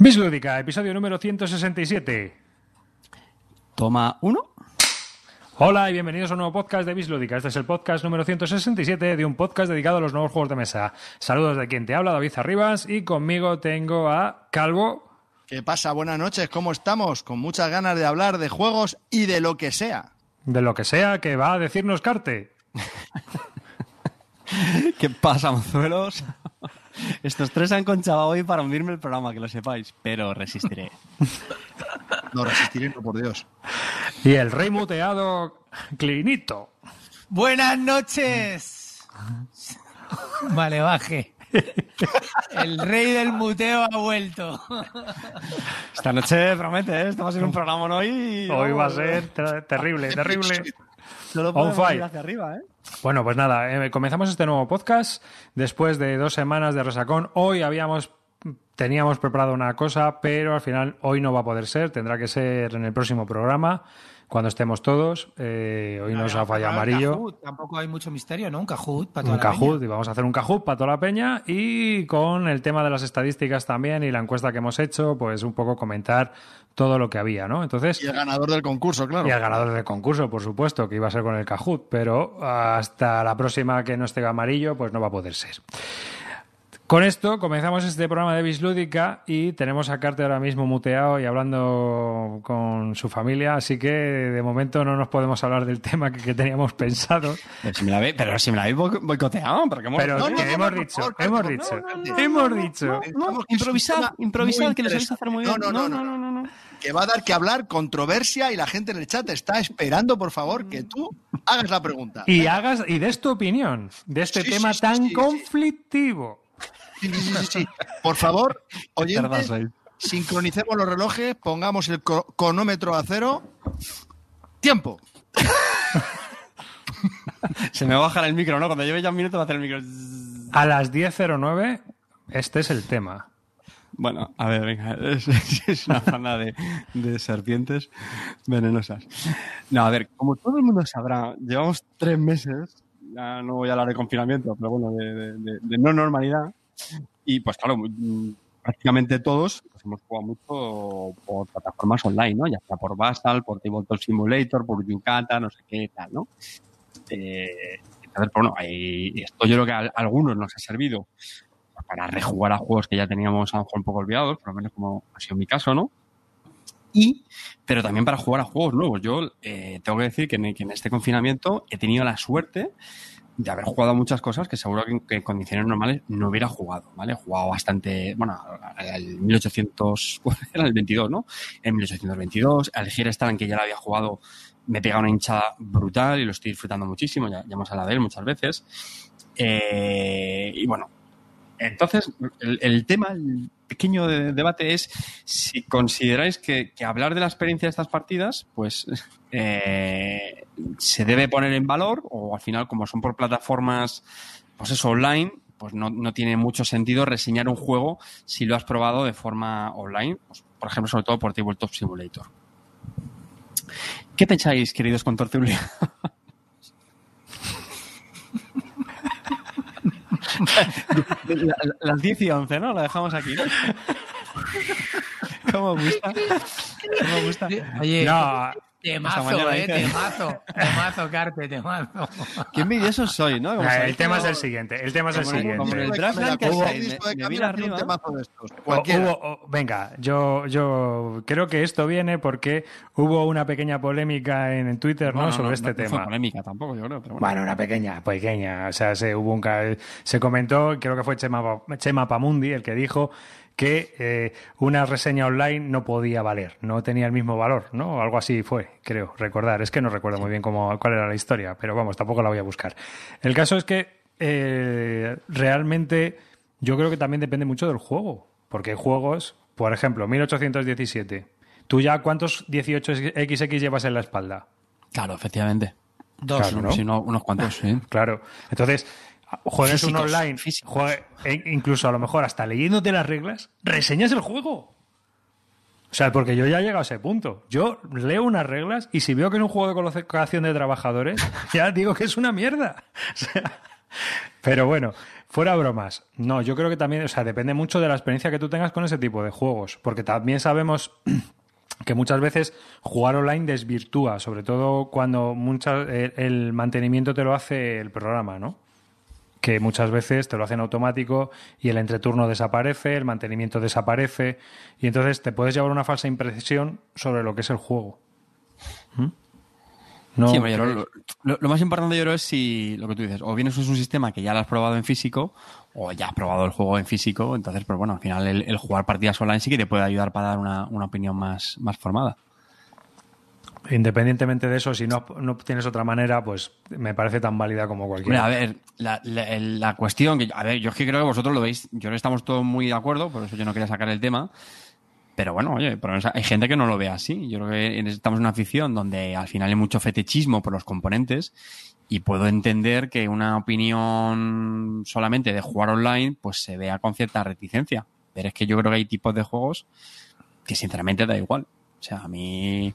Bislúdica, episodio número 167. Toma uno. Hola y bienvenidos a un nuevo podcast de Bislúdica. Este es el podcast número 167 de un podcast dedicado a los nuevos juegos de mesa. Saludos de quien te habla, David Arribas, y conmigo tengo a Calvo. ¿Qué pasa? Buenas noches, ¿cómo estamos? Con muchas ganas de hablar de juegos y de lo que sea. De lo que sea que va a decirnos Carte. ¿Qué pasa, mozuelos? Estos tres han conchado hoy para hundirme el programa, que lo sepáis, pero resistiré. No resistiré, no, por Dios. Y el rey muteado Clinito. Buenas noches. Vale, baje. El rey del muteo ha vuelto. Esta noche promete, ¿eh? Esto va a ser un programa hoy. y- Hoy va a ser ter- terrible, terrible. Solo podemos ir hacia arriba, ¿eh? Bueno, pues nada, eh, comenzamos este nuevo podcast después de dos semanas de resacón. Hoy habíamos teníamos preparado una cosa, pero al final hoy no va a poder ser. Tendrá que ser en el próximo programa cuando estemos todos. Eh, hoy nos ha fallado amarillo. Kahoot, Tampoco hay mucho misterio, ¿no? Un Kahoot para toda Un la Kahoot, peña. y vamos a hacer un Kahoot para toda la peña y con el tema de las estadísticas también y la encuesta que hemos hecho, pues un poco comentar todo lo que había, ¿no? Entonces, Y el ganador del concurso, claro. y al ganador del concurso, por supuesto, que iba a ser con el Kahoot, pero hasta la próxima que no esté amarillo, pues no va a poder ser. Con esto comenzamos este programa de Bislúdica y tenemos a Carte ahora mismo muteado y hablando con su familia, así que de momento no nos podemos hablar del tema que, que teníamos pensado. Pero si me la, ve- pero si me la habéis boic- boicoteado, pero que hemos... Pero No, no, que no, hemos dicho, favor, hemos dicho, no, no, no, hemos dicho. no, No, que lo sabéis hacer muy bien. No, no, no, no, no, no. Que va a dar que hablar, controversia y la gente en el chat está esperando, por favor, que tú hagas la pregunta. Y hagas y des tu opinión de este Sí, tema sí, sí, tan sí, sí. conflictivo. Sí, sí, sí, sí, sí. Por favor, oyentes, sincronicemos los relojes, pongamos el cro- cronómetro a cero. ¡Tiempo! Se me va a bajar el micro, ¿no? Cuando lleve ya un minuto va a hacer el micro... A las 10.09, este es el tema. Bueno, a ver, venga, es, es una zona de, de serpientes venenosas. No, a ver, como todo el mundo sabrá, llevamos tres meses, ya no voy a hablar de confinamiento, pero bueno, de, de- de- de no normalidad. Y pues claro, mm, prácticamente todos hemos jugado mucho por plataformas online, ¿no? Ya sea por Bastal, por Tabletop Simulator, por Yucata, no sé qué tal, ¿no? Eh, bueno, esto yo creo que a, a algunos nos ha servido para rejugar a juegos que ya teníamos a lo mejor un poco olvidados, por lo menos como ha sido mi caso, ¿no? Y, pero también para jugar a juegos nuevos. Yo eh, tengo que decir que en, que en este confinamiento he tenido la suerte de haber jugado muchas cosas que seguro que en, que en condiciones normales no hubiera jugado, ¿vale? He jugado bastante, bueno, el 1800, ¿cuál era el 22, ¿no? En 1822, al Star, que ya la había jugado, me pega una hinchada brutal y lo estoy disfrutando muchísimo, ya, ya hemos hablado de él muchas veces. Eh, y bueno, entonces, el, tema, el pequeño de- debate es si consideráis que, que hablar de la experiencia de estas partidas, pues eh, se debe poner en valor o al final, como son por plataformas, pues eso, online, pues no, no tiene mucho sentido reseñar un juego si lo has probado de forma online, pues, por ejemplo, sobre todo por Tabletop Simulator. ¿Qué pensáis, queridos contortulios? La- la- las 10 y 11, ¿no? La dejamos aquí, ¿no? ¿Cómo gusta? ¿Cómo gusta? Oye, No, temazo, mañana, eh, temazo. Temazo, Carte, temazo. Qué envidiosos soy, ¿no? Como sabéis el tema es el siguiente. El tema es el como siguiente. el o- venga, yo, yo creo que esto viene porque hubo una pequeña polémica en, en Twitter ¿no? Sobre no, este no fue tema. polémica tampoco, yo creo. Pero bueno. Bueno, una pequeña, pequeña. O sea, se, hubo un, ca- se comentó, creo que fue Chema, Chema Pamundi el que dijo que eh, una reseña online no podía valer, no tenía el mismo valor, ¿no? Algo así fue, creo, recordar. Es que no recuerdo muy bien cómo, cuál era la historia, pero vamos, tampoco la voy a buscar. El caso es que eh, realmente yo creo que también depende mucho del juego, porque hay juegos, por ejemplo, 1817. ¿Tú ya cuántos 18XX llevas en la espalda? Claro, efectivamente. Dos. Claro, ¿no? Si no, unos cuantos, sí. Claro. Entonces, juegues un online, juegue- e incluso a lo mejor hasta leyéndote las reglas, reseñas el juego. O sea, porque yo ya he llegado a ese punto. Yo leo unas reglas y si veo que es un juego de colocación de trabajadores, ya digo que es una mierda. O sea, pero bueno, fuera bromas. No, yo creo que también, o sea, depende mucho de la experiencia que tú tengas con ese tipo de juegos. Porque también sabemos que muchas veces jugar online desvirtúa, sobre todo cuando muchas, el, el mantenimiento te lo hace el programa, ¿no? Que muchas veces te lo hacen automático y el entreturno desaparece, el mantenimiento desaparece y entonces te puedes llevar una falsa impresión sobre lo que es el juego. ¿Mm? No, lo, lo- más importante yo creo es si lo que tú dices, o bien eso es un sistema que ya lo has probado en físico, o ya has probado el juego en físico, entonces, pues bueno, al final el, el jugar partidas online sí que te puede ayudar para dar una, una opinión más, más formada. Independientemente de eso, si no, no tienes otra manera, pues me parece tan válida como cualquiera. a ver, la, cuestión, que, a ver, yo es que creo que vosotros lo veis, yo que estamos todos muy de acuerdo, por eso yo no quería sacar el tema, pero bueno, hay gente que no lo ve así. Yo creo que estamos en una afición donde al final hay mucho fetichismo por los componentes y puedo entender que una opinión solamente de jugar online pues se vea con cierta reticencia. Pero es que yo creo que hay tipos de juegos que sinceramente da igual. O sea, a mí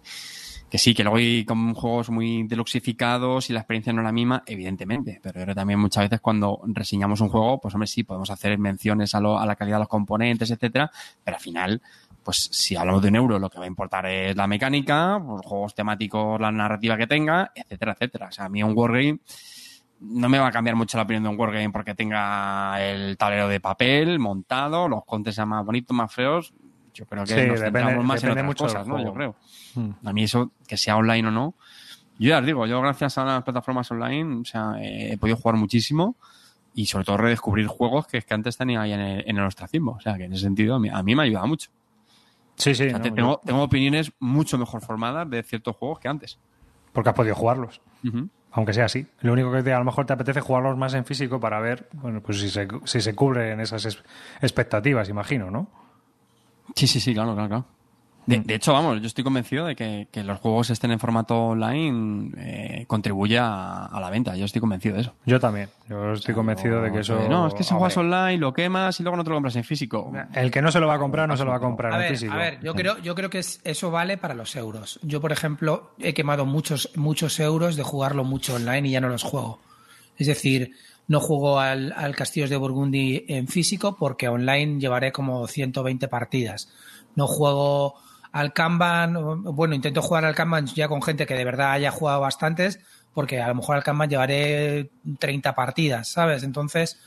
que sí, que luego hay como juegos muy deluxificados y la experiencia no es la misma, evidentemente. Pero yo creo que también muchas veces cuando reseñamos un juego, pues hombre, sí, podemos hacer menciones a, lo- a la calidad de los componentes, etcétera, pero al final, pues si hablamos de un euro, lo que va a importar es la mecánica, los juegos temáticos, la narrativa que tenga, etcétera, etcétera. O sea, a mí un wargame no me va a cambiar mucho la opinión de un wargame porque tenga el tablero de papel montado, los contes sean más bonitos, más feos. Yo creo que Sí, nos depende- centramos más en depende otras mucho del cosas, ¿no? Yo creo. Mm. A mí eso, que sea online o no, yo ya os digo, yo gracias a las plataformas online, o sea, eh, he podido jugar muchísimo y sobre todo redescubrir juegos que, que antes tenía ahí en el, en el ostracismo. O sea, que en ese sentido a mí, a mí me ha ayudado mucho. Sí, sí, O sea, no, te- yo- tengo, opiniones mucho mejor formadas de ciertos juegos que antes. porque has podido jugarlos. Aunque sea así. Lo único que te- a lo mejor te apetece jugarlos más en físico para ver, bueno, pues si se, si se cubren esas es- expectativas, imagino, ¿no? Sí, sí, sí, claro, claro, claro. De, de hecho, vamos, yo estoy convencido de que, que los juegos estén en formato online eh, contribuye a, a la venta. Yo estoy convencido de eso. Yo también. Yo estoy convencido de que eso. No, es que si juegas online, lo quemas y luego no te lo compras en físico. El que no se lo va a comprar, no se lo va a comprar A en ver, físico. a ver, yo creo, yo creo que es- eso vale para los euros. Yo, por ejemplo, he quemado muchos, muchos euros de jugarlo mucho online y ya no los juego. Es decir, no juego al, al Castillos de Burgundy en físico porque online llevaré como 120 partidas. No juego al Kanban, bueno, intento jugar al Kanban ya con gente que de verdad haya jugado bastantes, porque a lo mejor al Kanban llevaré 30 partidas, ¿sabes? Entonces,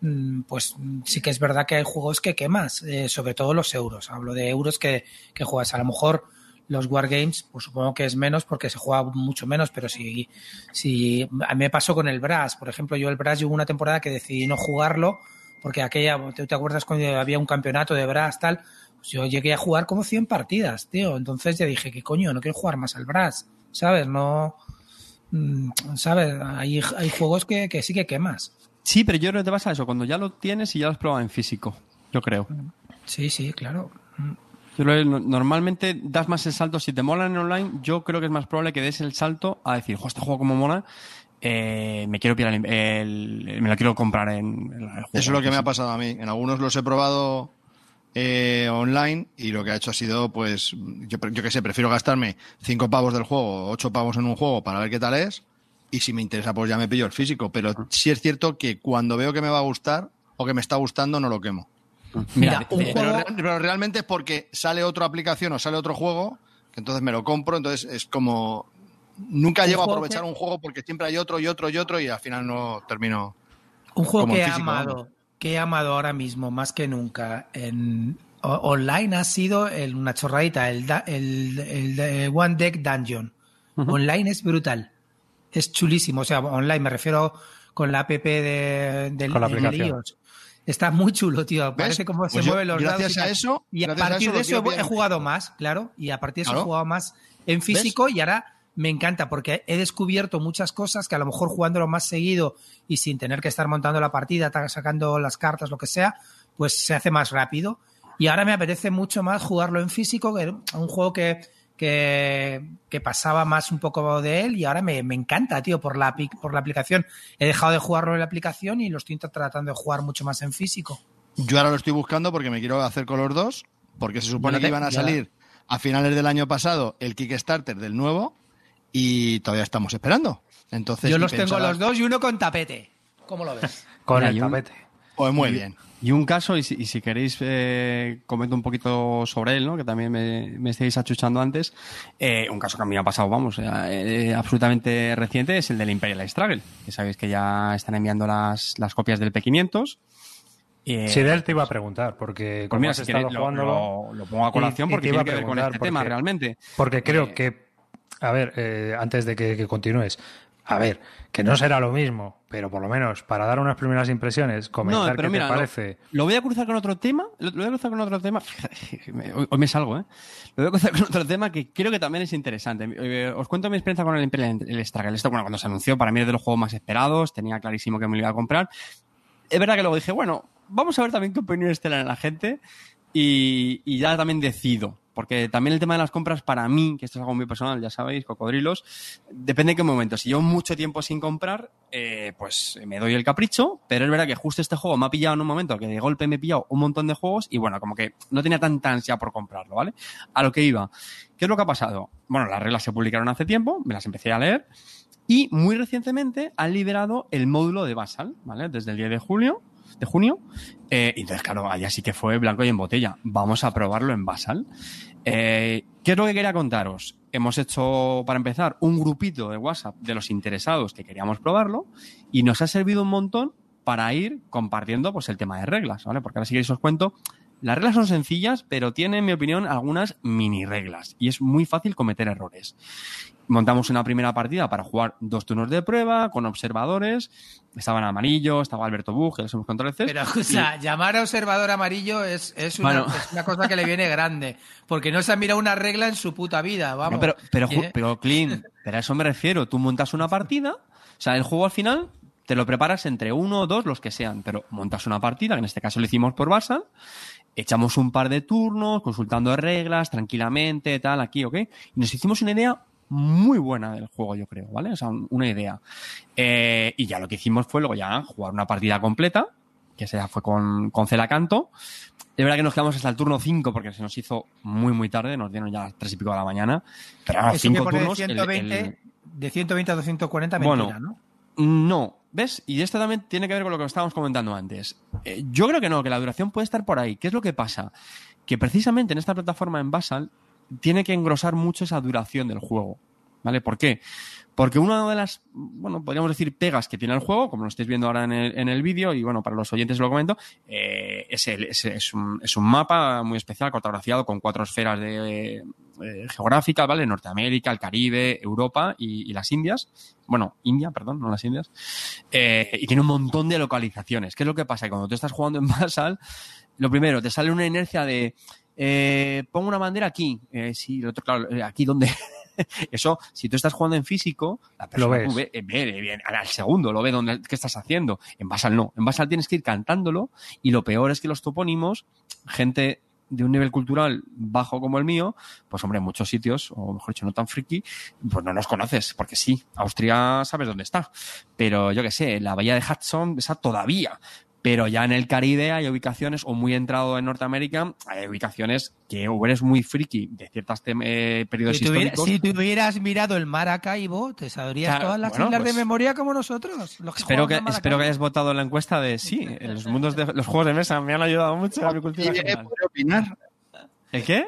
mm, pues sí que es verdad que hay juegos que quemas, eh, sobre todo los euros. Hablo de euros que, que juegas. A lo mejor los Wargames, pues supongo que es menos porque se juega mucho menos, pero si, si a mí me pasó con el Brass, por ejemplo, yo el Brass hubo una temporada que decidí no jugarlo porque aquella, ¿te, te acuerdas cuando había un campeonato de Brass tal? Pues yo llegué a jugar como 100 partidas, tío. Entonces ya dije, ¿qué coño? No quiero jugar más al Brass, ¿sabes? No, mm, ¿sabes? Hay, hay juegos que, que sí que quemas. Sí, pero yo creo que te pasa eso cuando ya lo tienes y ya lo has probado en físico. Yo creo. Sí, sí, claro. Normalmente das más el salto. Si te mola en online, yo creo que es más probable que des el salto a decir, jo, este juego como mola, eh, me quiero pillar el, el- me lo quiero comprar en, en el juego. Eso es lo que me ha pasado a mí. En algunos los he probado eh, online y lo que ha hecho ha sido, pues, yo, yo qué sé, prefiero gastarme cinco pavos del juego, ocho pavos en un juego para ver qué tal es. Y si me interesa, pues ya me pillo el físico. Pero sí es cierto que cuando veo que me va a gustar o que me está gustando, no lo quemo. Mira, Mira, juego- Pero, re- pero realmente es porque sale otra aplicación o sale otro juego, que entonces me lo compro, entonces es como... Nunca Un llego a juego aprovechar que- un juego porque siempre hay otro y otro y otro y al final no termino... Un juego Como que he físico, amado, vamos. que he amado ahora mismo más que nunca en o- online ha sido el- una chorradita, el, el, One Deck Dungeon. Online es brutal, es chulísimo. O sea, online me refiero con la app de, del Con la del aplicación. iOS. Está muy chulo, tío. Parece como Pues se yo, mueven los dados. gracias y a eso- Y a gracias a partir eso de eso he jugado más, claro. Y a partir de eso he jugado más en físico y ahora me encanta porque he descubierto muchas cosas que a lo mejor jugándolo más seguido y sin tener que estar montando la partida, sacando las cartas, lo que sea, pues se hace más rápido. Y ahora me apetece mucho más jugarlo en físico, que un juego que, que, que pasaba más un poco de él y ahora me, me encanta, tío, por la, por la aplicación. He dejado de jugarlo en la aplicación y lo estoy tratando de jugar mucho más en físico. Yo ahora lo estoy buscando porque me quiero hacer con los dos, porque se supone que te- iban a salir a finales del año pasado el Kickstarter del nuevo y todavía estamos esperando. Entonces, Yo los tengo los dos y uno con tapete. ¿Cómo lo ves? Con el tapete. Pues muy bien. Y un caso, y si, queréis eh, comento un poquito sobre él, ¿no? que también me, me estáis achuchando antes, eh, un caso que a mí me ha pasado, vamos, eh, absolutamente reciente, es el del Imperial Struggle, que sabéis que ya están enviando las, las copias del P500. Eh, sí, de él te iba a preguntar, porque pues como has estado lo, lo, pongo a colación porque tiene que ver con este tema realmente. Porque creo que, a ver, antes de que continúes, a ver, que no será lo mismo, pero por lo menos para dar unas primeras impresiones, comentar qué te parece. Lo, voy a cruzar con otro tema, lo, voy a cruzar con otro tema, hoy, me salgo, ¿eh? Lo voy a cruzar con otro tema que creo que también es interesante. Eh, os cuento mi experiencia con el Imperial el Struggle. Esto, bueno, cuando se anunció, para mí es de los juegos más esperados, tenía clarísimo que me lo iba a comprar. Es verdad que luego dije, bueno, vamos a ver también qué opiniones tiene la gente y, y ya también decido porque también el tema de las compras para mí, que esto es algo muy personal, ya sabéis, cocodrilos, depende de qué momento. Si llevo mucho tiempo sin comprar, eh, pues me doy el capricho, pero es verdad que justo este juego me ha pillado en un momento que de golpe me he pillado un montón de juegos y bueno, como que no tenía tanta ansia por comprarlo, ¿vale? A lo que iba. ¿Qué es lo que ha pasado? Bueno, las reglas se publicaron hace tiempo, me las empecé a leer y muy recientemente han liberado el módulo de Basal, ¿vale? Desde el 10 de julio de junio. Eh, entonces, claro, allá sí que fue blanco y en botella. Vamos a probarlo en Basal. Eh, ¿Qué es lo que quería contaros? Hemos hecho, para empezar, un grupito de WhatsApp de los interesados que queríamos probarlo y nos ha servido un montón para ir compartiendo pues, el tema de reglas, ¿vale? Porque ahora si queréis os cuento. Las reglas son sencillas, pero tienen, en mi opinión, algunas mini reglas y es muy fácil cometer errores montamos una primera partida para jugar dos turnos de prueba con observadores. Estaba en amarillo, estaba Alberto Bug, los hemos contado Pero, o sea, llamar a observador amarillo es, es, una, cosa que le viene grande. Porque no se ha mirado una regla en su puta vida, vamos. pero, pero, pero, Clean, pero a eso me refiero. Tú montas una partida, o sea, el juego al final te lo preparas entre uno o dos, los que sean, pero montas una partida, que en este caso lo hicimos por Basal, echamos un par de turnos, consultando reglas, tranquilamente, tal, aquí, ¿ok? Y nos hicimos una idea muy buena del juego, yo creo, ¿vale? O sea, una idea. Eh, y ya lo que hicimos fue luego ya jugar una partida completa, que sea fue con, con Celacanto. De verdad que nos quedamos hasta el turno 5 porque se nos hizo muy, muy tarde, nos dieron ya las 3 y pico de la mañana. Pero a 5 turnos. De 120, de 120 a 240 mentira, bueno, ¿no? No, ¿ves? Y esto también tiene que ver con lo que estábamos comentando antes. Eh, yo creo que no, que la duración puede estar por ahí. ¿Qué es lo que pasa? Que precisamente en esta plataforma en Basal tiene que engrosar mucho esa duración del juego. ¿Vale? ¿Por qué? Porque una de las, bueno, podríamos decir pegas que tiene el juego, como lo estáis viendo ahora en el, en el vídeo, y bueno, para los oyentes lo comento, eh, es, es, un, es, un, mapa muy especial, cartografiado con cuatro esferas de, eh, geográficas, ¿vale? Norteamérica, el Caribe, Europa y, y, las Indias. Bueno, India, perdón, no las Indias. Eh, y tiene un montón de localizaciones. ¿Qué es lo que pasa? Que cuando tú estás jugando en Basal, lo primero, te sale una inercia de eh, pongo una bandera aquí. Eh, sí, el otro, claro, eh, aquí donde. Eso, si tú estás jugando en físico, la persona lo ves. Ve, al segundo lo ve donde, qué estás haciendo. En Basal no. En Basal tienes que ir cantándolo y lo peor es que los topónimos, gente de un nivel cultural bajo como el mío, pues hombre, en muchos sitios, o mejor dicho, no tan friki, pues no nos conoces, porque sí, Austria sabes dónde está, pero yo qué sé, la bahía de Hudson, esa todavía, pero ya en el Caribe hay ubicaciones, o muy entrado en Norteamérica, hay ubicaciones que o eres muy friki de ciertos eh, periodos si históricos. si tú hubieras mirado el Maracaibo, te sabrías todas las islas de pues memoria como nosotros. espero, que, espero que hayas votado en la encuesta de sí, los mundos de los juegos de mesa me han ayudado mucho a mi cultura. ¿Podré opinar? ¿El qué?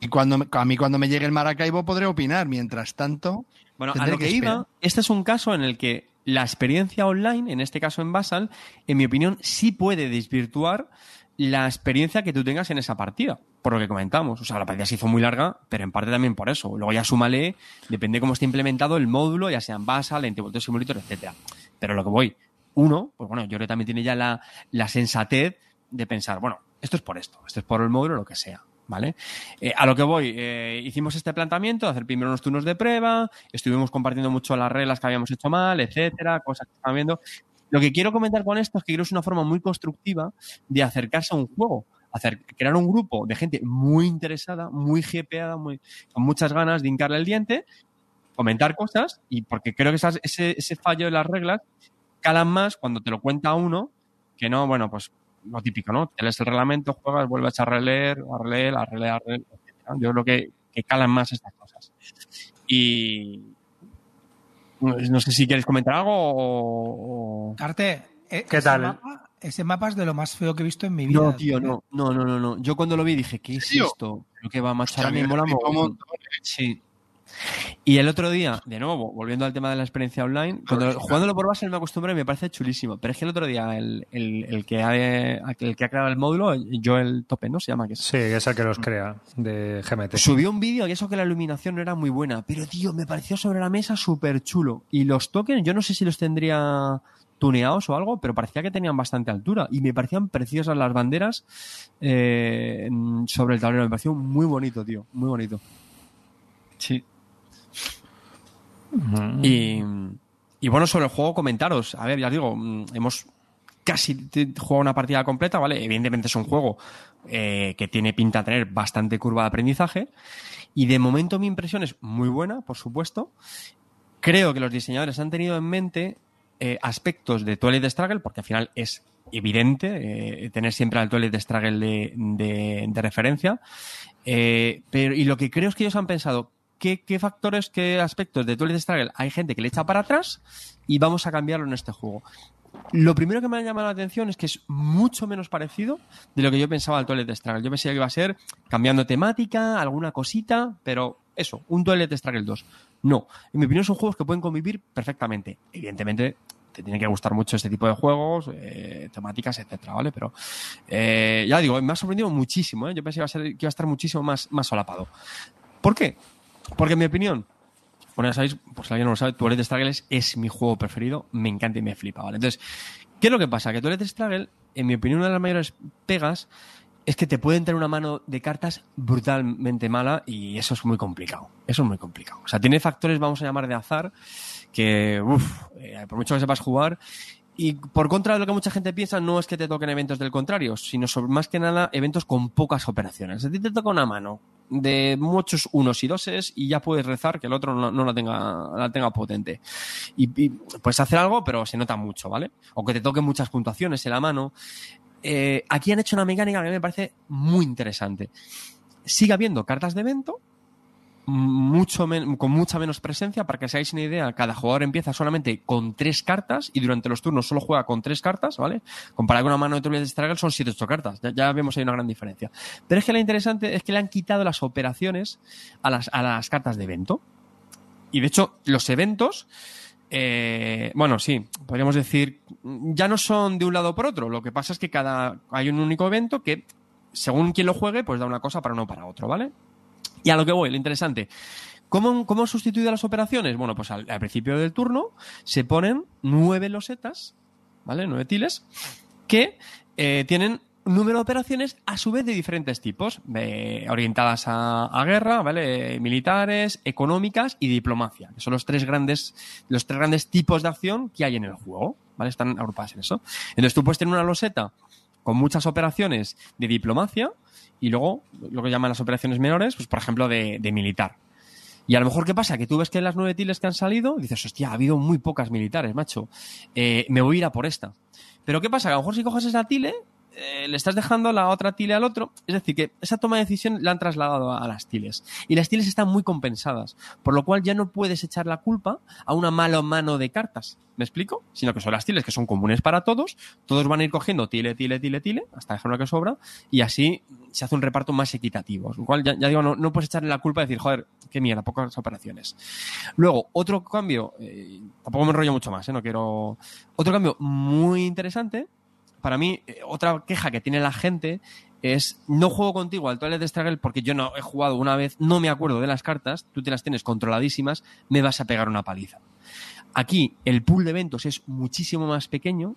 Y cuando, a mí cuando me llegue el Maracaibo podré opinar. Mientras tanto... Bueno, a lo que, que iba, este es un caso en el que la experiencia online, en este caso en Basal, en mi opinión, sí puede desvirtuar la experiencia que tú tengas en esa partida, por lo que comentamos. O sea, la partida se hizo muy larga, pero en parte también por eso. Luego ya súmale, depende de cómo esté implementado el módulo, ya sea en Basal, en Tabletop Simulator, etcétera. Pero lo que voy, uno, pues bueno, yo creo que también tiene ya la, la sensatez de pensar, bueno, esto es por esto, esto es por el módulo, lo que sea. ¿Vale? Eh, a lo que voy, eh, hicimos este planteamiento, hacer primero unos turnos de prueba, estuvimos compartiendo mucho las reglas que habíamos hecho mal, etcétera, cosas que estaban viendo. Lo que quiero comentar con esto es que creo que es una forma muy constructiva de acercarse a un juego, hacer, crear un grupo de gente muy interesada, muy muy, con muchas ganas de hincarle el diente, comentar cosas, y porque creo que ese, ese fallo de las reglas calan más cuando te lo cuenta uno que no, bueno, pues lo típico, ¿no? Te lees el reglamento, juegas, vuelves a releer, a releer, a releer, a releer, Yo creo que, que calan más estas cosas. Y no sé si quieres comentar algo o... Carte, eh, ¿qué tal? ese mapa es de lo más feo que he visto en mi vida. No, tío, no, no, no, no, no. Yo cuando lo vi dije, ¿qué es esto? Lo que va a Hostia, marchar a mí me mola eh. Sí. Y el otro día, de nuevo, volviendo al tema de la experiencia online, cuando Claro, jugándolo por base me acostumbré y me parece chulísimo. Pero es que el otro día el, el, el que, ha, el que ha creado el módulo, Joel Tope, ¿no? Se llama que es. Sí, es el que los crea de GMT. Subió un vídeo y eso que la iluminación no era muy buena, pero tío, me pareció sobre la mesa súper chulo. Y los tokens, yo no sé si los tendría tuneados o algo, pero parecía que tenían bastante altura y me parecían preciosas las banderas eh, sobre el tablero. Me pareció muy bonito, tío, muy bonito. Sí. Y, bueno, sobre el juego, comentaros. A ver, ya os digo, mm, hemos casi jugado una partida completa, ¿vale? Evidentemente es un juego eh, que tiene pinta de tener bastante curva de aprendizaje. Y de momento mi impresión es muy buena, por supuesto. Creo que los diseñadores han tenido en mente eh, aspectos de Toilet Struggle, porque al final es evidente eh, tener siempre al Toilet Struggle de, de- de referencia. Pero, y lo que creo es que ellos han pensado, ¿qué, qué factores, qué aspectos de Toilet Struggle hay gente que le echa para atrás y vamos a cambiarlo en este juego? Lo primero que me ha llamado la atención es que es mucho menos parecido de lo que yo pensaba al Toilet Struggle. Yo pensé que iba a ser cambiando temática, alguna cosita, pero eso, un Toilet Struggle 2. No, en mi opinión son juegos que pueden convivir perfectamente. Evidentemente, te tiene que gustar mucho este tipo de juegos, eh, temáticas, etcétera, ¿vale? Pero eh, ya digo, me ha sorprendido muchísimo, ¿eh? Yo pensé que iba a, ser, que iba a estar muchísimo más, más solapado. ¿Por qué? Porque en mi opinión, bueno, ya sabéis, por si alguien no lo sabe, Toilet Struggle es, mi juego preferido, me encanta y me flipa, ¿vale? Entonces, ¿qué es lo que pasa? Que Toilet Struggle, en mi opinión, una de las mayores pegas es que te puede entrar una mano de cartas brutalmente mala y eso es muy complicado. Eso es muy complicado. O sea, tiene factores, vamos a llamar de azar, que, uff, por mucho que sepas jugar. Y por contra de lo que mucha gente piensa, no es que te toquen eventos del contrario, sino sobre, más que nada eventos con pocas operaciones. A ti te toca una mano de muchos unos y doses y ya puedes rezar que el otro no, no la, tenga, la tenga potente. Y, y, puedes hacer algo, pero se nota mucho, ¿vale? O que te toquen muchas puntuaciones en la mano. Eh, aquí han hecho una mecánica que me parece muy interesante. Sigue habiendo cartas de evento, mucho con mucha menos presencia. Para que os hagáis una idea, cada jugador empieza solamente con tres cartas y durante los turnos solo juega con tres cartas, ¿vale? Comparado con una mano de Toilet Struggle son 7-8 cartas. Ya, ya, vemos ahí una gran diferencia. Pero es que lo interesante es que le han quitado las operaciones a las, a las cartas de evento. Y de hecho, los eventos. Eh, bueno, sí, podríamos decir, ya no son de un lado por otro. Lo que pasa es que cada hay un único evento que, según quien lo juegue, pues da una cosa para uno para otro, ¿vale? Y a lo que voy, lo interesante. ¿Cómo, cómo sustituido las operaciones? Bueno, pues al, principio del turno se ponen nueve losetas, ¿vale? Nueve tiles, que eh, tienen número de operaciones a su vez de diferentes tipos, eh, orientadas a, a, guerra, ¿vale? Militares, económicas y diplomacia, que son los tres grandes, los tres grandes tipos de acción que hay en el juego, ¿vale? Están agrupadas en eso. Entonces tú puedes tener una loseta con muchas operaciones de diplomacia y luego lo que llaman las operaciones menores, pues por ejemplo de, militar. Y a lo mejor, ¿qué pasa? Que tú ves que las nueve tiles que han salido, dices, hostia, ha habido muy pocas militares, macho. Eh, me voy a ir a por esta. Pero ¿qué pasa? Que a lo mejor si coges esa tile, eh, le estás dejando la otra tile al otro. Es decir, que esa toma de decisión la han trasladado a, las tiles. Y las tiles están muy compensadas. Por lo cual ya no puedes echar la culpa a una mala mano de cartas. ¿Me explico? Sino que son las tiles que son comunes para todos. Todos van a ir cogiendo tile, tile, tile, tile, hasta dejar una que sobra. Y así se hace un reparto más equitativo. Lo cual, ya, digo, no, no, puedes echarle la culpa y decir, joder, qué mierda, pocas operaciones. Luego, otro cambio, eh, tampoco me enrollo mucho más, ¿eh? no quiero. Otro cambio muy interesante para mí, eh, otra queja que tiene la gente es no juego contigo al Toilet Struggle porque yo no he jugado una vez, no me acuerdo de las cartas, tú te las tienes controladísimas, me vas a pegar una paliza. Aquí el pool de eventos es muchísimo más pequeño,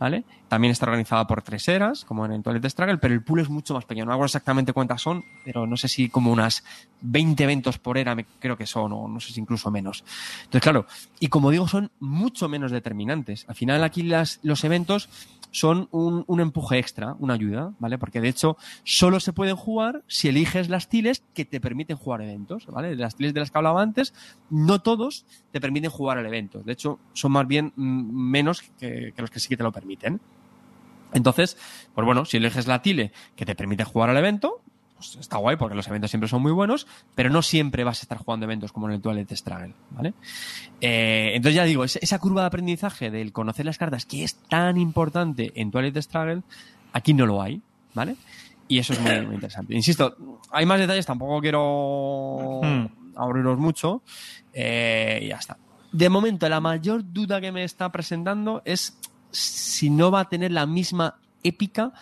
¿vale? También está organizada por tres eras, como en el Toilet Struggle, pero el pool es mucho más pequeño. No acuerdo exactamente cuántas son, pero no sé si como unas 20 eventos por era, creo que son, o no sé si incluso menos. Entonces, claro, y como digo, son mucho menos determinantes. Al final aquí los eventos son un, empuje extra, una ayuda, ¿vale? Porque de hecho solo se pueden jugar si eliges las tiles que te permiten jugar eventos, ¿vale? Las tiles de las que hablaba antes, no todos te permiten jugar el evento. De hecho, son más bien menos que, que los que sí que te lo permiten. Entonces, pues bueno, si eliges la tile que te permite jugar al evento, pues está guay porque los eventos siempre son muy buenos, pero no siempre vas a estar jugando eventos como en el Toilet Struggle, ¿vale? Eh, entonces ya digo, esa curva de aprendizaje del conocer las cartas, que es tan importante en Toilet Struggle, aquí no lo hay, ¿vale? Y eso es muy, interesante. Insisto, hay más detalles, tampoco quiero hmm. abriros mucho, eh, y ya está. De momento, la mayor duda que me está presentando es si no va a tener la misma épica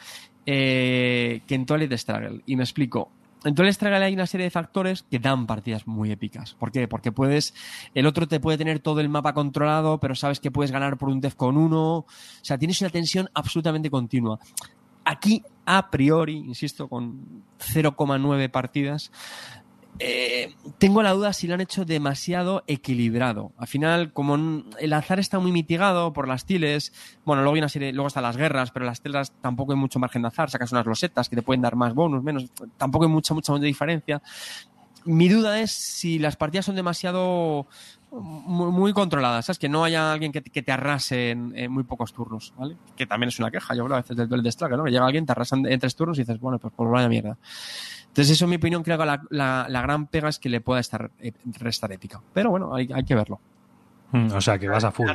eh, que en Toilet Struggle. Y me explico. En Toilet Struggle hay una serie de factores que dan partidas muy épicas. ¿Por qué? Porque puedes, el otro te puede tener todo el mapa controlado, pero sabes que puedes ganar por un con 1. O sea, tienes una tensión absolutamente continua. Aquí, a priori, insisto, con 0,9 partidas, eh, tengo la duda si lo han hecho demasiado equilibrado. Al final, como el azar está muy mitigado por las tiles, bueno, luego, hay una serie, luego están las guerras, pero las telas tampoco hay mucho margen de azar, sacas unas losetas que te pueden dar más bonus, menos, tampoco hay mucha, mucha diferencia. Mi duda es si las partidas son demasiado muy, controladas, ¿sabes? Que no haya alguien que, te arrase en, muy pocos turnos, ¿vale? Que también es una queja, yo creo, a veces del duel de Strike, ¿no? Que llega alguien, te arrasan en tres turnos y dices, bueno, pues por vaya mierda. Entonces, eso, en mi opinión, creo que la, la, gran pega es que le pueda estar eh, restar épica. Pero bueno, hay, hay que verlo. Mm, o sea, que vas a full.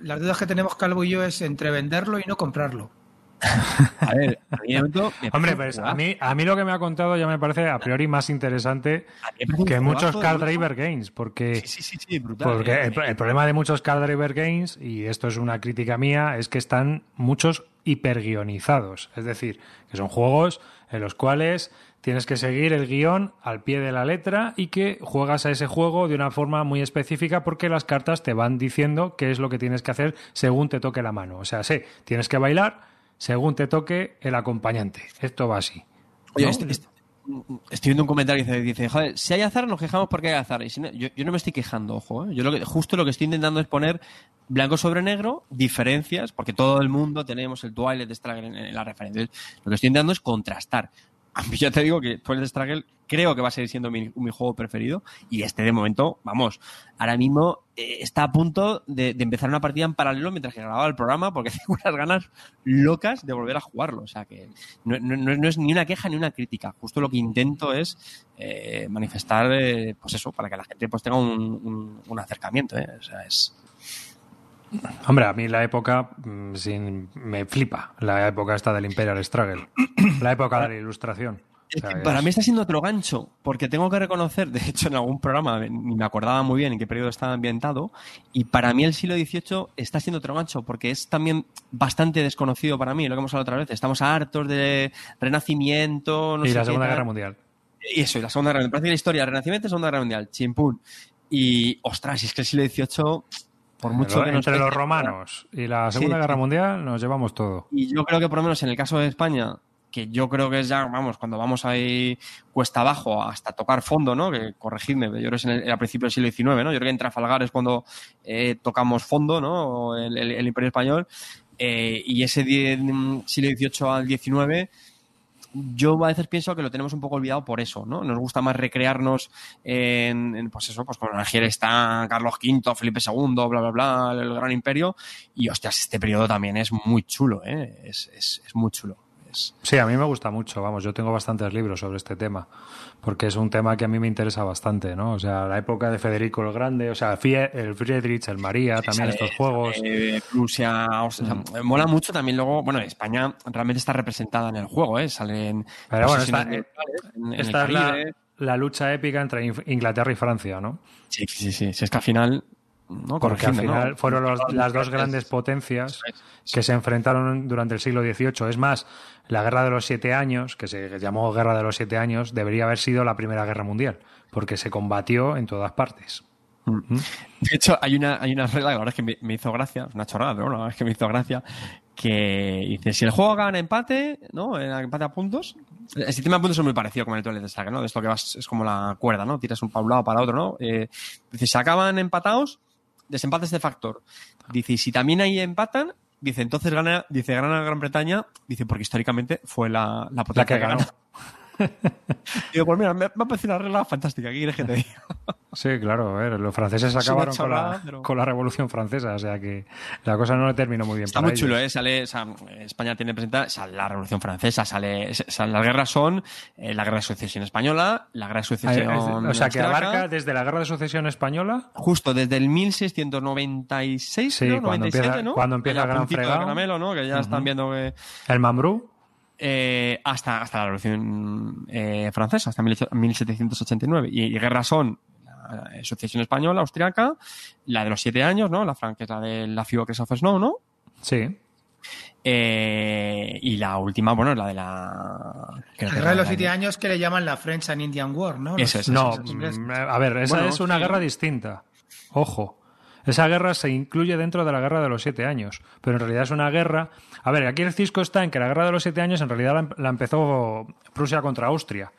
Las dudas, que tenemos Calvo y yo es entre venderlo y no comprarlo. A ver, Hombre, pues a mí, a mí lo que me ha contado ya me parece a priori más interesante que muchos Card Driver Games, porque, porque el, el, problema de muchos Card Driver Games, y esto es una crítica mía, es que están muchos hiperguionizados. Es decir, que son juegos en los cuales tienes que seguir el guion al pie de la letra y que juegas a ese juego de una forma muy específica porque las cartas te van diciendo qué es lo que tienes que hacer según te toque la mano. O sea, sé, tienes que bailar según te toque el acompañante. Esto va así. Oye, estoy, viendo un comentario que dice, joder, si hay azar nos quejamos porque hay azar. Y yo, no me estoy quejando, ojo. ¿eh? Yo lo que, justo lo que estoy intentando es poner blanco sobre negro, diferencias, porque todo el mundo tenemos el Twilight Struggle en, en la referencia. Lo que estoy intentando es contrastar ya te digo que Twilight Struggle creo que va a seguir siendo mi, juego preferido y este de momento, vamos, ahora mismo eh, está a punto de, empezar una partida en paralelo mientras que grababa el programa porque tengo unas ganas locas de volver a jugarlo. O sea que no, es ni una queja ni una crítica. Justo lo que intento es eh, manifestar, eh, pues eso, para que la gente pues tenga un, un acercamiento. O sea, es, Hombre, a mí la época mm, sin, me flipa, la época esta del Imperial Struggle, la época de la ilustración. para mí está siendo otro gancho, porque tengo que reconocer, de hecho en algún programa ni me acordaba muy bien en qué periodo estaba ambientado, y para mí el siglo XVIII está siendo otro gancho, porque es también bastante desconocido para mí, lo que hemos hablado otra vez, estamos hartos de Renacimiento, y la Segunda Guerra Mundial. Y eso, y la Segunda Guerra Mundial, la historia, Renacimiento y Segunda Guerra Mundial, chimpún. Y, ostras, es que el siglo XVIII mucho entre los romanos y la Segunda Guerra Mundial nos llevamos todo. Y yo creo que por lo menos en el caso de España, que yo creo que es ya, vamos, cuando vamos ahí cuesta abajo hasta tocar fondo, ¿no? Que corregidme, yo creo que es en a principios del siglo XIX, ¿no? Yo creo que en Trafalgar es cuando eh, tocamos fondo, ¿no? El, Imperio Español. Eh, y ese siglo XVIII al XIX yo a veces pienso que lo tenemos un poco olvidado por eso, ¿no? Nos gusta más recrearnos en, pues eso, pues con Argel está Carlos V, Felipe II, bla, bla, bla, el gran imperio. Y hostias, este periodo también es muy chulo, ¿eh? Es, es, es muy chulo. Sí, a mí me gusta mucho, vamos, yo tengo bastantes libros sobre este tema, porque es un tema que a mí me interesa bastante, ¿no? O sea, la época de Federico el Grande, o sea, el Friedrich, el María, también estos juegos. Eh, Prusia, o sea, mm. mola mucho también luego, bueno, España realmente está representada en el juego, ¿eh? Salen... Pero bueno, esta, esta es la, la lucha épica entre Inglaterra y Francia, ¿no? Sí, sí, sí, sí, es que al final porque al final fueron las dos grandes potencias que se enfrentaron durante el siglo XVIII. Es más, la Guerra de los Siete Años, que se llamó Guerra de los Siete Años, debería haber sido la Primera Guerra Mundial, porque se combatió en todas partes. Mm. ¿Mm? De hecho, hay una, hay una regla, la verdad es que me, hizo gracia, es una chorrada, pero la verdad es que me hizo gracia, que dice, si el juego gana empate, ¿no? empate a puntos, el sistema de puntos es muy parecido con el Toilet Saga, ¿no? De esto que vas, es como la cuerda, ¿no? Tiras un para un lado para otro, ¿no? Eh, dice, si acaban empatados, desempates de factor. Dice, y si también ahí empatan, dice, entonces gana, dice, gana Gran Bretaña, dice, porque históricamente fue la, la potencia que ganó. Digo, pues mira, me, me ha parecido una regla fantástica. ¿Qué quieres que te diga? Sí, claro, a ver, los franceses acabaron con la, pero- con la Revolución Francesa, o sea que la cosa no le terminó muy bien Está para muy chulo, ellos. ¿eh? Sale, o sea, España tiene presentada sale la Revolución Francesa, sale, sale- las guerras son eh, la Guerra de Sucesión Española, la Guerra de Sucesión es- O sea que abarca desde la Guerra de Sucesión Española justo desde el 1696, Sí, creo, cuando 97, empieza- ¿no? cuando empieza el gran fregado. caramelo, ¿no? Que ya están viendo que... el Mambrú. Eh, hasta, hasta la Revolución eh, Francesa, hasta 1789. Y, y guerras son la Asociación Española, Austriaca, la de los siete años, ¿no? La Fran, que es la de la Fiocres of Snow, ¿no? Sí. Eh, y la última, bueno, la de la... La guerra de los siete años que le llaman la French and Indian War, ¿no? Eso Los- es, No, eso es. inglés. mm, a ver, esa Bueno, es una sí. guerra distinta. Ojo. Esa guerra se incluye dentro de la guerra de los siete años, pero en realidad es una guerra. A ver, aquí el cisco está en que la guerra de los siete años en realidad la, la empezó Prusia contra Austria.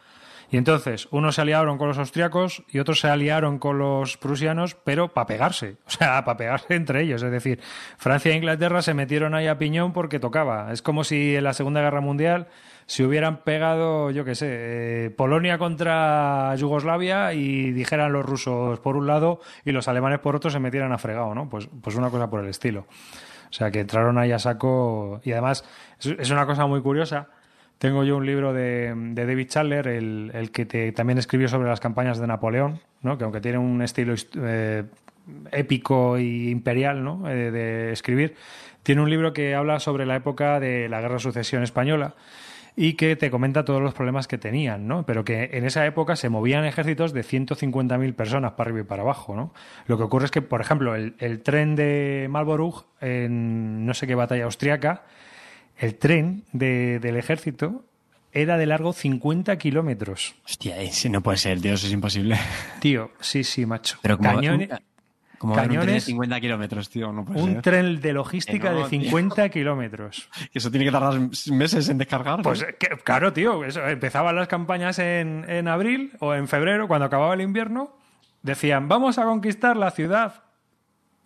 Y entonces, unos se aliaron con los austriacos y otros se aliaron con los prusianos, pero para pegarse, o sea, para pegarse entre ellos. Es decir, Francia e Inglaterra se metieron ahí a piñón porque tocaba. Es como si en la Segunda Guerra Mundial se hubieran pegado, yo qué sé, eh, Polonia contra Yugoslavia y dijeran los rusos por un lado y los alemanes por otro se metieran a fregado, ¿no? Pues, pues una cosa por el estilo. O sea, que entraron ahí a saco y además es, una cosa muy curiosa. Tengo yo un libro de, de David Chandler, el, el que te- también escribió sobre las campañas de Napoleón, ¿no? que aunque tiene un estilo eh, épico y imperial ¿no? Eh, de escribir, tiene un libro que habla sobre la época de la Guerra de Sucesión Española y que te comenta todos los problemas que tenían, ¿no? Pero que en esa época se movían ejércitos de 150.000 personas para arriba y para abajo, ¿no? Lo que ocurre es que, por ejemplo, el, el tren de Marlborough en no sé qué batalla austriaca, el tren de- del ejército era de largo 50 kilómetros. Hostia, ese no puede ser, tío, eso es imposible. Tío, sí, sí, macho. Pero como, Cañones- como ver un tren de cañones- 50 kilómetros, tío, no puede un ser. tren de logística no, de tío. 50 kilómetros. Eso tiene que tardar meses en descargar. Pues que- claro, tío, eso, empezaban las campañas en, en abril o en febrero, cuando acababa el invierno, decían, vamos a conquistar la ciudad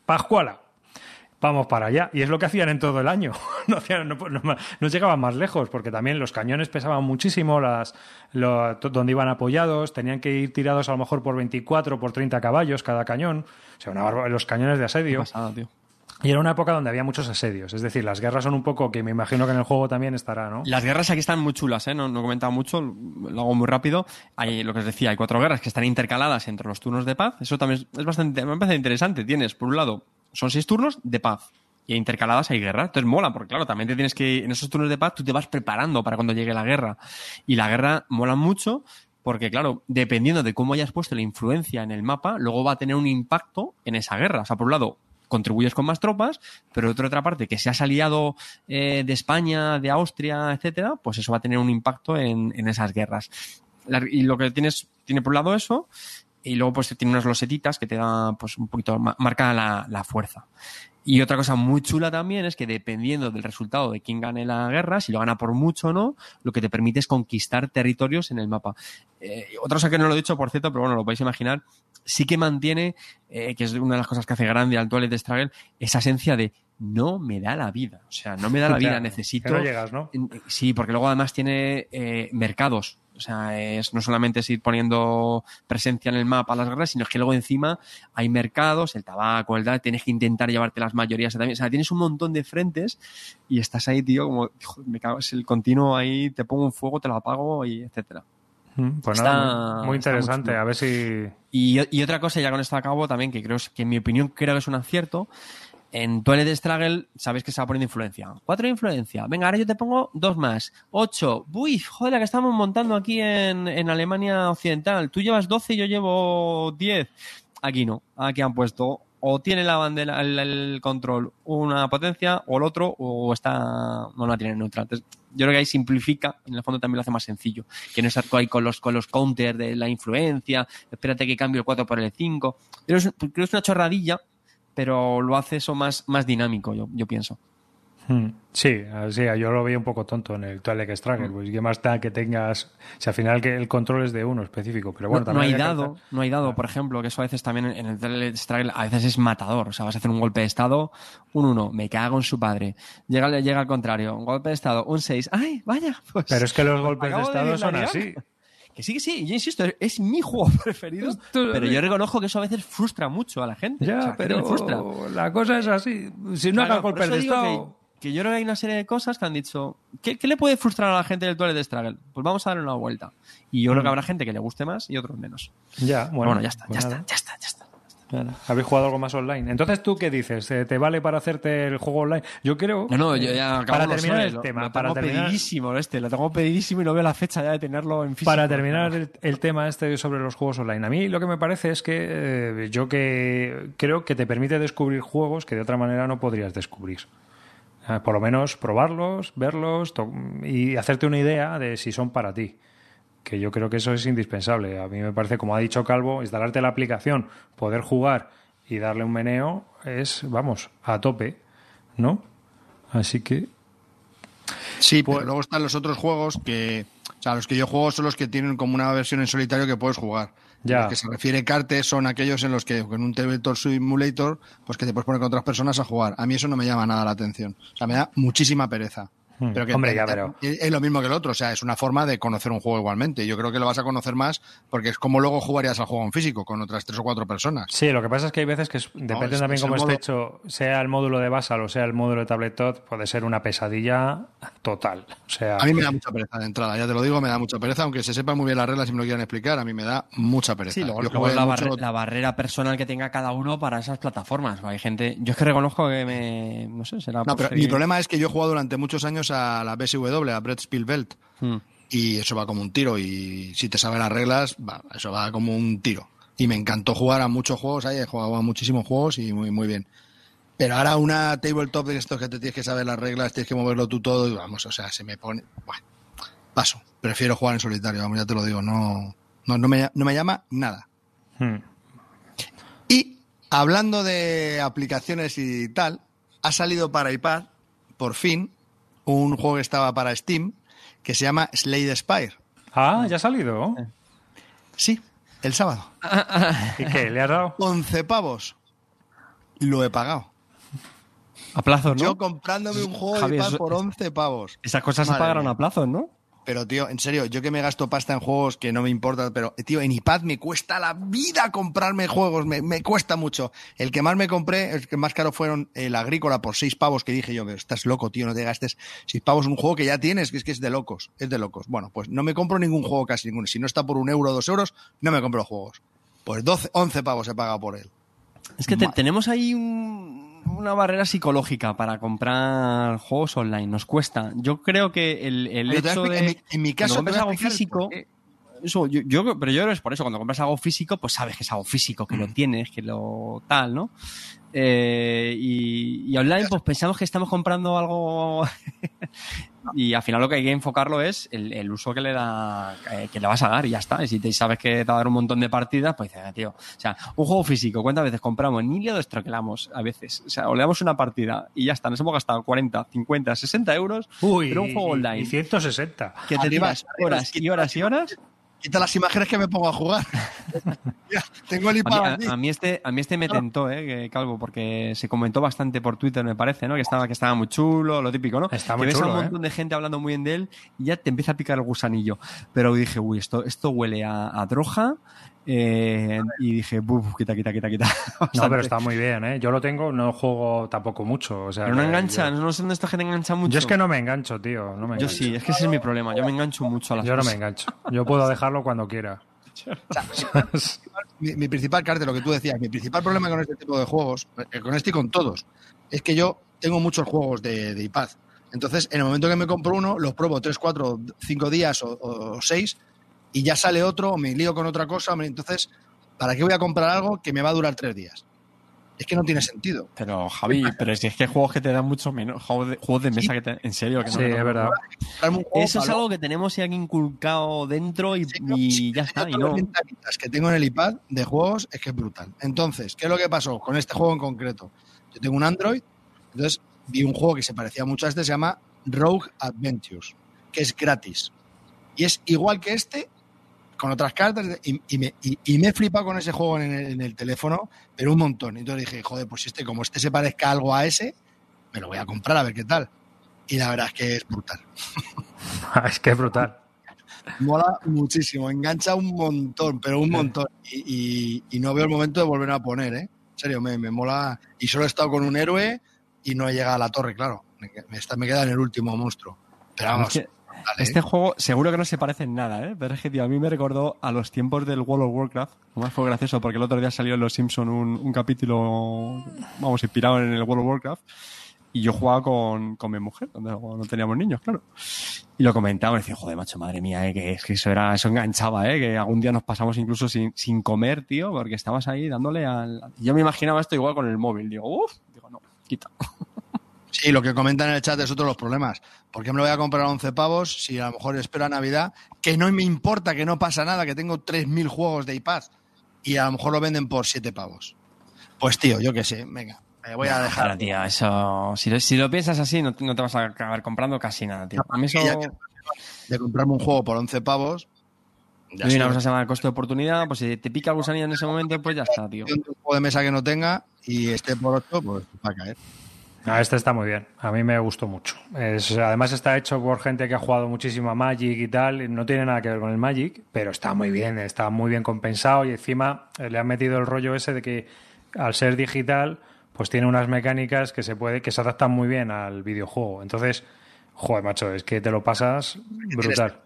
Pascuala. Vamos para allá. Y es lo que hacían en todo el año. No, hacían- no, no- no llegaban más lejos, porque también los cañones pesaban muchísimo, las, lo- donde iban apoyados, tenían que ir tirados a lo mejor por 24 o por 30 caballos cada cañón. O sea, una los cañones de asedio. pasada, tío. Y era una época donde había muchos asedios. Es decir, las guerras son un poco que me imagino que en el juego también estará, ¿no? Las guerras aquí están muy chulas, ¿eh? No, no he comentado mucho, lo hago muy rápido. Hay, lo que os decía, hay cuatro guerras que están intercaladas entre los turnos de paz. Eso también es bastante, me parece interesante. Tienes, por un lado, son seis turnos de paz. Y intercaladas hay guerra. Entonces mola, porque claro, también te tienes que, en esos turnos de paz, tú te vas preparando para cuando llegue la guerra. Y la guerra mola mucho porque, claro, dependiendo de cómo hayas puesto la influencia en el mapa, luego va a tener un impacto en esa guerra. O sea, por un lado, contribuyes con más tropas, pero por otra parte, que seas aliado eh, de España, de Austria, etcétera, pues eso va a tener un impacto en, en esas guerras. Y lo que tienes, tiene por un lado eso, y luego pues tiene unas losetitas que te dan pues un poquito ma- marca la, la fuerza. Y otra cosa muy chula también es que dependiendo del resultado de quién gane la guerra, si lo gana por mucho o no, lo que te permite es conquistar territorios en el mapa. Eh, otra cosa que no lo he dicho, por cierto, pero bueno, lo podéis imaginar, sí que mantiene, eh, que es una de las cosas que hace grande al Toilet Struggle, esa esencia de no me da la vida. O sea, no me da la vida, necesito... que no llegas, ¿no? Sí, porque luego además tiene eh, mercados. O sea, es, no solamente es ir poniendo presencia en el mapa a las guerras, sino que luego encima hay mercados, el tabaco, el tal, tienes que intentar llevarte las mayorías también. O sea, tienes un montón de frentes y estás ahí, tío, como, "Hijo, me cago, es el continuo ahí, te pongo un fuego, te lo apago y etcétera. Mm, Pues Está- nada, muy- interesante. a ver si. Y, y otra cosa, ya con esto acabo también, que creo que en mi opinión creo que es un acierto. En Toilet Struggle sabéis que se va poniendo influencia. Cuatro de influencia. Venga, ahora yo te pongo dos más. Ocho. Uy, joder, la que estamos montando aquí en, en Alemania Occidental. Tú llevas 12 y yo llevo 10. Aquí no. Aquí han puesto o tiene la bandera, el, control una potencia o el otro o está no la tiene neutral. Entonces, yo creo que ahí simplifica, en el fondo también lo hace más sencillo. Que no estar ahí con los, con los counters de la influencia, espérate que cambie el 4 por el 5. Creo que es, creo que es una chorradilla, pero lo hace eso más, más dinámico, yo, yo pienso. Hmm. Sí, así, yo lo veía un poco tonto en el Twilight Struggle. Pues qué más da que tengas. Si al final que el control es de uno específico. Pero bueno, no, no hay también. dado, no hay dado, por ejemplo, que eso a veces también en el Twilight Struggle a veces es matador. O sea, vas a hacer un golpe de estado, un 1, me cago en su padre. Llega, llega al contrario, un golpe de estado, un 6, ¡ay, vaya! Pues, Pero es que los golpes de estado son así. Que sí, que sí, yo insisto, es mi juego preferido, pero yo reconozco que eso a veces frustra mucho a la gente. O sea, frustra. pero la cosa es así. Si no hagas golpes de estado. Que, que yo creo que hay una serie de cosas que han dicho, ¿qué, qué le puede frustrar a la gente del Twilight Struggle? Pues vamos a darle una vuelta. Y yo creo que habrá gente que le guste más y otros menos. Ya, Bueno, bueno, ya está, pues ya está, ya está, ya está. Claro. ¿Habéis jugado algo más online? Entonces, ¿tú qué dices? ¿Eh, ¿Te vale para hacerte el juego online? Yo creo... No, no, yo ya acabo Para terminar el lo- tema, lo para tengo terminar- pedidísimo este, lo tengo pedidísimo y no veo la fecha ya de tenerlo en físico. Para terminar el, el tema este sobre los juegos online, a mí lo que me parece es que eh, yo que creo que te permite descubrir juegos que de otra manera no podrías descubrir. Eh, por lo menos probarlos, verlos to- y hacerte una idea de si son para ti. Que yo creo que eso es indispensable. A mí me parece, como ha dicho Calvo, instalarte la aplicación, poder jugar y darle un meneo es, vamos, a tope, ¿no? Así que Sí, Pues- pero luego están los otros juegos que. O sea, los que yo juego son los que tienen como una versión en solitario que puedes jugar. Ya. Los que se refiere Cartes son aquellos en los que con un Tabletop Simulator, pues que te puedes poner con otras personas a jugar. A mí eso no me llama nada la atención. O sea, me da muchísima pereza. Hmm. Pero que Hombre, ya, pero- es es lo mismo que el otro, o sea, es una forma de conocer un juego igualmente. Yo creo que lo vas a conocer más porque es como luego jugarías al juego en físico con otras tres o cuatro personas. Sí, lo que pasa es que hay veces que es- depende es- también es cómo esté modo- hecho, sea el módulo de Basal o sea el módulo de Tabletop, puede ser una pesadilla total. O sea, A mí me da mucha pereza de entrada, ya te lo digo, me da mucha pereza, aunque se sepan muy bien las reglas y me lo quieran explicar, a mí me da mucha pereza. Sí, luego, luego la, mucho- barre- la barrera personal que tenga cada uno para esas plataformas. Hay gente, yo es que reconozco que me, no sé, será No, pero mi problema es que yo he jugado durante muchos años a la BSW, a Brett Spielbelt, Hmm. y eso va como un tiro, y si te sabes las reglas, va, eso va como un tiro. Y me encantó jugar a muchos juegos ahí, he jugado a muchísimos juegos y muy, muy bien. Pero ahora una tabletop de estos que te tienes que saber las reglas, tienes que moverlo tú todo, y vamos, o sea, se me pone... Bueno, paso, prefiero jugar en solitario, vamos, ya te lo digo, no, no, no, me, no me llama nada. hmm. Y hablando de aplicaciones y tal, ha salido para iPad, por fin, un juego que estaba para Steam, que se llama Slade Spire. Ah, ya ha salido. Sí, el sábado. ¿Y qué? ¿Le has dado? 11 pavos. Lo he pagado. A plazos, ¿no? Yo comprándome un juego Javi, de eso- por 11 pavos. Esas cosas se pagaron mía. a plazos, ¿no? Pero, tío, en serio, yo que me gasto pasta en juegos que no me importa, pero, tío, en iPad me cuesta la vida comprarme juegos, me, me cuesta mucho. El que más me compré, el que más caro fueron el Agrícola por seis pavos, que dije yo, pero estás loco, tío, no te gastes seis pavos un juego que ya tienes, que es que es de locos, es de locos. Bueno, pues no me compro ningún juego, casi ninguno. Si no está por un euro o dos euros, no me compro juegos. Pues 12, 11 pavos he pagado por él. Es que te- tenemos ahí un- una barrera psicológica para comprar juegos online. Nos cuesta. Yo creo que el, el hecho de. en mi- en mi caso compras algo físico. Eso, yo, yo- pero yo creo que es por eso. Cuando compras algo físico, pues sabes que es algo físico, que lo Mm. tienes, que lo tal, ¿no? Eh, y, y online, pues pensamos que estamos comprando algo. Y al final lo que hay que enfocarlo es el, el uso que le da, eh, que le vas a dar y ya está. Y si te sabes que te va a dar un montón de partidas, pues dices, "Ah, tío. O sea, un juego físico, ¿cuántas veces compramos? Ni le destroquelamos a veces. O sea, o le damos una partida y ya está. Nos hemos gastado 40, 50, 60 euros. Uy, pero un juego online. Y 160. Que te Arriba, tiras horas y horas y horas. Quita las imágenes que me pongo a jugar. Ya, tengo el A iPad mí, aquí. a- a mí este, a mí este me tentó, eh, Calvo, porque se comentó bastante por Twitter, me parece, ¿no? Que estaba, que estaba muy chulo, lo típico, ¿no? Está que muy ves a chulo, un ¿eh? montón de gente hablando muy bien de él y ya te empieza a picar el gusanillo. Pero dije, uy, esto, esto huele a, a droga. Eh, y dije, buf, quita, quita, quita, quita. No, pero está muy bien, ¿eh? Yo lo tengo, no juego tampoco mucho. O sea, Pero no engancha, Yo, no sé dónde esta gente engancha mucho. yo es que no me engancho, tío. No me Yo engancho. sí, es que ese es mi problema. Yo me engancho mucho a las Yo no me engancho. Yo puedo dejarlo cuando quiera. mi, mi principal cartel, lo que tú decías, mi principal problema con este tipo de juegos, eh, con este y con todos, es que yo tengo muchos juegos de, de iPad. Entonces, en el momento que me compro uno, los pruebo 3, 4, 5 días o 6 y ya sale otro o me lío con otra cosa. me- Entonces, ¿para qué voy a comprar algo que me va a durar 3 días? Es que no tiene sentido. Pero, Javi, pero es que hay juegos que te dan mucho menos. Juegos de, juegos de mesa que te. En serio, que no. Sí, es verdad. Eso es algo que tenemos ya inculcado dentro y, Sí, no, y sí, ya está. Y no. las ventanitas que tengo en el iPad de juegos es que es brutal. Entonces, ¿qué es lo que pasó con este juego en concreto? Yo tengo un Android, entonces vi un juego que se parecía mucho a este, se llama Rogue Adventures, que es gratis. Y es igual que este, con otras cartas, y, y me, y- y me he flipado con ese juego en el, en el teléfono, pero un montón. Y entonces dije, joder, pues este, como este se parezca algo a ese, me lo voy a comprar a ver qué tal. Y la verdad es que es brutal. es que es brutal. Mola muchísimo, engancha un montón, pero un montón. Y, no veo el momento de volver a poner, ¿eh? En serio, me, me mola. Y solo he estado con un héroe y no he llegado a la torre, claro. Me, me está- me queda en el último monstruo. Pero vamos, Es que ¿eh? este juego seguro que no se parece en nada, ¿eh? Pero es que, tío, a mí me recordó a los tiempos del World of Warcraft. Además fue gracioso porque el otro día salió en Los Simpson un, un capítulo, vamos, inspirado en el World of Warcraft. Y yo jugaba con, con mi mujer, cuando no teníamos niños, claro. Y lo comentábamos, decía, joder, macho, madre mía, eh, que es que eso era, eso enganchaba, eh, que algún día nos pasamos incluso sin, sin comer, tío, porque estabas ahí dándole al. Yo me imaginaba esto igual con el móvil. Digo, uff, digo, no, quita. Sí, lo que comentan en el chat es otro de los problemas. ¿Por qué me lo voy a comprar a 11 pavos si a lo mejor espero a Navidad? Que no me importa, que no pasa nada, que tengo 3.000 juegos de iPad y a lo mejor lo venden por 7 pavos. Pues tío, yo qué sé, venga, me voy a dejar. Claro, tío, eso. Si lo, si lo piensas así, no, no te vas a acabar comprando casi nada, tío. A mí eso. De comprarme un juego por 11 pavos. Ya Hay una cosa se llama costo de oportunidad, pues si te pica el gusanillo en ese momento, pues ya está, tío. un juego de mesa que no tenga y esté por 8, pues va a caer. No, este está muy bien. A mí me gustó mucho. Es- además está hecho por gente que ha jugado muchísimo a Magic y tal. No tiene nada que ver con el Magic, pero está muy bien. Está muy bien compensado y encima eh, le han metido el rollo ese de que al ser digital, pues tiene unas mecánicas que se puede que se adaptan muy bien al videojuego. Entonces, joder, macho, es que te lo pasas brutal.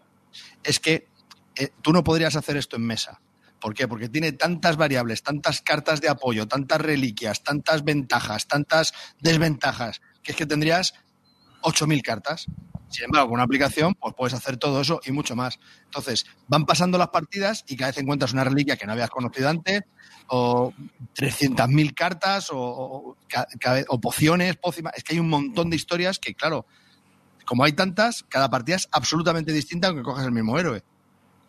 Es que eh, tú no podrías hacer esto en mesa. ¿Por qué? Porque tiene tantas variables, tantas cartas de apoyo, tantas reliquias, tantas ventajas, tantas desventajas, que es que tendrías 8.000 cartas. Sin embargo, con una aplicación, pues puedes hacer todo eso y mucho más. Entonces, van pasando las partidas y cada vez encuentras una reliquia que no habías conocido antes, o 300.000 cartas, o, pociones, pócimas. Es que hay un montón de historias que, claro, como hay tantas, cada partida es absolutamente distinta aunque cojas el mismo héroe.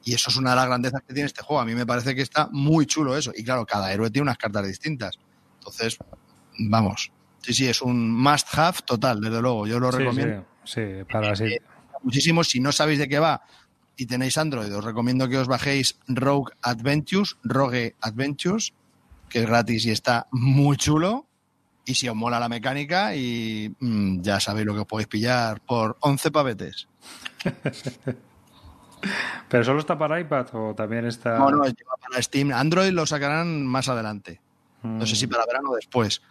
Y eso es una de las grandezas que tiene este juego. A mí me parece que está muy chulo eso. Y claro, cada héroe tiene unas cartas distintas. Entonces, vamos. Sí, sí, es un must have total, desde luego. Yo lo Sí, recomiendo sí, sí, para así. muchísimo. Si no sabéis de qué va y tenéis Android, os recomiendo que os bajéis Rogue Adventures, Rogue Adventures, que es gratis y está muy chulo. Y si os mola la mecánica, y mm, ya sabéis lo que os podéis pillar por 11 pavetes. ¿Pero solo está para iPad o también está...? No, no, lleva para Steam. Android lo sacarán más adelante. Mm, No sé si para verano o después.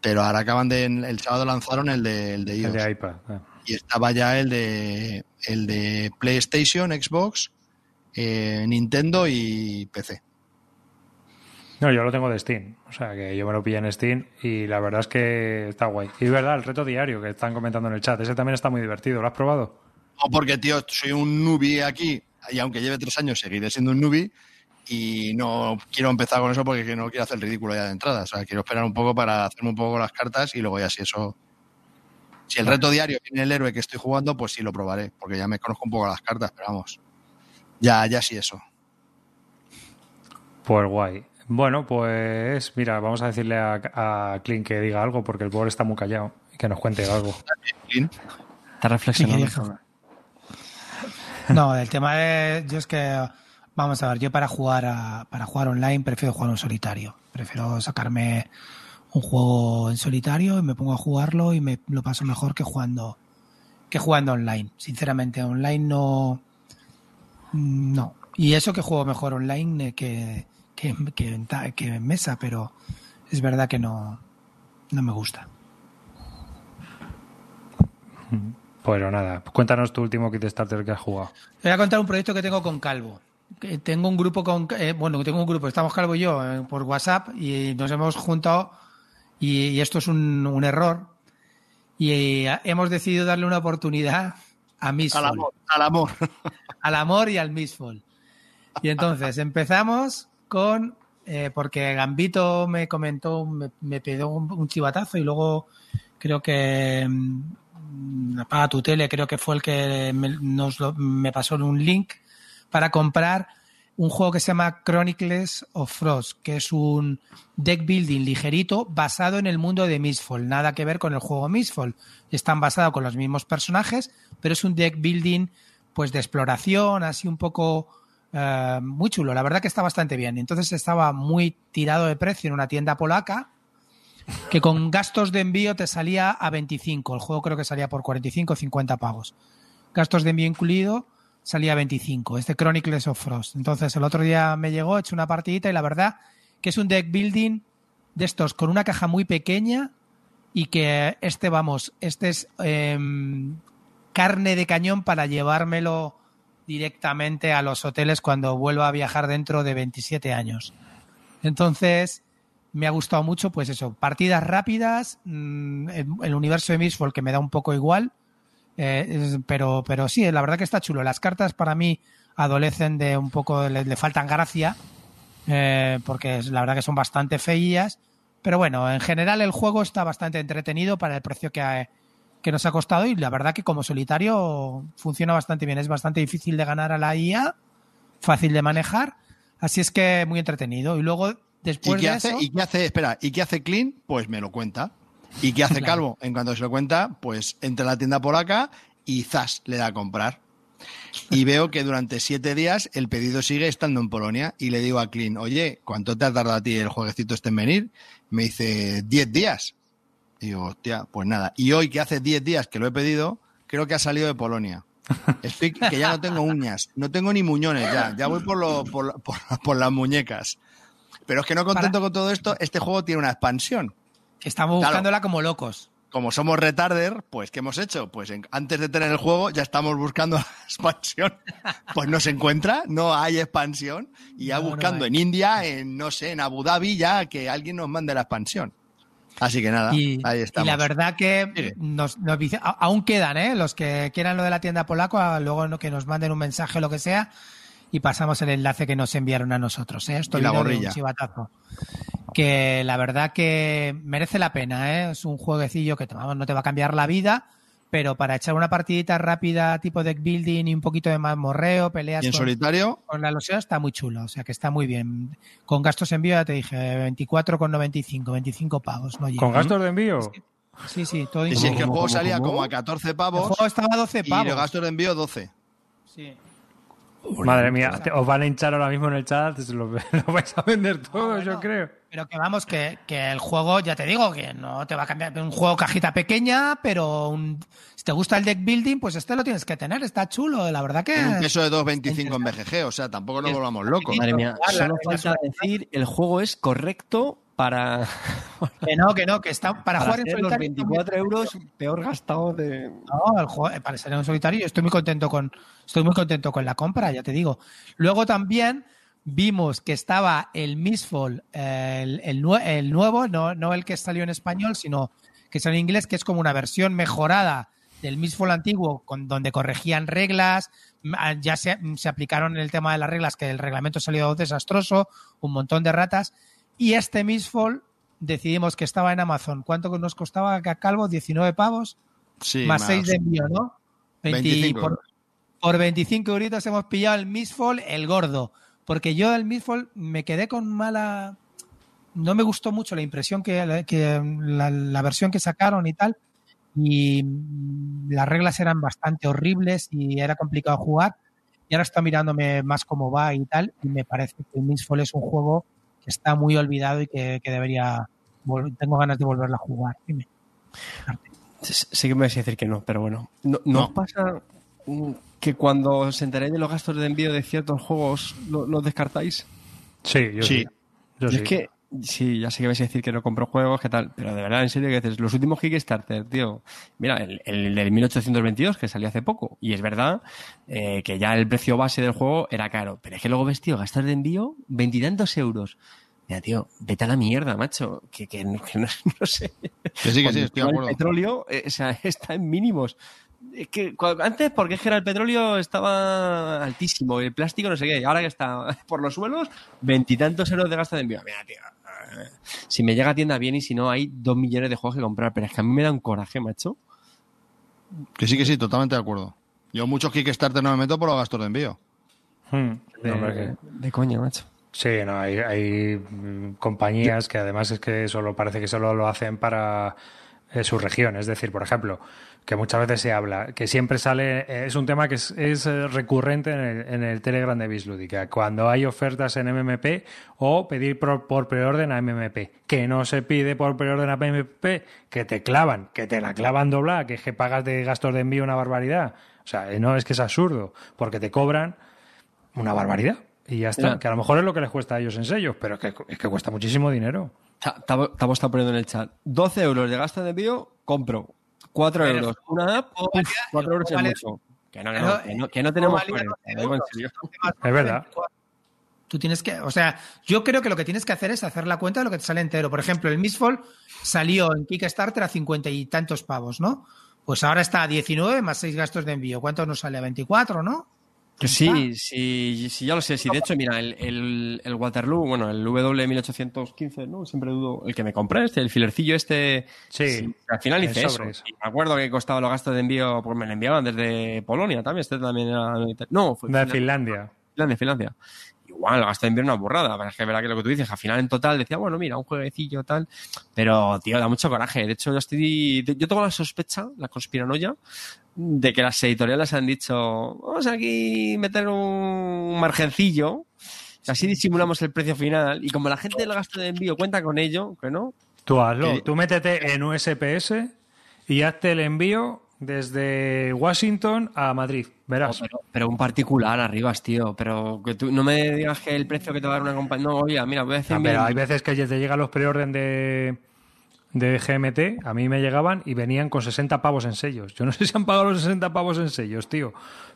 Pero ahora acaban de. El sábado lanzaron el de, el de El iOS. de iPad. ah. y estaba ya el de el de PlayStation, Xbox, eh, Nintendo y PC. No, yo lo tengo de Steam. O sea, que yo me lo pillé en Steam y la verdad es que está guay. Y es verdad, el reto diario que están comentando en el chat, ese también está muy divertido. ¿Lo has probado? No porque, tío, soy un newbie aquí y aunque lleve tres años seguiré siendo un newbie y no quiero empezar con eso porque no quiero hacer el ridículo ya de entrada. O sea, quiero esperar un poco para hacerme un poco las cartas y luego ya si eso... Si el reto diario tiene el héroe que estoy jugando, pues sí lo probaré, porque ya me conozco un poco las cartas, pero vamos. Ya, ya sí eso. Pues guay. Bueno, pues mira, vamos a decirle a, a Clint que diga algo porque el pobre está muy callado y que nos cuente algo. Está reflexionando. No, el tema es, yo es que, vamos a ver, yo para jugar a, para jugar online prefiero jugar en solitario. Prefiero sacarme un juego en solitario y me pongo a jugarlo y me lo paso mejor que jugando, que jugando online. Sinceramente, online no, no. Y eso que juego mejor online eh, que, que, que que en mesa, pero es verdad que no, no me gusta. Pues nada, cuéntanos tu último kit starter que has jugado. Te voy a contar un proyecto que tengo con Calvo. Tengo un grupo con, eh, bueno, tengo un grupo, estamos Calvo y yo eh, por WhatsApp y nos hemos juntado y, y esto es un, un error y eh, hemos decidido darle una oportunidad a Al Mistfall, amor, al amor. al amor y al Mistfall. Y entonces empezamos con, eh, porque Gambito me comentó, me, me pidió un, un chivatazo y luego creo que mm, Apaga tu tele, creo que fue el que me, pasó un link para comprar un juego que se llama Chronicles of Frost, que es un deck building ligerito basado en el mundo de Mistfall. Nada que ver con el juego Mistfall. Están basados con los mismos personajes, pero es un deck building pues de exploración, así un poco eh, muy chulo. La verdad que está bastante bien. Entonces estaba muy tirado de precio en una tienda polaca que con gastos de envío te salía a 25. El juego creo que salía por 45 o 50 pavos. Gastos de envío incluido salía 25, este Chronicles of Frost. Entonces el otro día me llegó, he hecho una partidita y la verdad que es un deck building de estos con una caja muy pequeña y que este, vamos, este es em, carne de cañón para llevármelo directamente a los hoteles cuando vuelva a viajar dentro de 27 años. Entonces, me ha gustado mucho, pues eso, partidas rápidas, mm, el universo de Mistfall que me da un poco igual, eh, pero, pero sí, la verdad que está chulo. Las cartas para mí adolecen de un poco, le, faltan gracia, eh, porque la verdad que son bastante feillas. Pero bueno, en general el juego está bastante entretenido para el precio que, que nos ha costado y la verdad que como solitario funciona bastante bien. Es bastante difícil de ganar a la IA, fácil de manejar, así es que muy entretenido. Y luego después ¿Y qué de hace, eso, ¿Y qué hace? Espera, ¿y qué hace Clean? Pues me lo cuenta. ¿Y qué hace Claro. Calvo? En cuanto se lo cuenta, pues entra a la tienda polaca y zas, le da a comprar. Y veo que durante siete días el pedido sigue estando en Polonia y le digo a Clean, oye, ¿cuánto te ha tardado a ti el jueguecito este en venir? Me dice, 10 días. Y digo, hostia, pues nada. Y hoy que hace 10 días que lo he pedido, creo que ha salido de Polonia. Estoy que ya no tengo uñas, no tengo ni muñones ya, ya voy por, lo- por, la- por, por las muñecas. Pero es que no contento con todo esto, este juego tiene una expansión. estamos Claro. buscándola como locos. Como somos retarder, pues ¿qué hemos hecho? Pues en- antes de tener el juego ya estamos buscando la expansión. Pues no se encuentra, no hay expansión y ya No, buscando en India, en no sé, en Abu Dhabi ya que alguien nos mande la expansión. Así que nada, Y, ahí y estamos. la verdad que nos, aún quedan, ¿eh? Los que quieran lo de la tienda polaco, luego que nos manden un mensaje o lo que sea y pasamos el enlace que nos enviaron a nosotros, ¿eh? Esto Y la de gorrilla. un chivatazo. Que la verdad que merece la pena, ¿eh? Es un jueguecillo que vamos, no te va a cambiar la vida, pero para echar una partidita rápida tipo deck building y un poquito de mazmorreo, peleas Y en con, solitario, con la ilusión está muy chulo, o sea que está muy bien. Con gastos en envío ya te dije, 24,95, 25 pavos, no llega. ¿Con gastos de envío? Sí, sí, todo y si es que el ¿Cómo, juego cómo, salía cómo? como a 14 El pavos juego estaba a 12 y pavos. los gastos de envío 12. Sí. Madre mía, te- os van a hinchar ahora mismo en el chat, lo, lo vais a vender todo, bueno. yo creo. Pero que vamos, que, que el juego, ya te digo, que no te va a cambiar. Un juego cajita pequeña, pero un- si te gusta el deck building, pues este lo tienes que tener. Está chulo, la verdad que. Un peso de 2.25 en BGG, o sea, tampoco nos volvamos locos. Madre mía, solo falta decir el juego es correcto para, Que no, que no, que está para, para jugar en los solitario. muy 24 euros peor gastado de... No, el juego, eh, para ser en solitario, yo estoy muy contento con, estoy muy contento con la compra, ya te digo. Luego también vimos que estaba el Mistfall, eh, el, el el nuevo, no, no el que salió en español, sino que salió en inglés, que es como una versión mejorada del Mistfall antiguo, con, donde corregían reglas, m- ah, ya se, se aplicaron en el tema de las reglas, que el reglamento salió desastroso, un montón de ratas, y este Mistfall decidimos que estaba en Amazon. ¿Cuánto nos costaba, Calvo? ¿19 pavos? Sí, más 6 de envío, ¿no? 20 25 por, por 25 euritos hemos pillado el Mistfall, el gordo. Porque yo el Mistfall me quedé con mala... No me gustó mucho la impresión que, que la, la versión que sacaron y tal. Y las reglas eran bastante horribles y era complicado jugar. Y ahora estoy mirándome más cómo va y tal. Y me parece que el Mistfall es un juego que está muy olvidado y que, que debería... Tengo ganas de volverlo a jugar. Dime. Sí que me vais a decir que no, pero bueno. ¿No, no pasa que cuando os enteráis de los gastos de envío de ciertos juegos lo- los descartáis? Sí, yo sí. Sí. Yo Yo sí. es que, sí, ya sé que vais a decir que no compro juegos, que tal, pero de verdad, en serio, que dices, los últimos Kickstarter, tío, mira, el, el del 1822 que salió hace poco, y es verdad eh, que ya el precio base del juego era caro, pero es que luego ves, tío, gastos de envío, veintitantos euros. Mira, tío, vete a la mierda, macho, que, que, no- que no, no sé. Que sí, que sí, estoy de acuerdo. El petróleo eh, o sea, está en mínimos. Es que antes, porque es que era el petróleo estaba altísimo, el plástico no sé qué, y ahora que está por los suelos, veintitantos euros de gasto de envío. Mira, tío, si me llega a tienda bien y si no, hay dos millones de juegos que comprar, pero es que a mí me da un coraje, macho. Que sí, que sí, totalmente de acuerdo. Yo muchos Kickstarter no me meto por los gastos de envío. Hmm. De, No, hombre, que- de coña, macho. Sí, no, hay, hay mm, compañías que además es que solo parece que solo lo hacen para su región. Es decir, por ejemplo, que muchas veces se habla, que siempre sale, eh, es un tema que es, es, eh, recurrente en el, en el Telegram de Bislúdica, cuando hay ofertas en MMP o pedir por, por preorden a MMP, que no se pide por preorden a MMP, que te clavan, que te la clavan doblada, que es que pagas de gastos de envío una barbaridad. O sea, eh, no es que es absurdo, porque te cobran una barbaridad. Y ya está. Que a lo mejor es lo que les cuesta a ellos en sellos, pero es que, es que cuesta muchísimo dinero. Tavo está poniendo en el chat. 12 euros de gasto de envío, compro. 4 Pero euros. Una app, juego uf, valía- 4 euros es vale- mucho. Que no, que no, que no, que no tenemos valía coherencia, 12 lo digo en euros. serio. Es verdad. Tú tienes que, o sea, yo creo que lo que tienes que hacer es hacer la cuenta de lo que te sale entero. Por ejemplo, el Mistfall salió en Kickstarter a cincuenta y tantos pavos, ¿no? Pues ahora está a 19 más 6 gastos de envío. ¿Cuánto nos sale? A 24, ¿no? Sí, sí, sí, ya lo sé. Sí, de hecho, mira, el, el, el Waterloo, bueno, el W1815, ¿no? Siempre dudo. El que me compré, este, el filercillo este. Sí. al final hice eso. me acuerdo que costaba los gastos de envío, porque me lo enviaban desde Polonia también. Este también era. No, fue De Finlandia. Finlandia, Finlandia. Igual, el gasto de envío era una burrada. Pero es que verdad que lo que tú dices, al final en total decía, bueno, mira, un jueguecillo tal. Pero, tío, da mucho coraje. De hecho, yo estoy. Yo tengo la sospecha, la conspiranoia, de que las editoriales han dicho, vamos aquí a meter un margencillo. Así disimulamos el precio final. Y como la gente del gasto de envío cuenta con ello, que no, Tú hazlo. Tú métete en USPS y hazte el envío desde Washington a Madrid. Verás. pero, pero un particular arriba, tío. Pero que tú no me digas que el precio que te va a dar una compañía. No, oye, mira, voy a decir. Ah, pero hay veces que te llegan los preorden de, de GMT, a mí me llegaban y venían con 60 pavos en sellos. Yo no sé si han pagado los 60 pavos en sellos, tío.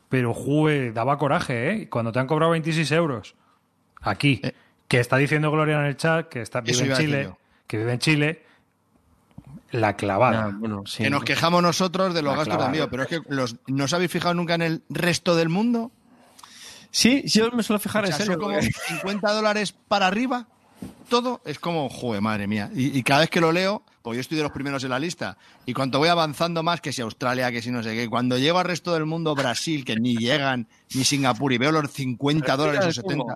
Pero, jue, daba coraje, ¿eh? Cuando te han cobrado 26 euros. Aquí. Eh. Que está diciendo Gloria en el chat que está, vive en Chile. Que vive en Chile. La clavada. Ah, bueno, sí. Que nos quejamos nosotros de los gastos de envío, pero es que los, ¿no os habéis fijado nunca en el resto del mundo? Sí, sí, yo me suelo fijar O en serio. son como porque- 50 dólares para arriba. Todo es como, joder, madre mía. Y, y cada vez que lo leo, pues yo estoy de los primeros en la lista. Y cuando voy avanzando más, que si Australia, que si no sé qué, cuando llego al resto del mundo, Brasil, que ni llegan, ni Singapur, y veo los 50 Pero dólares o mira, 70,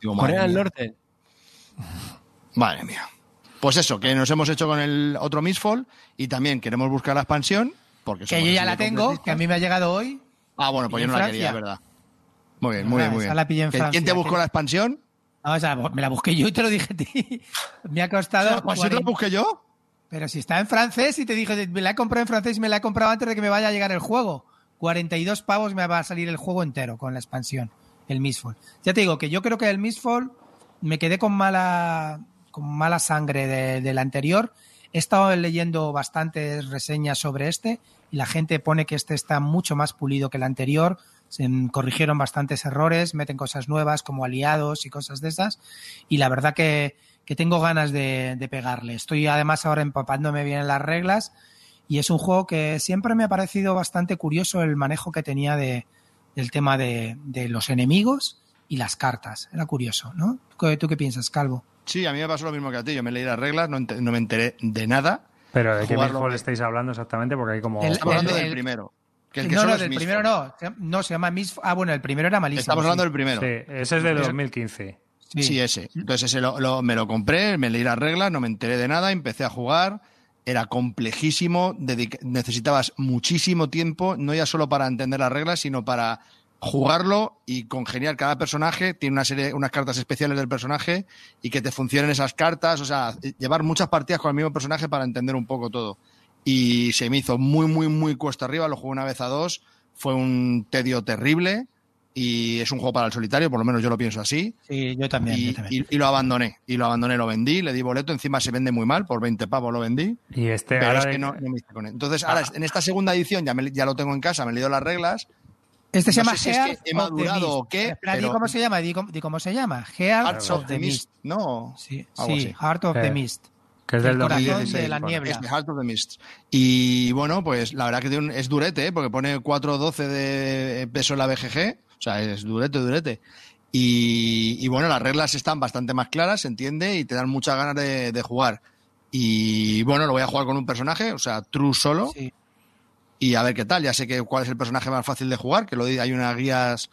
digo, madre Corea del. Norte. Madre mía. Pues eso, que nos hemos hecho con el otro Mistfall y también queremos buscar la expansión. Porque Que yo ya la tengo, que a mí me ha llegado hoy. Ah, bueno, pues yo no la quería, es verdad. Muy bien, muy Ah, bien, muy bien. la pillé en ¿Que- Francia, ¿Quién te buscó que- la expansión? No, o sea, me la busqué yo y te lo dije a ti. Me ha costado. Te la 40. busqué yo. Pero si está en francés y te dije, me la he comprado en francés y me la he comprado antes de que me vaya a llegar el juego. 42 pavos me va a salir el juego entero con la expansión, el Mistfall. Ya te digo que yo creo que el Mistfall me quedé con mala, con mala sangre de- del anterior. He estado leyendo bastantes reseñas sobre este y la gente pone que este está mucho más pulido que el anterior. Se corrigieron bastantes errores, meten cosas nuevas como aliados y cosas de esas. Y la verdad que, que tengo ganas de, de pegarle. Estoy además ahora empapándome bien en las reglas y es un juego que siempre me ha parecido bastante curioso el manejo que tenía de, del tema de, de los enemigos y las cartas. Era curioso, ¿no? ¿Tú tú qué piensas, Calvo? Sí, a mí me pasó lo mismo que a ti. Yo me leí las reglas, no, no me enteré de nada. Pero de qué Mistfall que- estáis hablando exactamente, porque hay como. El- Estamos hablando el- del primero. Que el que no, no, es del primero no. Se- No, se llama Miss. Ah, bueno, el primero era malísimo. Estamos hablando sí. del primero. Sí, ese es de Eso- 2015. Sí. Sí, ese. Entonces ese lo, lo- me lo compré, me leí las reglas, no me enteré de nada, empecé a jugar. Era complejísimo, necesitabas muchísimo tiempo, no ya solo para entender las reglas, sino para jugarlo y congeniar cada personaje. Tiene una serie, unas cartas especiales del personaje y que te funcionen esas cartas. O sea, llevar muchas partidas con el mismo personaje para entender un poco todo. Y se me hizo muy, muy, muy cuesta arriba. Lo jugué una vez a dos. Fue un tedio terrible. Y es un juego para el solitario, por lo menos yo lo pienso así. Sí, yo también. yo Y, también. y- y lo abandoné. Y lo abandoné, lo vendí, le di boleto. Encima se vende muy mal, por 20 pavos lo vendí. Y este Pero ahora es de- que no, no me hice con él. Entonces, ahora en esta segunda edición ya, me- ya lo tengo en casa, me he leído las reglas. Este se no llama sé si es que Heart he of the madurado Mist. o qué, Espera, di pero- cómo se llama, di, cómo- di cómo se llama. Heart Hearts of the Mist. No, Sí, algo sí, así. Heart of Eh, the Mist. Que es del el corazón 2016. de la niebla. Es de Heart of the Mist. Y bueno, pues la verdad que tiene un- es durete, ¿eh? porque pone 4.12 de peso en la BGG. O sea, es durete, durete. Y, y bueno, las reglas están bastante más claras, se entiende, y te dan muchas ganas de, de jugar. Y bueno, lo voy a jugar con un personaje, o sea, true solo. Sí. y a ver qué tal. Ya sé que cuál es el personaje más fácil de jugar, que lo di- hay unas guías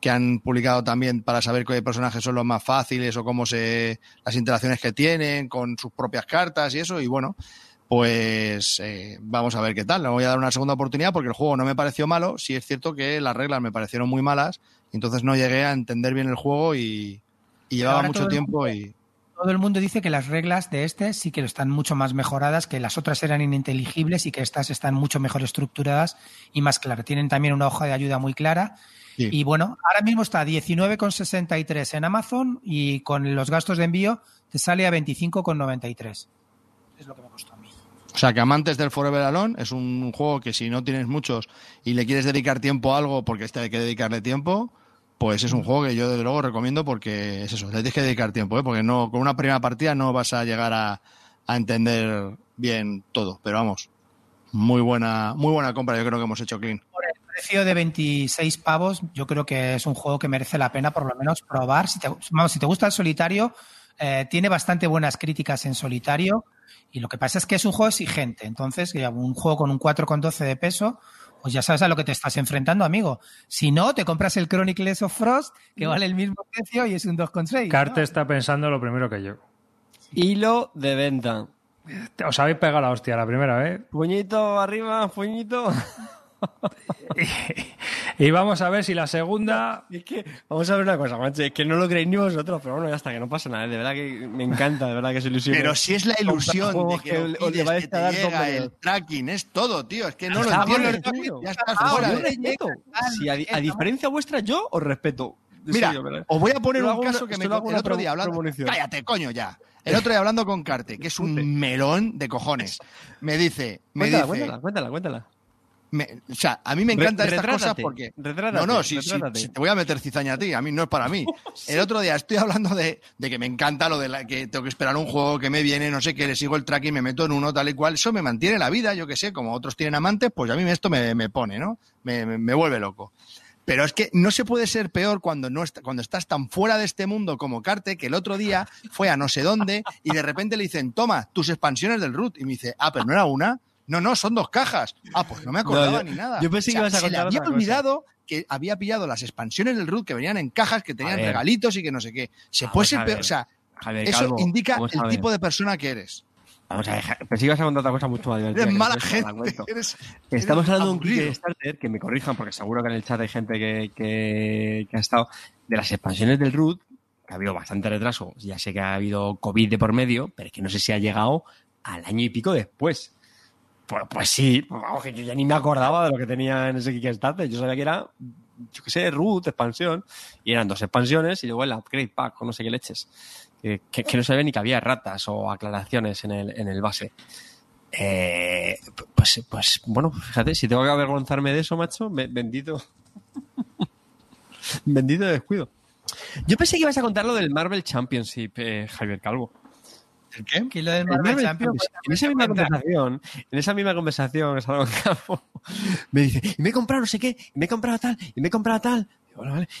que han publicado también para saber qué personajes son los más fáciles o cómo se las interacciones que tienen con sus propias cartas y eso y bueno pues eh, vamos a ver qué tal. Le voy a dar una segunda oportunidad porque el juego no me pareció malo. Sí es cierto que las reglas me parecieron muy malas, entonces no llegué a entender bien el juego y, y llevaba mucho tiempo mundo- y Todo el mundo dice que las reglas de este sí que están mucho más mejoradas, que las otras eran ininteligibles y que estas están mucho mejor estructuradas y más claras. Tienen también una hoja de ayuda muy clara. Sí. Y bueno, ahora mismo está a 19,63 en Amazon y con los gastos de envío te sale a 25,93. Es lo que me costó a mí. O sea, que amantes del Forever Alone es un juego que si no tienes muchos y le quieres dedicar tiempo a algo porque este hay que dedicarle tiempo, pues es un juego que yo desde luego recomiendo porque es eso, le tienes que dedicar tiempo, ¿eh? porque no con una primera partida no vas a llegar a, a entender bien todo, pero vamos, muy buena, muy buena compra yo creo que hemos hecho clean. Precio de 26 pavos, yo creo que es un juego que merece la pena por lo menos probar. Si te, vamos, si te gusta el solitario, eh, tiene bastante buenas críticas en solitario. Y lo que pasa es que es un juego exigente. Entonces, un juego con un 4,12 de peso, pues ya sabes a lo que te estás enfrentando, amigo. Si no, te compras el Chronicles of Frost, que vale el mismo precio y es un 2,6. ¿no? Carte está pensando lo primero que yo. Hilo de venta. Os habéis pegado la hostia la primera vez. Puñito arriba, puñito. Y vamos a ver si la segunda. Es que, vamos a ver una cosa, macho, es que no lo creéis ni vosotros, pero bueno, ya está, que no pasa nada, ¿eh? de verdad que me encanta, de verdad que es ilusión. Pero si es la ilusión de que, que le vais a dar llega el tracking, es todo, tío, es que no lo bueno, tío. ya estás Ah, fuera yo respeto. Si a, a diferencia vuestra, yo os respeto. Mira, os voy a poner un una- caso que me el otro día hablando. Cállate, coño, ya. El otro día hablando con Carte, que es un melón de cojones. Me dice, me Cuéntala, dice, cuéntala, cuéntala, cuéntala. Me- o sea, a mí me Re- encantan estas retrátate, cosas porque no, no, si, si- te voy a meter cizaña a ti, a mí no es para mí. El otro día estoy hablando de, de que me encanta lo de la, que tengo que esperar un juego que me viene, no sé qué, le sigo el tracking, me meto en uno tal y cual, eso me mantiene la vida, yo que sé, como otros tienen amantes, pues a mí esto me, me pone, ¿no? Me, me- me vuelve loco. Pero es que no se puede ser peor cuando, no est- cuando estás tan fuera de este mundo como Carte, que el otro día fue a no sé dónde y de repente le dicen, toma, tus expansiones del root. Y me dice, ah, pero no era una. No, no, son dos cajas. Ah, pues no me acordaba No, yo- ni nada. yo pensé que ibas a se le contar había otra cosa. olvidado que había pillado las expansiones del root que venían en cajas, que tenían regalitos y que no sé qué. Se puede ser peor. O sea, Javier eso Calvo, indica el tipo de persona que eres. Vamos a Ja- pensé que ibas a contar otra cosa mucho más divertida. Eres mala gente. Eres, Estamos eres hablando de un. Kickstarter, que me corrijan porque seguro que en el chat hay gente que, que, que ha estado, de las expansiones del root, que ha habido bastante retraso, ya sé que ha habido COVID de por medio, pero es que no sé si ha llegado al año y pico después. Pues, pues sí, yo ya ni me acordaba de lo que tenía en ese Kickstarter. Yo sabía que era, yo qué sé, root, expansión, y eran dos expansiones y luego el upgrade pack o no sé qué leches. Que, no sabía ni que había ratas o aclaraciones en el, en el base. Eh, pues, pues, bueno, fíjate, si tengo que avergonzarme de eso, macho, be- bendito. bendito descuido. Yo pensé que ibas a contar lo del Marvel Championship, eh, Javier Calvo. ¿El qué? Que lo del El Marvel Marvel Champions, Championship. en esa misma conversación, en esa misma conversación me dice, y me he comprado no sé qué, y me he comprado tal, y me he comprado tal.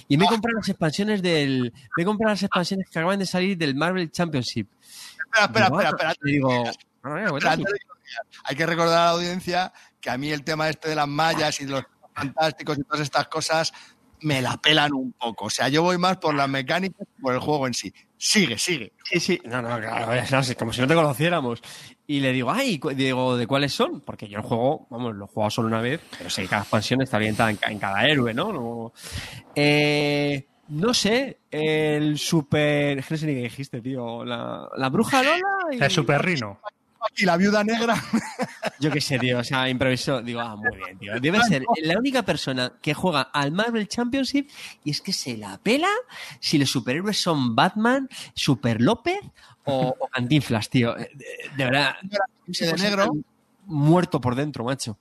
Y me he comprado las expansiones del. Me he comprado las expansiones que acaban de salir del Marvel Championship. Espera, espera, Digo, espera, "Ah", espera. y digo, digas, Hay que recordar a la audiencia que a mí el tema este de las mallas y de los fantásticos y todas estas cosas me la pelan un poco. O sea, yo voy más por las mecánicas que por el juego en sí. Sigue, sigue. Sí, sí, no, no, claro, es así, como si no te conociéramos. Y le digo, ay, digo, ¿de cuáles son? Porque yo el juego, vamos, lo he jugado solo una vez, pero sé que cada expansión está orientada en, en cada héroe, ¿no? No, Eh, no sé, el super. es que No sé ni qué dijiste, tío. La, la bruja Lola y. El Super Rino. Y la viuda negra. Yo qué sé, tío. O sea, improvisó. Digo, ah, muy bien, tío. Debe ser la única persona que juega al Marvel Championship y es que se la pela si los superhéroes son Batman, Super López o, o Cantinflas, tío. Eh, De, de verdad. de negro. Muerto por dentro, macho.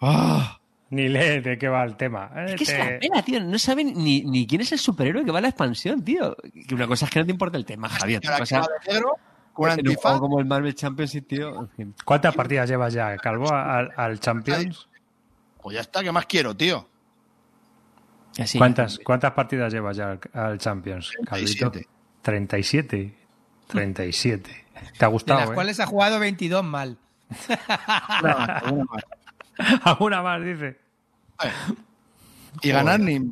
Ah. Ni lee de qué va el tema. Es que se la Este- pela, tío. No saben ni, ni quién es el superhéroe que va a la expansión, tío. Que una cosa es que no te importa el tema, Javier. Otra cosa va de negro, con en un antifaz. juego como el Marvel Championship, tío. ¿Cuántas partidas llevas ya, Calvo, al, al Champions? Pues ya está, ¿qué más quiero, tío? Así. ¿Cuántas, ¿Cuántas partidas llevas ya al, al Champions, Calvito? 37. 37. 37. ¿Te ha de gustado, las eh? cuales ha jugado 22 mal. Alguna más, dice. Y ganar ni. mm,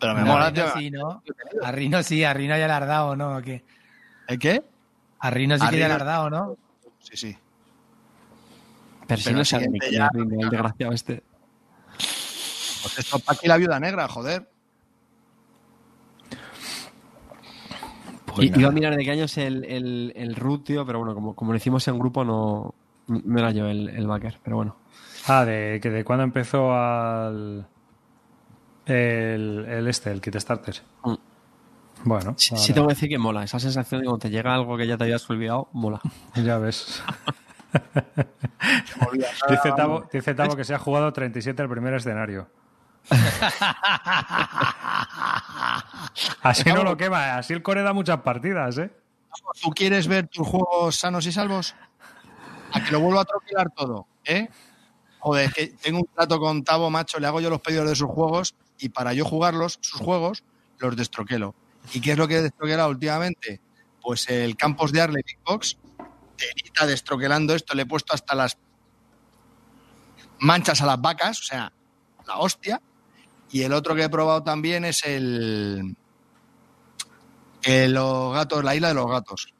Pero me No, mola, a Rino tío. sí, ¿no? A Rino sí, a Rino ya le has dado, ¿no? ¿O qué? ¿El qué? A Rino sí A que ya le has dado, ¿no? Sí, sí. Pero si no sabe ni siguiente quién el desgraciado este. Pues esto, Paqui la viuda negra, joder. Pues iba a mirar de qué año es el, el, el root, tío, pero bueno, como, como lo hicimos en grupo, no, no era yo el, el backer, pero bueno. Ah, de, que de cuándo empezó al. El, el este, el Kit Starter. Mm. Bueno, Sí, ahora- sí tengo que decir que mola. Esa sensación de cuando te llega algo que ya te habías olvidado, mola. ya ves. dice, Tavo, dice Tavo que se ha jugado 37 el primer escenario. así no lo quema, así el core da muchas partidas, ¿eh? ¿Tú quieres ver tus juegos sanos y salvos? A que lo vuelvo a troquelar todo, ¿eh? Joder, es que tengo un trato con Tavo, macho, le hago yo los pedidos de sus juegos y para yo jugarlos, sus juegos, los destroquelo. ¿Y qué es lo que he destroquelado últimamente? Pues el Campos de Arley Big Box, telita destroquelando esto, le he puesto hasta las manchas a las vacas, o sea, la hostia. Y el otro que he probado también es el, los gatos, la isla de los gatos.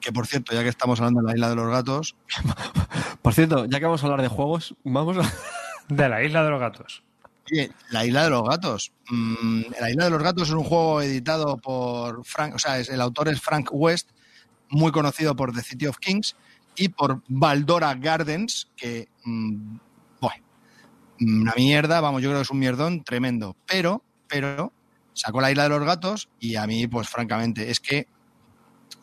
Que por cierto, ya que estamos hablando de la isla de los gatos, Por cierto, ya que vamos a hablar de juegos, vamos a... De la isla de los gatos. Oye, la isla de los gatos. Mm, la isla de los gatos es un juego editado por Frank, o sea, es- el autor es Frank West, muy conocido por The City of Kings y por Baldora Gardens, que, mm, bueno, una mierda, vamos, yo creo que es un mierdón tremendo. Pero, pero, sacó la isla de los gatos y a mí, pues francamente, es que,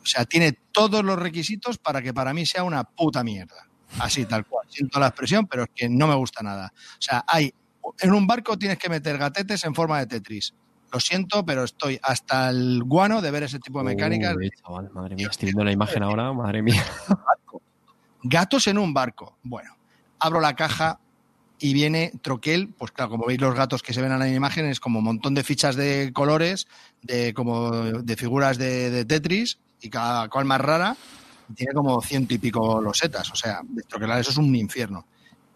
o sea, tiene todos los requisitos para que para mí sea una puta mierda. Así, tal cual. Siento la expresión, pero es que no me gusta nada. O sea, hay, en un barco tienes que meter gatetes en forma de Tetris. Lo siento, pero estoy hasta el guano de ver ese tipo de mecánicas. Uy, chaval, madre mía, estoy viendo la imagen ahora, madre mía. Gatos en un barco. Bueno, abro la caja y viene troquel, pues claro, como veis los gatos que se ven en la imagen es como un montón de fichas de colores, de como de figuras de, de Tetris y cada cual más rara. y Tiene como ciento y pico losetas, o sea, destroquelar eso es un infierno.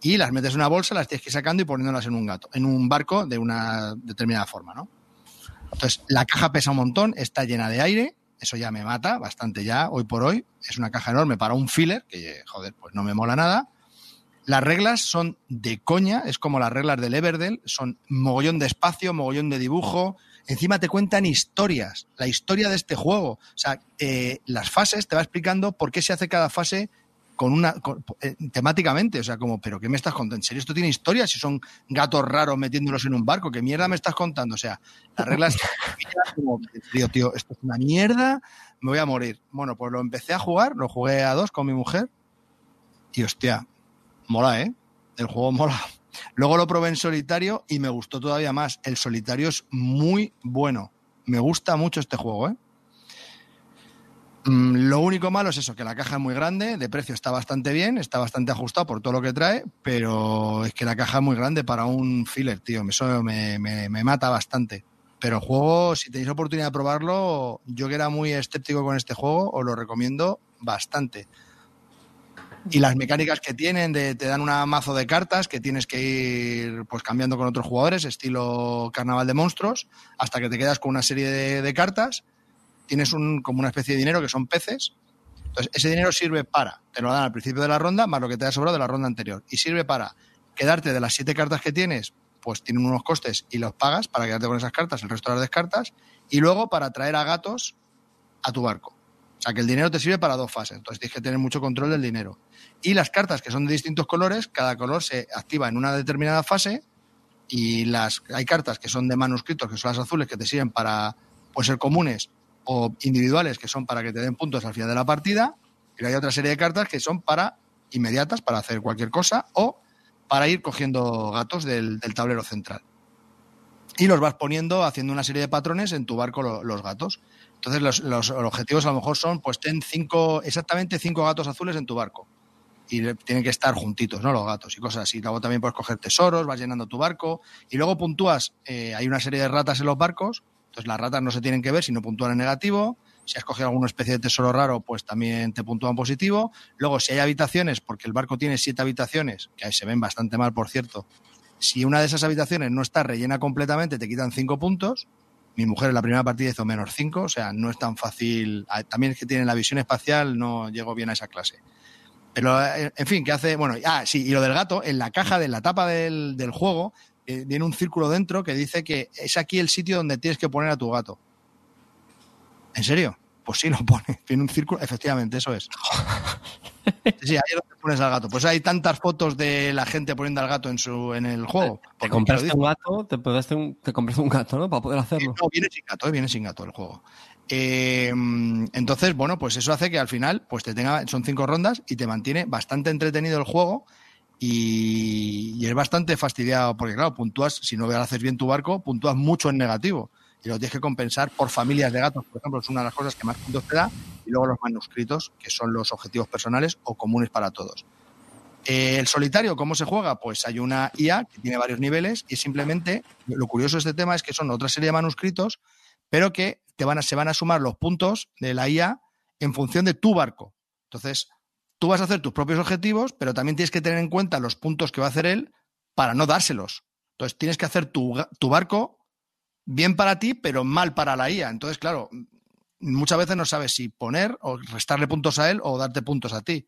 Y las metes en una bolsa, las tienes que ir sacando y poniéndolas en un gato, en un barco de una determinada forma, ¿no? Entonces, la caja pesa un montón, está llena de aire, eso ya me mata bastante ya, hoy por hoy. Es una caja enorme para un filler, que joder, pues no me mola nada. Las reglas son de coña, es como las reglas del Everdell, son mogollón de espacio, mogollón de dibujo. Encima te cuentan historias, la historia de este juego. O sea, eh, las fases te va explicando por qué se hace cada fase con una con- eh, temáticamente, o sea, como, pero ¿qué me estás contando? ¿En serio esto tiene historia? Si son gatos raros metiéndolos en un barco, ¿qué mierda me estás contando? O sea, las reglas como, tío, tío, esto es una mierda, me voy a morir. Bueno, pues lo empecé a jugar, lo jugué a dos con mi mujer y hostia, mola, ¿eh? El juego mola. Luego lo probé en solitario y me gustó todavía más. El solitario es muy bueno. Me gusta mucho este juego, ¿eh? Mm, Lo único malo es eso, que la caja es muy grande, de precio está bastante bien, está bastante ajustado por todo lo que trae, pero es que la caja es muy grande para un filler, tío. Eso me, me- me mata bastante. Pero el juego, si tenéis oportunidad de probarlo, yo que era muy escéptico con este juego, os lo recomiendo bastante. Y las mecánicas que tienen, de, te dan un mazo de cartas que tienes que ir pues cambiando con otros jugadores, estilo carnaval de monstruos, hasta que te quedas con una serie de, de cartas. Tienes un, como una especie de dinero que son peces. Entonces, ese dinero sirve para, te lo dan al principio de la ronda, más lo que te ha sobrado de la ronda anterior. Y sirve para quedarte de las siete cartas que tienes, pues tienen unos costes y los pagas para quedarte con esas cartas, el resto las descartas. Y luego para traer a gatos a tu barco. O sea, que el dinero te sirve para dos fases. Entonces tienes que tener mucho control del dinero. Y las cartas que son de distintos colores, cada color se activa en una determinada fase. Y las hay cartas que son de manuscritos, que son las azules, que te sirven para pues, ser comunes o individuales, que son para que te den puntos al final de la partida. Y hay otra serie de cartas que son para inmediatas, para hacer cualquier cosa, o para ir cogiendo gatos del, tablero central. Y los vas poniendo, haciendo una serie de patrones en tu barco lo- los gatos. Entonces los, objetivos a lo mejor son, pues ten cinco, exactamente cinco gatos azules en tu barco. Y tienen que estar juntitos, ¿no? Los gatos y cosas así. Luego también puedes coger tesoros, vas llenando tu barco. Y luego puntúas, eh, hay una serie de ratas en los barcos. Entonces las ratas no se tienen que ver, sino puntúan en negativo. Si has cogido alguna especie de tesoro raro, pues también te puntúan positivo. Luego, si hay habitaciones, porque el barco tiene siete habitaciones, que ahí se ven bastante mal, por cierto, Si una de esas habitaciones no está rellena completamente, te quitan cinco puntos. Mi mujer en la primera partida hizo menos cinco, o sea, no es tan fácil. Ah, También es que tiene la visión espacial, no llego bien a esa clase. Pero, eh, en fin, ¿qué hace? Bueno, ah, sí, y lo del gato, en la caja de la tapa del juego, eh, viene un círculo dentro que dice que es aquí el sitio donde tienes que poner a tu gato. ¿En serio? Pues sí, lo pone. Tiene un círculo, efectivamente, eso es. Sí, ahí es donde pones al gato. Pues hay tantas fotos de la gente poniendo al gato en su en el juego. Te compraste lo un gato, te, compraste un, te compraste un gato, ¿no? Para poder hacerlo. No, viene sin gato, eh, viene sin gato el juego. Eh, entonces, bueno, pues eso hace que al final, pues te tenga, son cinco rondas y te mantiene bastante entretenido el juego y, y es bastante fastidiado porque, claro, puntúas, si no haces bien tu barco, puntúas mucho en negativo y lo tienes que compensar por familias de gatos, por ejemplo, es una de las cosas que más puntos te da y luego los manuscritos, que son los objetivos personales o comunes para todos. Eh, el solitario, ¿cómo se juega? Pues hay una IA que tiene varios niveles y simplemente lo curioso de este tema es que son otra serie de manuscritos, pero que te van a, se van a sumar los puntos de la IA en función de tu barco. Entonces, tú vas a hacer tus propios objetivos, pero también tienes que tener en cuenta los puntos que va a hacer él para no dárselos. Entonces, tienes que hacer tu, barco bien para ti, pero mal para la IA. Entonces, claro, muchas veces no sabes si poner o restarle puntos a él o darte puntos a ti.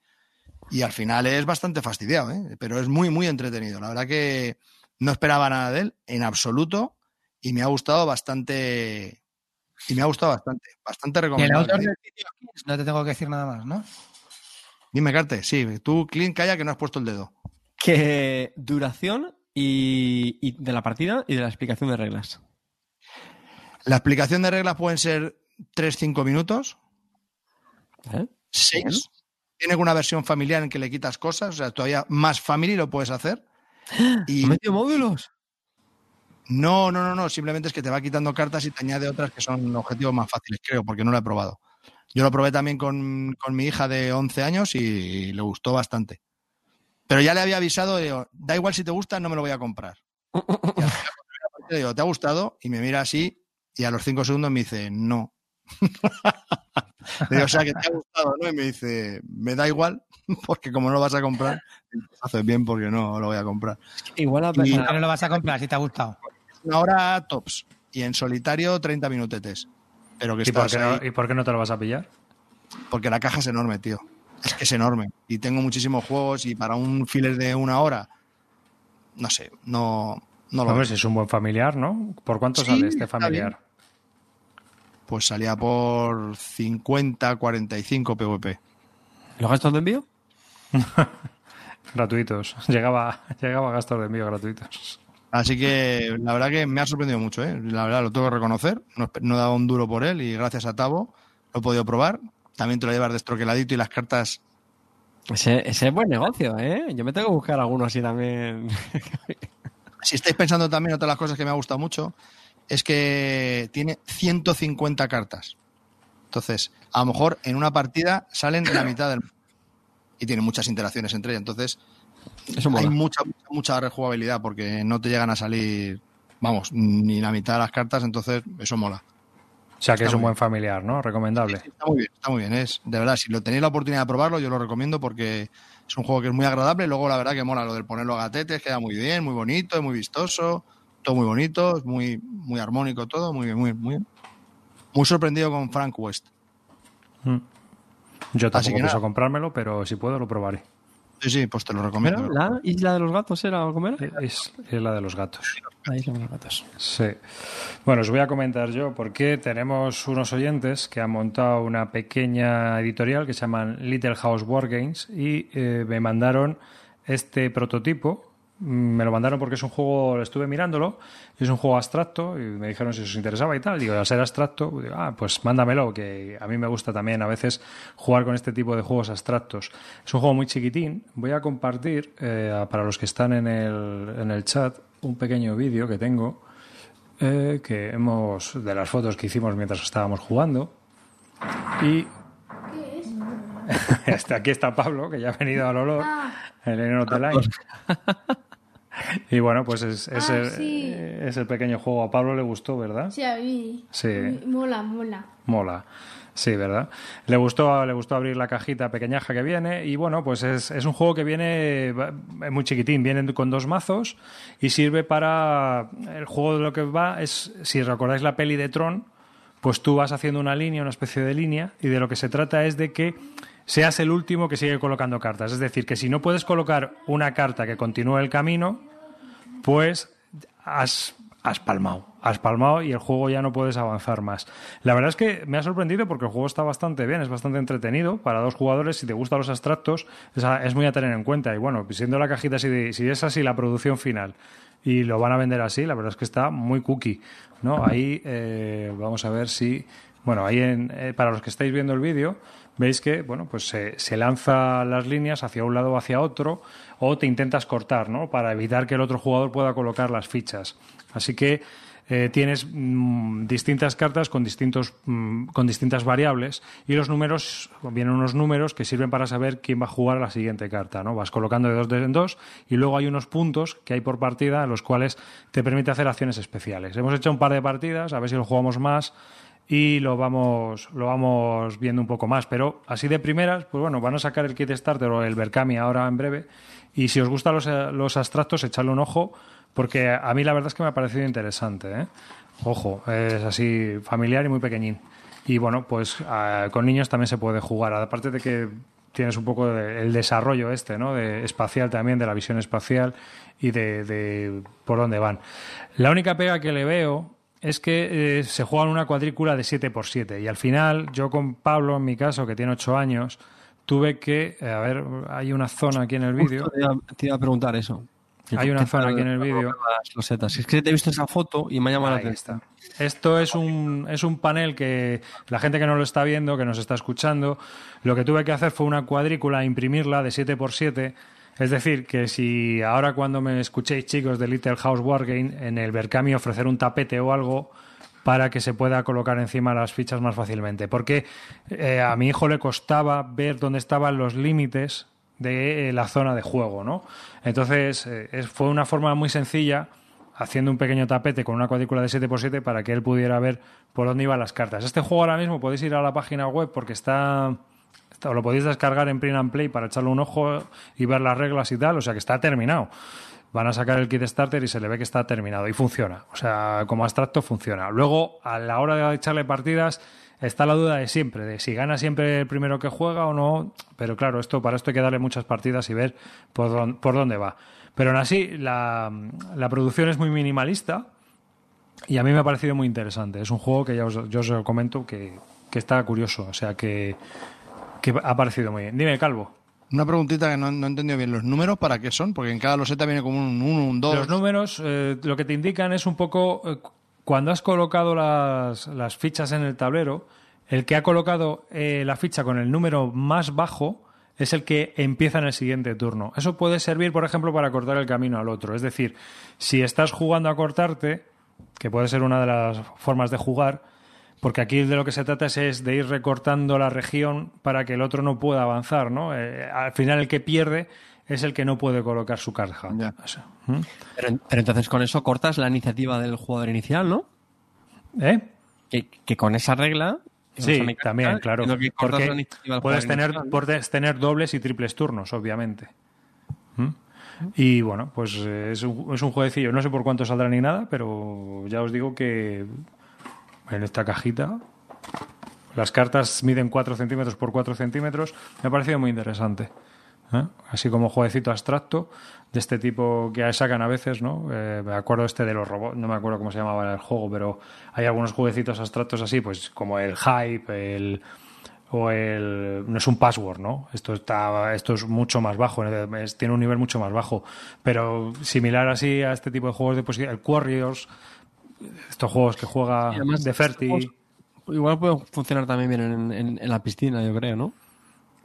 Y al final es bastante fastidiado, ¿eh? pero es muy, muy entretenido. La verdad que no esperaba nada de él en absoluto y me ha gustado bastante. Y me ha gustado bastante. Bastante el recomendable. autor del sitio, no te tengo que decir nada más, ¿no? Dime, Carte, sí, tú, Clint, calla que no has puesto el dedo. Que duración y, y de la partida y de la explicación de reglas. La explicación de reglas pueden ser 3-5 minutos, ¿Eh? 6. Tiene una versión familiar en que le quitas cosas, o sea, todavía más family lo puedes hacer. Y ¿Ha metido módulos? no, no, no, no, simplemente es que te va quitando cartas y te añade otras que son objetivos más fáciles, creo, porque no lo he probado. Yo lo probé también con, con mi hija de 11 años y le gustó bastante. Pero ya le había avisado, digo, da igual si te gusta, no me lo voy a comprar. La partida, digo, ¿te ha gustado? Y me mira así y a los 5 segundos me dice, no. Le digo, o sea, que te ha gustado, ¿no? Y me dice, me da igual, porque como no lo vas a comprar, haces bien porque no lo voy a comprar. Igual a, Y- ¿Por qué no lo vas a comprar si te ha gustado? Una hora tops. Y en solitario, 30 minutetes. Pero que ¿Y por, qué no, ahí, ¿Y por qué no te lo vas a pillar? porque la caja es enorme, tío. Es que es enorme. Y tengo muchísimos juegos y para un filler de una hora, no sé, no, no lo si es un buen familiar, ¿no? ¿Por cuánto Sí, sale este familiar? Pues salía por 50, 45 PVP. ¿Los gastos de envío? Gratuitos. Llegaba, llegaba a gastos de envío gratuitos. Así que la verdad que me ha sorprendido mucho, ¿eh? La verdad lo tengo que reconocer. No, he dado un duro por él y gracias a Tavo lo he podido probar. También te lo llevas destroqueladito y las cartas Ese, ese es buen negocio, ¿eh? Yo me tengo que buscar alguno así también. Si estáis pensando también, otra de las cosas que me ha gustado mucho es que tiene 150 cartas. Entonces, a lo mejor en una partida salen la mitad del. Y tiene muchas interacciones entre ellas. Entonces, Eso mola. hay mucha, mucha, mucha rejugabilidad porque no te llegan a salir, vamos, ni la mitad de las cartas. Entonces, eso mola. O sea que Está es un buen familiar, ¿no? Recomendable. Está muy bien, está muy bien. Es, de verdad, si lo tenéis la oportunidad de probarlo, yo lo recomiendo porque es un juego que es muy agradable. Luego, la verdad que mola lo del ponerlo a gatetes, queda muy bien, muy bonito, es muy vistoso, todo muy bonito, es muy, muy armónico todo, muy bien, muy, muy, muy sorprendido con Frank West. Mm. Yo tampoco pienso nada. comprármelo, pero si puedo lo probaré. Sí, sí, pues te lo ¿Era recomiendo. ¿La isla de los gatos era algo era? Es, es la de los gatos. La isla de los gatos. Sí. Bueno, os voy a comentar yo porque tenemos unos oyentes que han montado una pequeña editorial que se llaman Little House War Games y eh, me mandaron este prototipo. Me lo mandaron porque es un juego, lo estuve mirándolo, es un juego abstracto y me dijeron si os interesaba y tal. Digo, al ser abstracto, digo, ah, pues mándamelo, que a mí me gusta también a veces jugar con este tipo de juegos abstractos. Es un juego muy chiquitín. Voy a compartir, eh, para los que están en el, en el chat, un pequeño vídeo que tengo eh, que hemos de las fotos que hicimos mientras estábamos jugando y este, aquí está Pablo que ya ha venido al olor el Enero Online Y bueno, pues es, es, Ah, el, sí. es el pequeño juego. A Pablo le gustó, ¿verdad? Sí, a mí. Sí. Mola, mola. Mola. Sí, ¿verdad? Le gustó, le gustó abrir la cajita pequeñaja que viene y bueno, pues es, es un juego que viene muy chiquitín, viene con dos mazos y sirve para... El juego de lo que va es, si recordáis la peli de Tron, pues tú vas haciendo una línea, una especie de línea y de lo que se trata es de que seas el último que sigue colocando cartas. Es decir, que si no puedes colocar una carta que continúe el camino, pues has, has palmado. Has palmado y el juego ya no puedes avanzar más. La verdad es que me ha sorprendido porque el juego está bastante bien, es bastante entretenido para dos jugadores. Si te gustan los abstractos, es, muy a tener en cuenta. Y bueno, siendo la cajita de- si es así la producción final y lo van a vender así, la verdad es que está muy cookie. ¿no? Ahí eh, vamos a ver si. Bueno, ahí en, eh, para los que estáis viendo el vídeo, veis que bueno, pues se, se lanza las líneas hacia un lado o hacia otro, o te intentas cortar, ¿no? Para evitar que el otro jugador pueda colocar las fichas. Así que eh, tienes mm, distintas cartas con distintos mm, con distintas variables y los números vienen unos números que sirven para saber quién va a jugar la siguiente carta no vas colocando de dos en dos y luego hay unos puntos que hay por partida en los cuales te permite hacer acciones especiales hemos hecho un par de partidas a ver si lo jugamos más y lo vamos lo vamos viendo un poco más. Pero así de primeras pues bueno van a sacar el kit starter o el Berkami ahora en breve. Y si os gustan los, los abstractos echarle un ojo porque a mí la verdad es que me ha parecido interesante ¿eh? ojo es así familiar y muy pequeñín. Y bueno pues ah, con niños también se puede jugar. Aparte de que tienes un poco de- el desarrollo este no de espacial también de la visión espacial y de por dónde van. La única pega que le veo es que eh, se juega en una cuadrícula de 7x7 y al final yo con Pablo en mi caso que tiene 8 años tuve que eh, a ver hay una zona aquí en el vídeo Te iba, a preguntar eso. Hay una ¿Qué zona aquí en el vídeo. Es que te he visto esa foto y me ha llamado la atención. Esto es un, es un panel que la gente que no lo está viendo, que nos está escuchando, lo que tuve que hacer fue una cuadrícula, imprimirla de 7x7. Es decir, que si ahora cuando me escuchéis chicos de Little House Wargame en el Berkami ofrecer un tapete o algo para que se pueda colocar encima las fichas más fácilmente. Porque eh, a mi hijo le costaba ver dónde estaban los límites de eh, la zona de juego, ¿no? Entonces, eh, fue una forma muy sencilla haciendo un pequeño tapete con una cuadrícula de 7x7 para que él pudiera ver por dónde iban las cartas. Este juego ahora mismo podéis ir a la página web porque está, está- lo podéis descargar en Print and Play para echarle un ojo y ver las reglas y tal, o sea que está terminado. Van a sacar el kit starter y se le ve que está terminado y funciona. O sea, como abstracto funciona. Luego, a la hora de echarle partidas, está la duda de siempre, de si gana siempre el primero que juega o no. Pero claro, esto para esto hay que darle muchas partidas y ver por, dón- por dónde va. Pero aún así, la, la producción es muy minimalista y a mí me ha parecido muy interesante. Es un juego que ya os, yo os comento que, que está curioso. O sea, que, que ha parecido muy bien. Dime, Calvo. Una preguntita que no, no he entendido bien. ¿Los números para qué son? Porque en cada loseta viene como un 1, un 2. Los números eh, lo que te indican es un poco eh, cu- cuando has colocado las, las fichas en el tablero, el que ha colocado eh, la ficha con el número más bajo es el que empieza en el siguiente turno. Eso puede servir, por ejemplo, para cortar el camino al otro. Es decir, si estás jugando a cortarte, que puede ser una de las formas de jugar, porque aquí de lo que se trata es, es de ir recortando la región para que el otro no pueda avanzar, ¿no? Eh, al final el que pierde es el que no puede colocar su carga. Ya. O sea, ¿Mm? Pero, pero entonces con eso cortas la iniciativa del jugador inicial, ¿no? ¿Eh? Que, que con esa regla. esa Sí, mecánica, también, claro. Porque puedes tener, inicial, ¿no? puedes tener dobles y triples turnos, obviamente. ¿Mm? Y bueno, pues eh, es un, es un jueguecillo. No sé por cuánto saldrá ni nada, pero ya os digo que en esta cajita las cartas miden 4 centímetros por 4 centímetros. Me ha parecido muy interesante. ¿eh? Así como jueguecito abstracto de este tipo que sacan a veces, ¿no? Eh, me acuerdo este de los robots, no me acuerdo cómo se llamaba el juego, pero hay algunos jueguecitos abstractos así, pues como el Hype, el o el no es un password, ¿no? Esto está esto es mucho más bajo, es- tiene un nivel mucho más bajo, pero similar así a este tipo de juegos de pues el Warriors, estos juegos que juega además, de Ferti. Igual puede funcionar también bien en, en- en la piscina, yo creo, ¿no?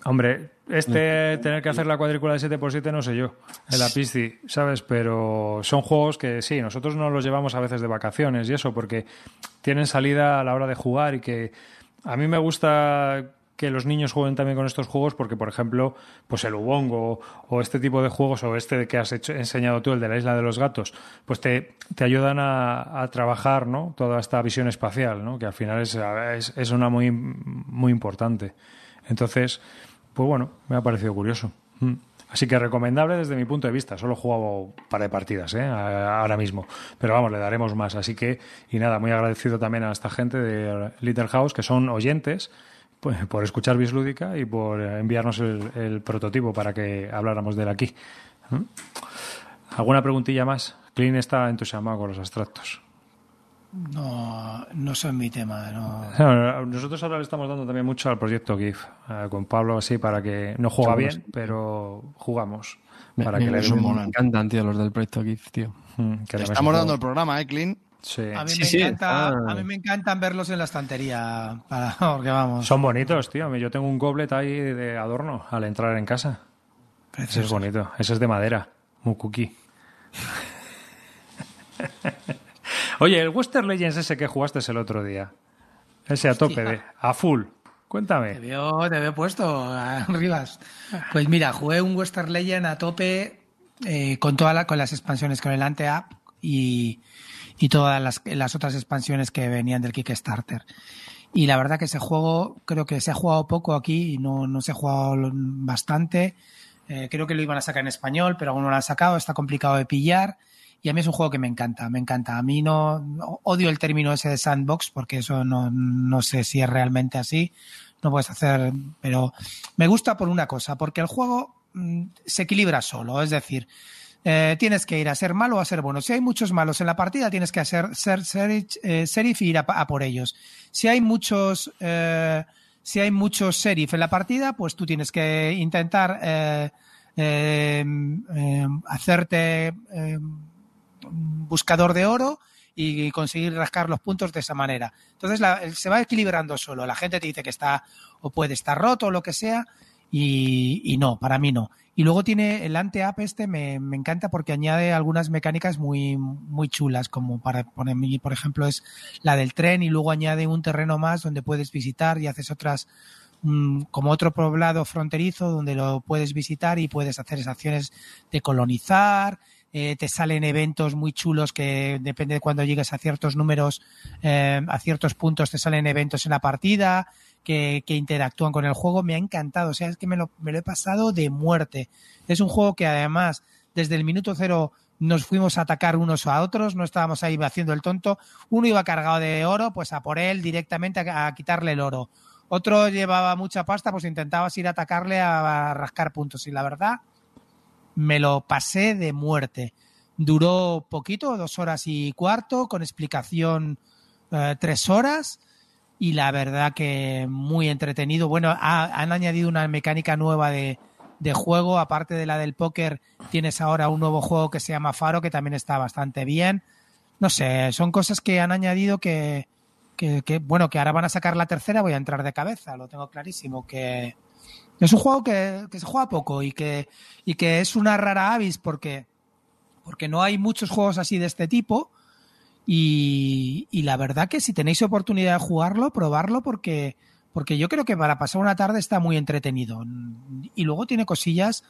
Hombre, este tener que hacer la cuadrícula de 7x7 no sé yo, en la pisci, ¿sabes? Pero son juegos que sí, nosotros nos los llevamos a veces de vacaciones y eso, porque tienen salida a la hora de jugar y que a mí me gusta que los niños jueguen también con estos juegos porque, por ejemplo, pues el Ubongo o este tipo de juegos o este que has hecho, enseñado tú, el de la isla de los gatos, pues te, te ayudan a, a, trabajar ¿no? toda esta visión espacial, ¿no? que al final es, es, una muy, muy importante. Entonces, pues bueno, me ha parecido curioso. Mm. Así que recomendable desde mi punto de vista. Solo he jugado un par de partidas ¿eh? ahora mismo. Pero vamos, le daremos más. Así que, y nada, muy agradecido también a esta gente de Little House, que son oyentes, pues, por escuchar Bislúdica y por enviarnos el, el, prototipo para que habláramos de él aquí. ¿Alguna preguntilla más? Clean está entusiasmado con los abstractos. No, no son mi tema. No. Nosotros ahora le estamos dando también mucho al proyecto GIF, eh, con Pablo así, para que no juega bien, pero jugamos. Para me, que me, le me encantan, tío, los del proyecto GIF, tío. Mm, estamos dando el programa, ¿eh, Clean? Sí. A, mí sí, me sí. encanta, Ah. a mí me encantan verlos en la estantería, para, porque vamos. Son bonitos, tío. Yo tengo un goblet ahí de adorno al entrar en casa. Ese es bonito. Ese es de madera. Muy cookie. Oye, el Western Legends ese que jugaste el otro día. Ese a tope, de, a full. Te Cuéntame. veo, te veo puesto, Rivas. Pues mira, jugué un Western Legend a tope eh, con todas la, con las expansiones, con el Ante-App y, y todas las, las otras expansiones que venían del Kickstarter. Y la verdad que ese juego creo que se ha jugado poco aquí y no, no se ha jugado bastante. Eh, creo que lo iban a sacar en español, pero aún no lo han sacado, está complicado de pillar. Y a mí es un juego que me encanta, me encanta. A mí no, no odio el término ese de sandbox porque eso no, no sé si es realmente así. No puedes hacer, pero me gusta por una cosa, porque el juego mmm, se equilibra solo. Es decir, eh, tienes que ir a ser malo o a ser bueno. Si hay muchos malos en la partida, tienes que hacer ser, ser eh, serif y ir a, por ellos. Si hay muchos eh, si hay muchos serif en la partida, pues tú tienes que intentar eh, eh, hacerte buscador de oro y conseguir rascar los puntos de esa manera. Entonces se va equilibrando solo. La gente te dice que está o puede estar roto o lo que sea y, no, para mí no. Y luego tiene el ante-app este, me, me, encanta porque añade algunas mecánicas muy, muy chulas, como para poner, por ejemplo, es la del tren y luego añade un terreno más donde puedes visitar y haces otras, um, como otro poblado fronterizo donde lo puedes visitar y puedes hacer acciones de colonizar, eh, te salen eventos muy chulos que depende de cuando llegues a ciertos números, eh, a ciertos puntos te salen eventos en la partida que, interactúan con el juego. Me ha encantado, o sea, es que me lo, me lo he pasado de muerte. Es un juego que además desde el minuto cero nos fuimos a atacar unos a otros, no estábamos ahí haciendo el tonto. Uno iba cargado de oro, pues a por él directamente a, quitarle el oro. Otro llevaba mucha pasta, pues intentabas ir a atacarle a, a rascar puntos. Y la verdad, me lo pasé de muerte. Duró poquito, dos horas y cuarto, con explicación eh, tres horas. Y la verdad que muy entretenido. Bueno, ha, han añadido una mecánica nueva de, de, juego. Aparte de la del póker, tienes ahora un nuevo juego que se llama Faro, que también está bastante bien. No sé, son cosas que han añadido que, que, que bueno, que ahora van a sacar la tercera, voy a entrar de cabeza, lo tengo clarísimo, que, es un juego que, que, se juega poco y que, y que es una rara avis porque, porque no hay muchos juegos así de este tipo. Y, y, la verdad que si tenéis oportunidad de jugarlo, probarlo porque, porque yo creo que para pasar una tarde está muy entretenido. Y luego tiene cosillas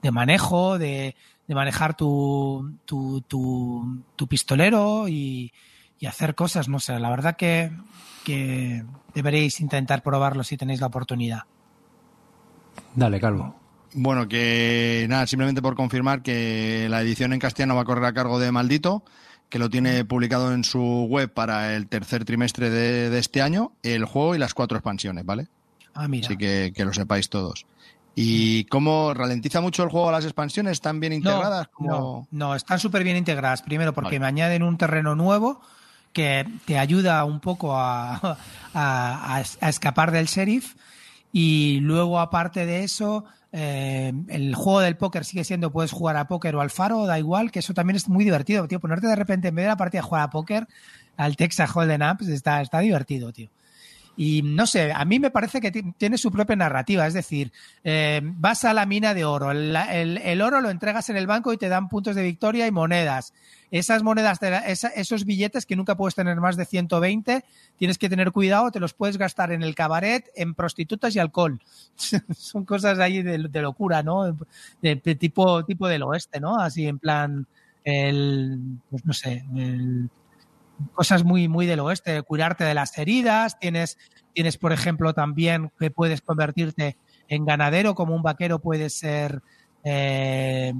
de manejo, de, de manejar tu, tu, tu, tu pistolero y, y, hacer cosas. No sé, la verdad que, que deberéis intentar probarlo si tenéis la oportunidad. Dale, Calvo. Bueno, que nada, simplemente por confirmar que la edición en castellano va a correr a cargo de Maldito, que lo tiene publicado en su web para el tercer trimestre de, de este año, el juego y las cuatro expansiones, ¿vale? Ah, mira. Así que, que lo sepáis todos. ¿Y cómo ralentiza mucho el juego las expansiones? ¿Están bien integradas? No, no, no, están súper bien integradas. Primero porque vale. me añaden un terreno nuevo que te ayuda un poco a, a, a, a escapar del sheriff. Y luego, aparte de eso, eh, el juego del póker sigue siendo, puedes jugar a póker o al faro, da igual, que eso también es muy divertido, tío. Ponerte de repente en vez de la partida a jugar a póker, al Texas Hold'em Up, está, está divertido, tío. Y no sé, a mí me parece que tiene su propia narrativa, es decir, eh, vas a la mina de oro, el, oro lo entregas en el banco y te dan puntos de victoria y monedas. Esas monedas, esos billetes que nunca puedes tener más de 120, tienes que tener cuidado, te los puedes gastar en el cabaret, en prostitutas y alcohol. Son cosas ahí de, locura, ¿no? De, tipo, tipo del oeste, ¿no? Así en plan, el, pues no sé, el, cosas muy, muy del oeste, curarte de las heridas, tienes, tienes, por ejemplo, también que puedes convertirte en ganadero, como un vaquero puede ser, eh,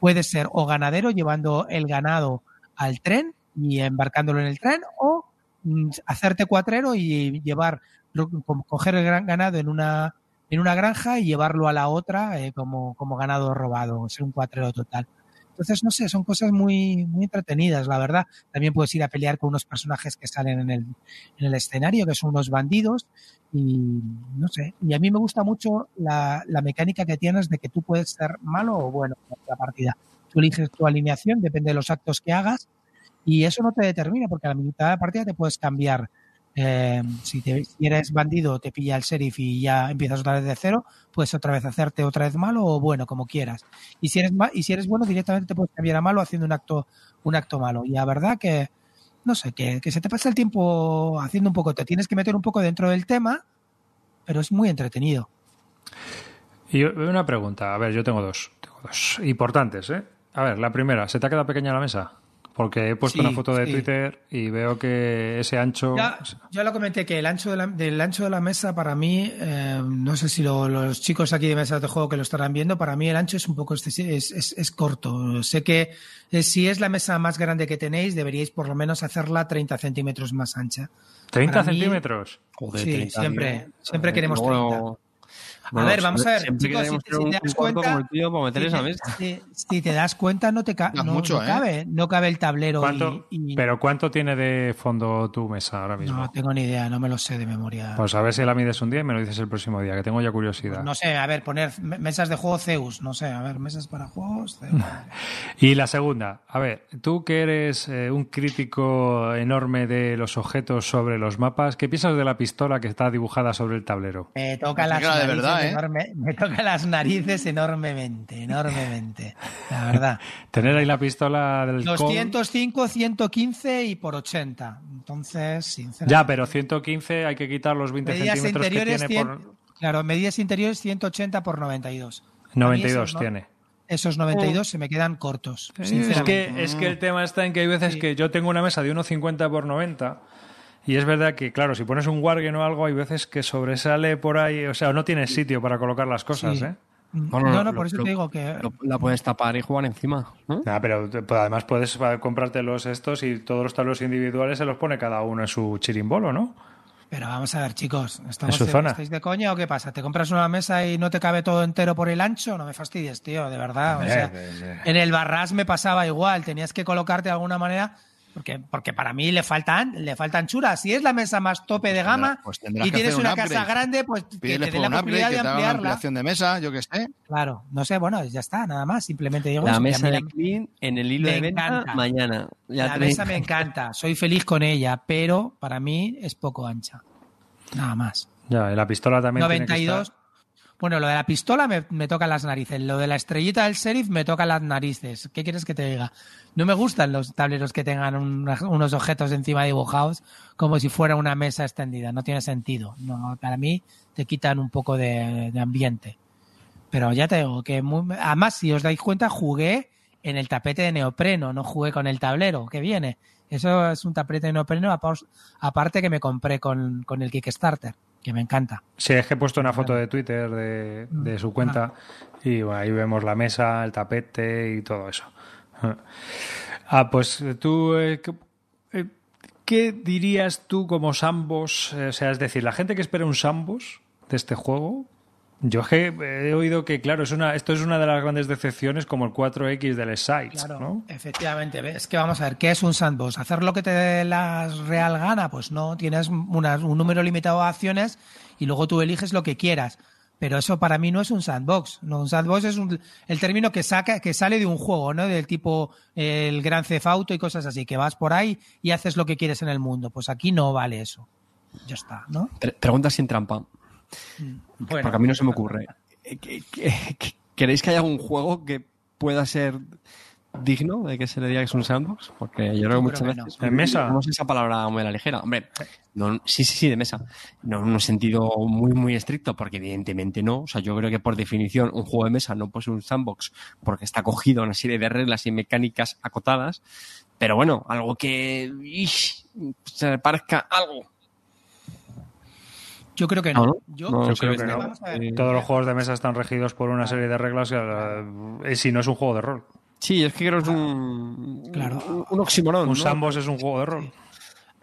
puede ser o ganadero llevando el ganado al tren y embarcándolo en el tren, o mm, hacerte cuatrero y llevar, coger el gran ganado en una, en una granja y llevarlo a la otra eh, como, como ganado robado, ser un cuatrero total. Entonces, no sé, son cosas muy, muy entretenidas, la verdad. También puedes ir a pelear con unos personajes que salen en el, en el escenario, que son unos bandidos, y no sé. Y a mí me gusta mucho la, la mecánica que tienes de que tú puedes ser malo o bueno en la partida. Tú eliges tu alineación, depende de los actos que hagas, y eso no te determina, porque a la mitad de la partida te puedes cambiar eh, si, te, eres bandido, te pilla el sheriff y ya empiezas otra vez de cero, puedes otra vez hacerte otra vez malo o bueno, como quieras. Y si eres, y si eres bueno, directamente te puedes cambiar a malo haciendo un acto, un acto malo. Y la verdad que, no sé, que, se te pasa el tiempo haciendo un poco, te tienes que meter un poco dentro del tema, pero es muy entretenido. Y una pregunta, a ver, yo tengo dos, tengo dos importantes, ¿eh? A ver, la primera, ¿se te ha quedado pequeña la mesa? Porque he puesto una foto de Twitter y veo que ese ancho. Ya, yo lo comenté que el ancho de la, del ancho de la mesa, para mí, eh, no sé si los chicos aquí de mesa de juego que lo estarán viendo, para mí el ancho es un poco es, es, es corto. Sé que eh, si es la mesa más grande que tenéis, deberíais por lo menos hacerla 30 centímetros más ancha. ¿30 centímetros? sí, siempre, siempre queremos 30 a ver, vamos a ver, chicos, si, te das cuenta, si, te das cuenta, no te no, ¿eh? cabe, no cabe el tablero. Pero ¿cuánto tiene de fondo tu mesa ahora mismo? No tengo ni idea, no me lo sé de memoria. Pues a ver si la mides un día y me lo dices el próximo día, que tengo ya curiosidad. no sé, a ver, poner mesas de juego Zeus, no sé, a ver, mesas para juegos. y la segunda, a ver, tú que eres eh, un crítico enorme de los objetos sobre los mapas, ¿qué piensas de la pistola que está dibujada sobre el tablero? Me toca la de verdad. ¿Eh? me toca las narices enormemente, enormemente. La verdad. Tener ahí la pistola del 205, 115 y por 80. Entonces, sinceramente. Ya, pero 115 hay que quitar los 20 centímetros que tiene por. Claro, medidas interiores 180 por 92. 92 tiene. Esos 92 se me quedan cortos. Es que, es que el tema está en que hay veces que yo tengo una mesa de 1,50 por 90 y es verdad que, claro, si pones un Wargen o algo, hay veces que sobresale por ahí, o sea, no tienes sitio para colocar las cosas, ¿eh? No, no, por eso te digo que... la puedes tapar y jugar encima. pero además puedes comprarte los estos y todos los tablos individuales se los pone cada uno en su chirimbolo, ¿no? Pero vamos a ver, chicos, ¿estamos ¿En zona? ¿estáis de coña o qué pasa? ¿Te compras una mesa y no te cabe todo entero por el ancho? No me fastidies, tío, de verdad. O sea, en el barras me pasaba igual, tenías que colocarte de alguna manera porque, porque para mí le faltan, le falta anchura. Si es la mesa más tope de gama pues y tienes una casa grande, pues que te la posibilidad de ampliarla. ampliación de mesa, yo que sé. Claro, no sé, bueno, ya está, nada más. Simplemente digo La mesa de Clean en el hilo de venta mañana. la mesa me encanta, soy feliz con ella, pero para mí es poco ancha. Nada más. Ya, y la pistola también 92, bueno, lo de la pistola me, toca las narices. Lo de la estrellita del sheriff me toca las narices. ¿Qué quieres que te diga? No me gustan los tableros que tengan unos objetos encima dibujados como si fuera una mesa extendida. No tiene sentido. No, para mí te quitan un poco de, ambiente. Pero ya te digo que además, si os dais cuenta, jugué en el tapete de neopreno, no jugué con el tablero que viene. Eso es un tapete de neopreno aparte que me compré con el Kickstarter que me encanta. Sí, es que he puesto una foto de Twitter de, de su cuenta y ahí vemos la mesa, el tapete y todo eso. Ah, pues tú, eh, eh, ¿qué, dirías tú como Sambos? O sea, es decir, la gente que espera un Sambos de este juego, yo he oído que, claro, es una, esto es una de las grandes decepciones como el 4X del Sites, claro, ¿no? Efectivamente, es que vamos a ver, ¿qué es un sandbox? ¿Hacer lo que te dé la real gana? Pues no, tienes un número limitado de acciones y luego tú eliges lo que quieras. Pero eso para mí no es un sandbox. No, un sandbox es el término que saca, que sale de un juego, ¿no? Del tipo el Gran Cefauto y cosas así, que vas por ahí y haces lo que quieres en el mundo. Pues aquí no vale eso. ya está, ¿no? Pre- Pregunta sin trampa. Bueno. porque a mí no se me ocurre. Eh, ¿qué- qué- qué- ¿Queréis que haya algún juego que pueda ser digno de que se le diga que es un sandbox? Porque yo creo que muchas veces no. ¿En mesa? usamos esa palabra muy a la ligera. Hombre, no, sí, sí, sí, de mesa. No en un sentido muy, muy estricto, porque evidentemente no. O sea, yo creo que por definición un juego de mesa no puede ser un sandbox porque está cogido a una serie de reglas y mecánicas acotadas. Pero bueno, algo que ish, se parezca algo. Yo creo que no. Yo, No, Yo sí, creo que que no. vamos a ver. Eh, Todos los juegos de mesa están regidos por una serie de reglas que, eh, si no es un juego de rol. Sí, es que creo que es un, Claro. un, un oxímoron. Un ¿no? sandbox es un juego de rol.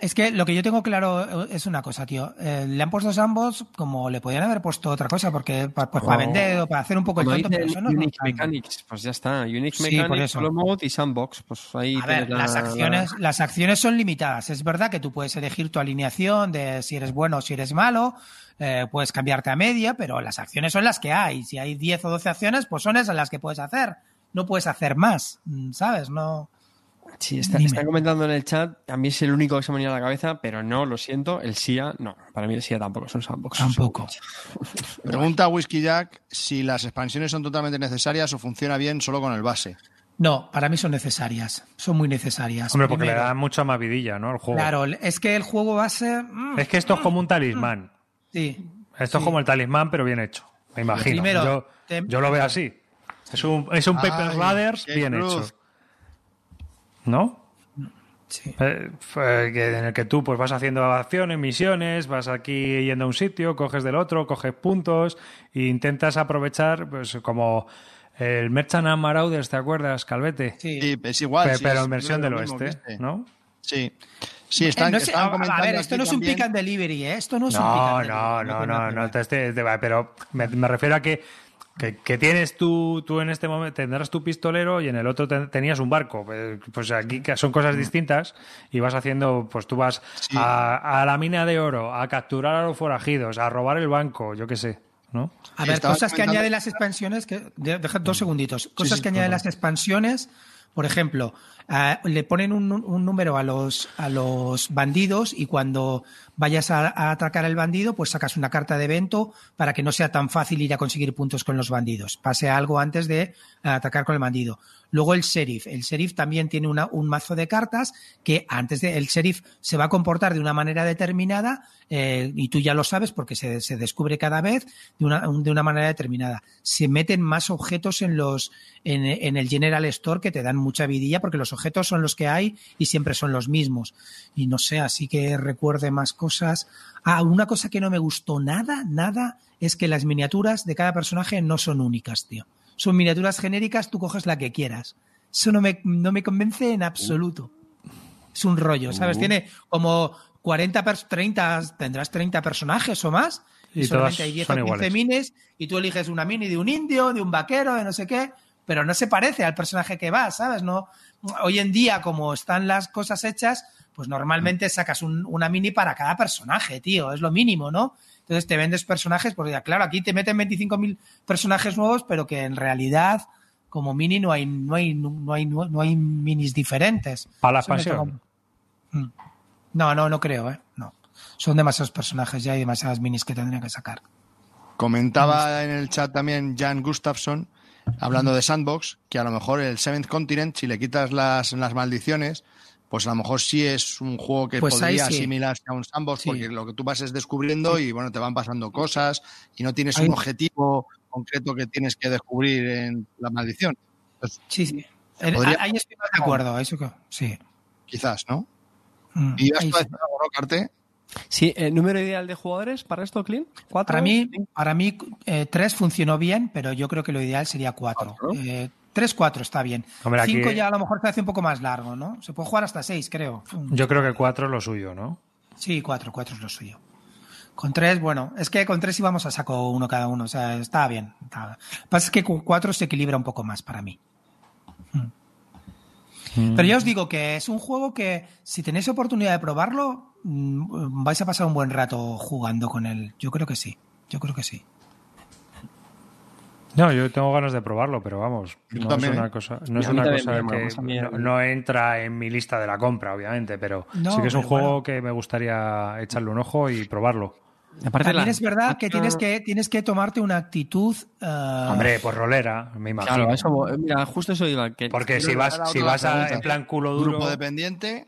Es que lo que yo tengo claro es una cosa, tío. Eh, le han puesto ambos como le podían haber puesto otra cosa, porque pa- pues, para Oh. vender o para hacer un poco el tonto, pero eso no Unique. Mechanics, pues ya está. Unique Sí, Mechanics, solo mode y sandbox. Pues ahí A ver, la- las acciones, la- las acciones son limitadas. Es verdad que tú puedes elegir tu alineación de si eres bueno o si eres malo, eh, puedes cambiarte a media, pero las acciones son las que hay. Si hay 10 o 12 acciones, pues son esas las que puedes hacer. No puedes hacer más, mm, ¿sabes? No. Sí, está, están comentando en el chat. A mí es el único que se me venía a la cabeza, pero no, lo siento. El SIA, no. Para mí el SIA tampoco es un sandbox. Tampoco. Pregunta Whiskey Jack si las expansiones son totalmente necesarias o funciona bien solo con el base. No, para mí son necesarias. Son muy necesarias. Hombre, porque le Primero, da mucha más vidilla, ¿no? Al juego. Claro, es que el juego base. mm, Es que esto es como un talismán. sí. Esto es como el talismán, pero bien hecho. Me imagino. Primero, yo, te- yo lo veo así. Es un, es un Paper Ay, Brothers qué bien cruz. hecho. ¿No? Sí. Eh, fue que- en el que tú pues vas haciendo acciones, misiones, vas aquí yendo a un sitio, coges del otro, coges puntos e intentas aprovechar, pues como el Merchant and Marauders, ¿te acuerdas, Calvete? Sí. Es igual. Pe- sí, pero en versión del oeste, este. ¿no? Sí. Sí, Eh, están, no sé, a- ver, esto no es un pick and delivery, ¿eh? Esto no es un pick No, and no, delivery, no, no, no ver. te esté- te va, pero me, me refiero a que, que, que tienes tú, tú en este momento, tendrás tu pistolero y en el otro te- tenías un barco. Eh, Pues aquí que son cosas distintas y vas haciendo, pues tú vas Sí. a, a la mina de oro, a capturar a los forajidos, a robar el banco, yo qué sé, ¿no? A ver, Estaba cosas que añaden las expansiones, que, de- deja dos segunditos, cosas sí, que añaden las expansiones, por ejemplo, ah, le ponen un, un número a los, a los bandidos y cuando vayas a, a atracar al bandido, pues sacas una carta de evento para que no sea tan fácil ir a conseguir puntos con los bandidos. Pase algo antes de ah, atacar con el bandido. Luego el sheriff. El sheriff también tiene una- un mazo de cartas que antes de el sheriff se va a comportar de una manera determinada eh, y tú ya lo sabes porque se, se descubre cada vez de una, de una manera determinada. Se meten más objetos en los en, en el General Store que te dan mucha vidilla porque los objetos son los que hay y siempre son los mismos. Y no sé, así que recuerde más cosas. Ah, una cosa que no me gustó nada, nada, es que las miniaturas de cada personaje no son únicas, tío. Son miniaturas genéricas, tú coges la que quieras. Eso no me, no me convence en absoluto. Es un rollo, ¿sabes? Tiene como 40, pers- 30, tendrás 30 personajes o más. Y, solamente hay 10 son o 15 iguales. minis y tú eliges una mini de un indio, de un vaquero, de no sé qué, pero no se parece al personaje que va, ¿sabes? No, hoy en día, como están las cosas hechas, pues normalmente sacas un- una mini para cada personaje, tío, es lo mínimo, ¿no? Entonces te vendes personajes, porque ya, claro, aquí te meten 25.000 personajes nuevos, pero que en realidad, como mini, no hay, no hay, no hay, no hay minis diferentes. Para la expansión. toca- Mm. No, no, no creo, ¿eh? No. Son demasiados personajes ya y demasiadas minis que tendrían que sacar. Comentaba en el chat también Jan Gustafsson, hablando de Sandbox, que a lo mejor el Seventh Continent, si le quitas las, las maldiciones, pues a lo mejor sí es un juego que Pues podría sí. asimilarse a un Sandbox, Sí. porque lo que tú vas es descubriendo y bueno, te van pasando cosas y no tienes Ahí- un objetivo concreto que tienes que descubrir en la maldición. Pues, Sí, sí. Podría- Ahí estoy más de acuerdo, eso que, sí. quizás, ¿no? Mm, Y a sí. decir algo, ¿no, Carte? Sí, ¿el número ideal de jugadores para esto, Clint? ¿Cuatro? Para mí, para mí eh, tres funcionó bien, pero yo creo que lo ideal sería cuatro. Cuatro. Eh, tres, cuatro está bien. Hombre, aquí- Cinco ya a lo mejor se hace un poco más largo, ¿no? Se puede jugar hasta seis, creo. Yo creo que cuatro es lo suyo, ¿no? Sí, cuatro, cuatro es lo suyo. Con tres, bueno, es que con tres íbamos a saco uno cada uno, o sea, está bien. está- Lo que pasa es que con cuatro se equilibra un poco más para mí. Mm. Pero ya os digo que es un juego que si tenéis oportunidad de probarlo, mm, vais a pasar un buen rato jugando con él. Yo creo que sí, yo creo que sí. No, yo tengo ganas de probarlo, pero vamos, no también, es ¿eh? una cosa, no es una cosa que no, entra en mi lista de la compra, obviamente, pero No, sí que es un juego bueno. que me gustaría echarle un ojo y probarlo. Aparte También la- es verdad que tienes que tienes que tomarte una actitud. eh, Hombre, pues rolera, me imagino. Claro, eso, mira, justo eso iba. Que Porque si vas, si vas a- en plan culo duro, Grupo dependiente.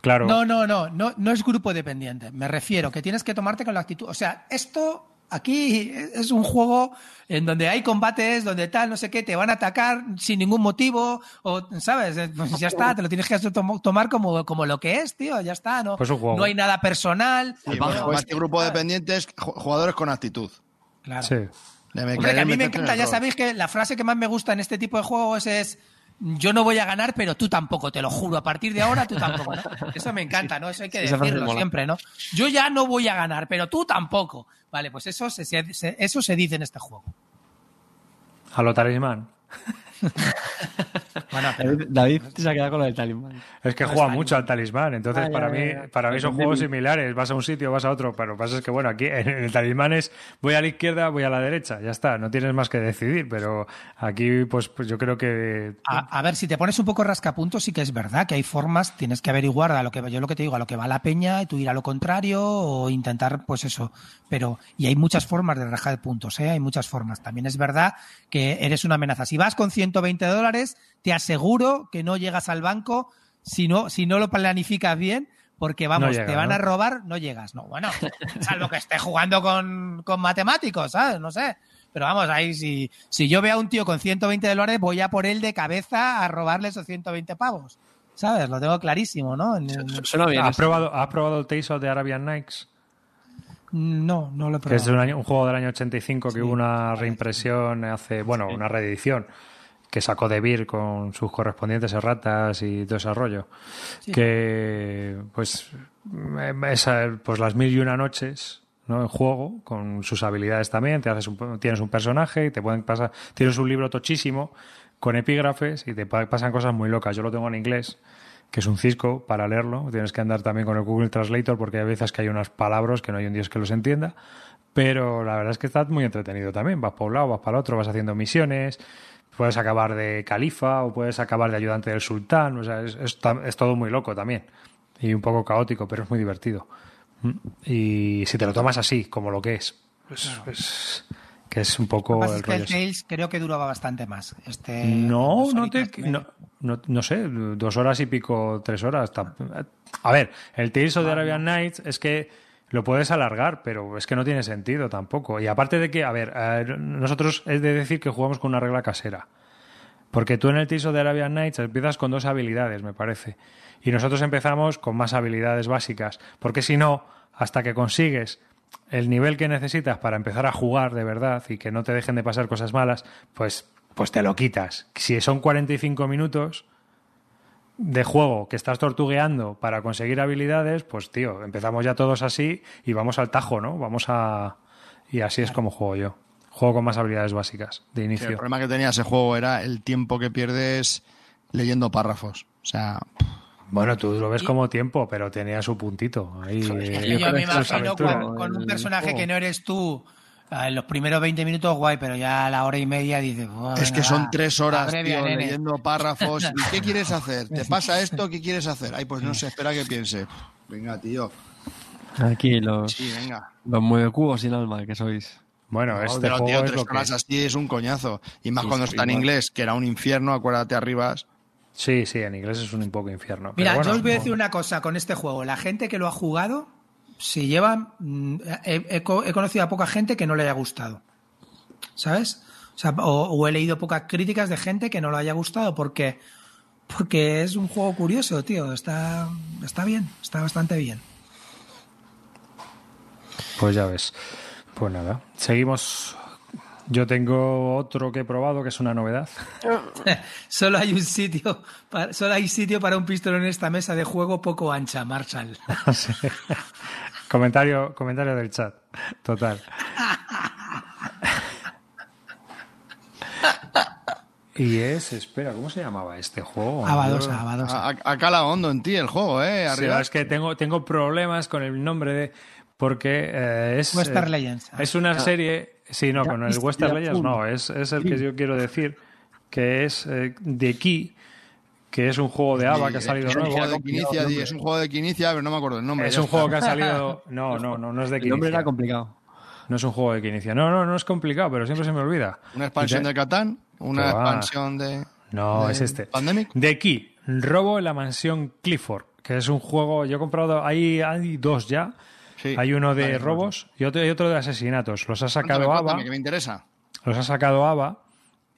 claro, No, no, no, no, no es grupo dependiente. Me refiero que tienes que tomarte con la actitud. O sea, esto aquí es un juego en donde hay combates, donde tal, no sé qué, te van a atacar sin ningún motivo, o, ¿sabes? Eh, Pues ya está, te lo tienes que tom- tomar como, como lo que es, tío, ya está, ¿no? Pues un juego. No hay nada personal. Sí, bajo, bueno, más este, que grupo dependiente es ju- jugadores con actitud. Claro. sí. De me Hombre, que a mí me encanta, ya sabéis que la frase que más me gusta en este tipo de juegos es yo no voy a ganar, pero tú tampoco, te lo juro. A partir de ahora tú tampoco, ¿no? Eso me encanta, ¿no? Eso hay que decirlo siempre, ¿no? Yo ya no voy a ganar, pero tú tampoco. Vale, pues eso se, se- eso se dice en este juego. A lo talismán. Bueno, David, David se ha quedado con lo del talismán. Es que No juega es mucho al talismán, entonces Ah, ya, para ya, mí, ya. para mí son juegos similares. Vas a un sitio, vas a otro, pero lo que pasa es que bueno, aquí en el talismán es voy a la izquierda, voy a la derecha, ya está, no tienes más que decidir, pero aquí pues, pues yo creo que a, a ver, si te pones un poco rascapuntos, sí que es verdad que hay formas, tienes que averiguar a lo que yo lo que te digo, a lo que va la peña, y tú ir a lo contrario o intentar, pues eso. Pero, y hay muchas formas de rajar puntos, ¿eh? Hay muchas formas. También es verdad que eres una amenaza. Si vas con 120 dólares, te aseguro que no llegas al banco si no, si no lo planificas bien. Porque vamos, llega, te van ¿no? a robar, no llegas. No, bueno, salvo que esté jugando con, con matemáticos, ¿sabes? No sé. Pero vamos, ahí si, si yo veo a un tío con 120 dólares, voy a por él de cabeza a robarle esos 120 pavos. ¿Sabes? Lo tengo clarísimo, ¿no? En- en- Suena bien. ¿Has probado, ¿Has probado el Tales of the Arabian Nights? No, no lo he Que es probado. un, año- un juego del año 85 que Sí. hubo una reimpresión hace, bueno, una reedición que sacó De Beer con sus correspondientes erratas y todo ese rollo. Que, pues, em, esa, pues las mil y una noches, ¿no? En juego, con sus habilidades también. Te haces un- tienes un personaje y te pueden pasar. Tienes un libro tochísimo con epígrafes y te pa- pasan cosas muy locas. Yo lo tengo en inglés que es un cisco para leerlo. Tienes que andar también con el Google Translator porque hay veces que hay unas palabras que no hay un dios que los entienda. Pero la verdad es que está muy entretenido también. Vas para un lado, vas para el otro, vas haciendo misiones. Puedes acabar de califa o puedes acabar de ayudante del sultán. O sea, es, es es todo muy loco también. Y un poco caótico, pero es muy divertido. Mm. Y si te lo tomas así, como lo que es, pues, pues- que es un poco el es que rollo. el. Tales creo que duraba bastante más. Este, No, no te. No, no, no sé, dos horas y pico, tres horas. A ver, el Tales of the Arabian Nights es que lo puedes alargar, pero es que no tiene sentido tampoco. Y aparte de que, a ver, eh, nosotros es de decir que jugamos con una regla casera. Porque tú en el of the Arabian Nights empiezas con dos habilidades, me parece. Y nosotros empezamos con más habilidades básicas. Porque si no, hasta que consigues el nivel que necesitas para empezar a jugar de verdad y que no te dejen de pasar cosas malas, pues, pues te lo quitas. Si son 45 minutos de juego que estás tortugueando para conseguir habilidades, pues tío, empezamos ya todos así y vamos al tajo, ¿no? Vamos a... Y así es como juego yo. Juego con más habilidades básicas de Sí, el inicio. problema que tenía ese juego era el tiempo que pierdes leyendo párrafos. O sea, Bueno, tú lo ves como tiempo, pero tenía su puntito. Ahí, yo me imagino con, con un personaje que no eres tú. Ah, En los primeros 20 minutos, guay, pero ya a la hora y media dices. "Buah, es que venga, son va, tres horas, tío, nene". leyendo párrafos. ¿Y qué quieres hacer? ¿Te pasa esto? ¿Qué quieres hacer? Ay, pues no sé, espera que piense. Venga, tío. Aquí los, Sí, venga. los mueve cubos sin alma que sois. Bueno, No, este pero, juego tío, es tres lo que horas así es un coñazo. Y más Sí, cuando sí, está en igual. inglés, que era un infierno, acuérdate arriba. Sí, sí, en inglés es un poco infierno. Mira, pero bueno, yo os voy a decir una cosa con este juego. La gente que lo ha jugado, se lleva. mm, He, he co- he conocido a poca gente que no le haya gustado. ¿Sabes? O- o he leído pocas críticas de gente que no le haya gustado porque. Porque es un juego curioso, tío. Está, está bien, está bastante bien. Pues ya ves. Pues nada, seguimos. Yo tengo otro que he probado que es una novedad. Solo hay un sitio, para, solo hay sitio para un pistolón en esta mesa de juego poco ancha, Marshall. Sí. comentario, comentario del chat. Total. Y es, espera, ¿cómo se llamaba este juego? Abadosa, abadosa. A- a- Acá la hondo en ti el juego, ¿eh? Sí, Arriba. es que tengo, tengo problemas con el nombre de. porque eh, es. Western eh, Legends. Es una serie. Sí, no, con el Western Legends no, es, es el que yo quiero decir, que es eh, The Key, que es un juego de ABA que ha salido es nuevo. de Quinicia, es un juego de Quinicia, pero no me acuerdo el nombre. Es un está. juego que ha salido. No, no, no, no es de El nombre Quinicia. era complicado. No es un juego de Quinicia. No, no, no es complicado, pero siempre se me olvida. Una expansión te- de Catán, una expansión de. No, de es este. Pandemic. The Key, Robo en la mansión Clifford, que es un juego. Yo he comprado. Hay, hay dos ya. Sí. Hay uno de Vale, robos y otro, y otro de asesinatos. Los ha sacado Cuéntame, ABA. que me interesa. Los ha sacado ABA.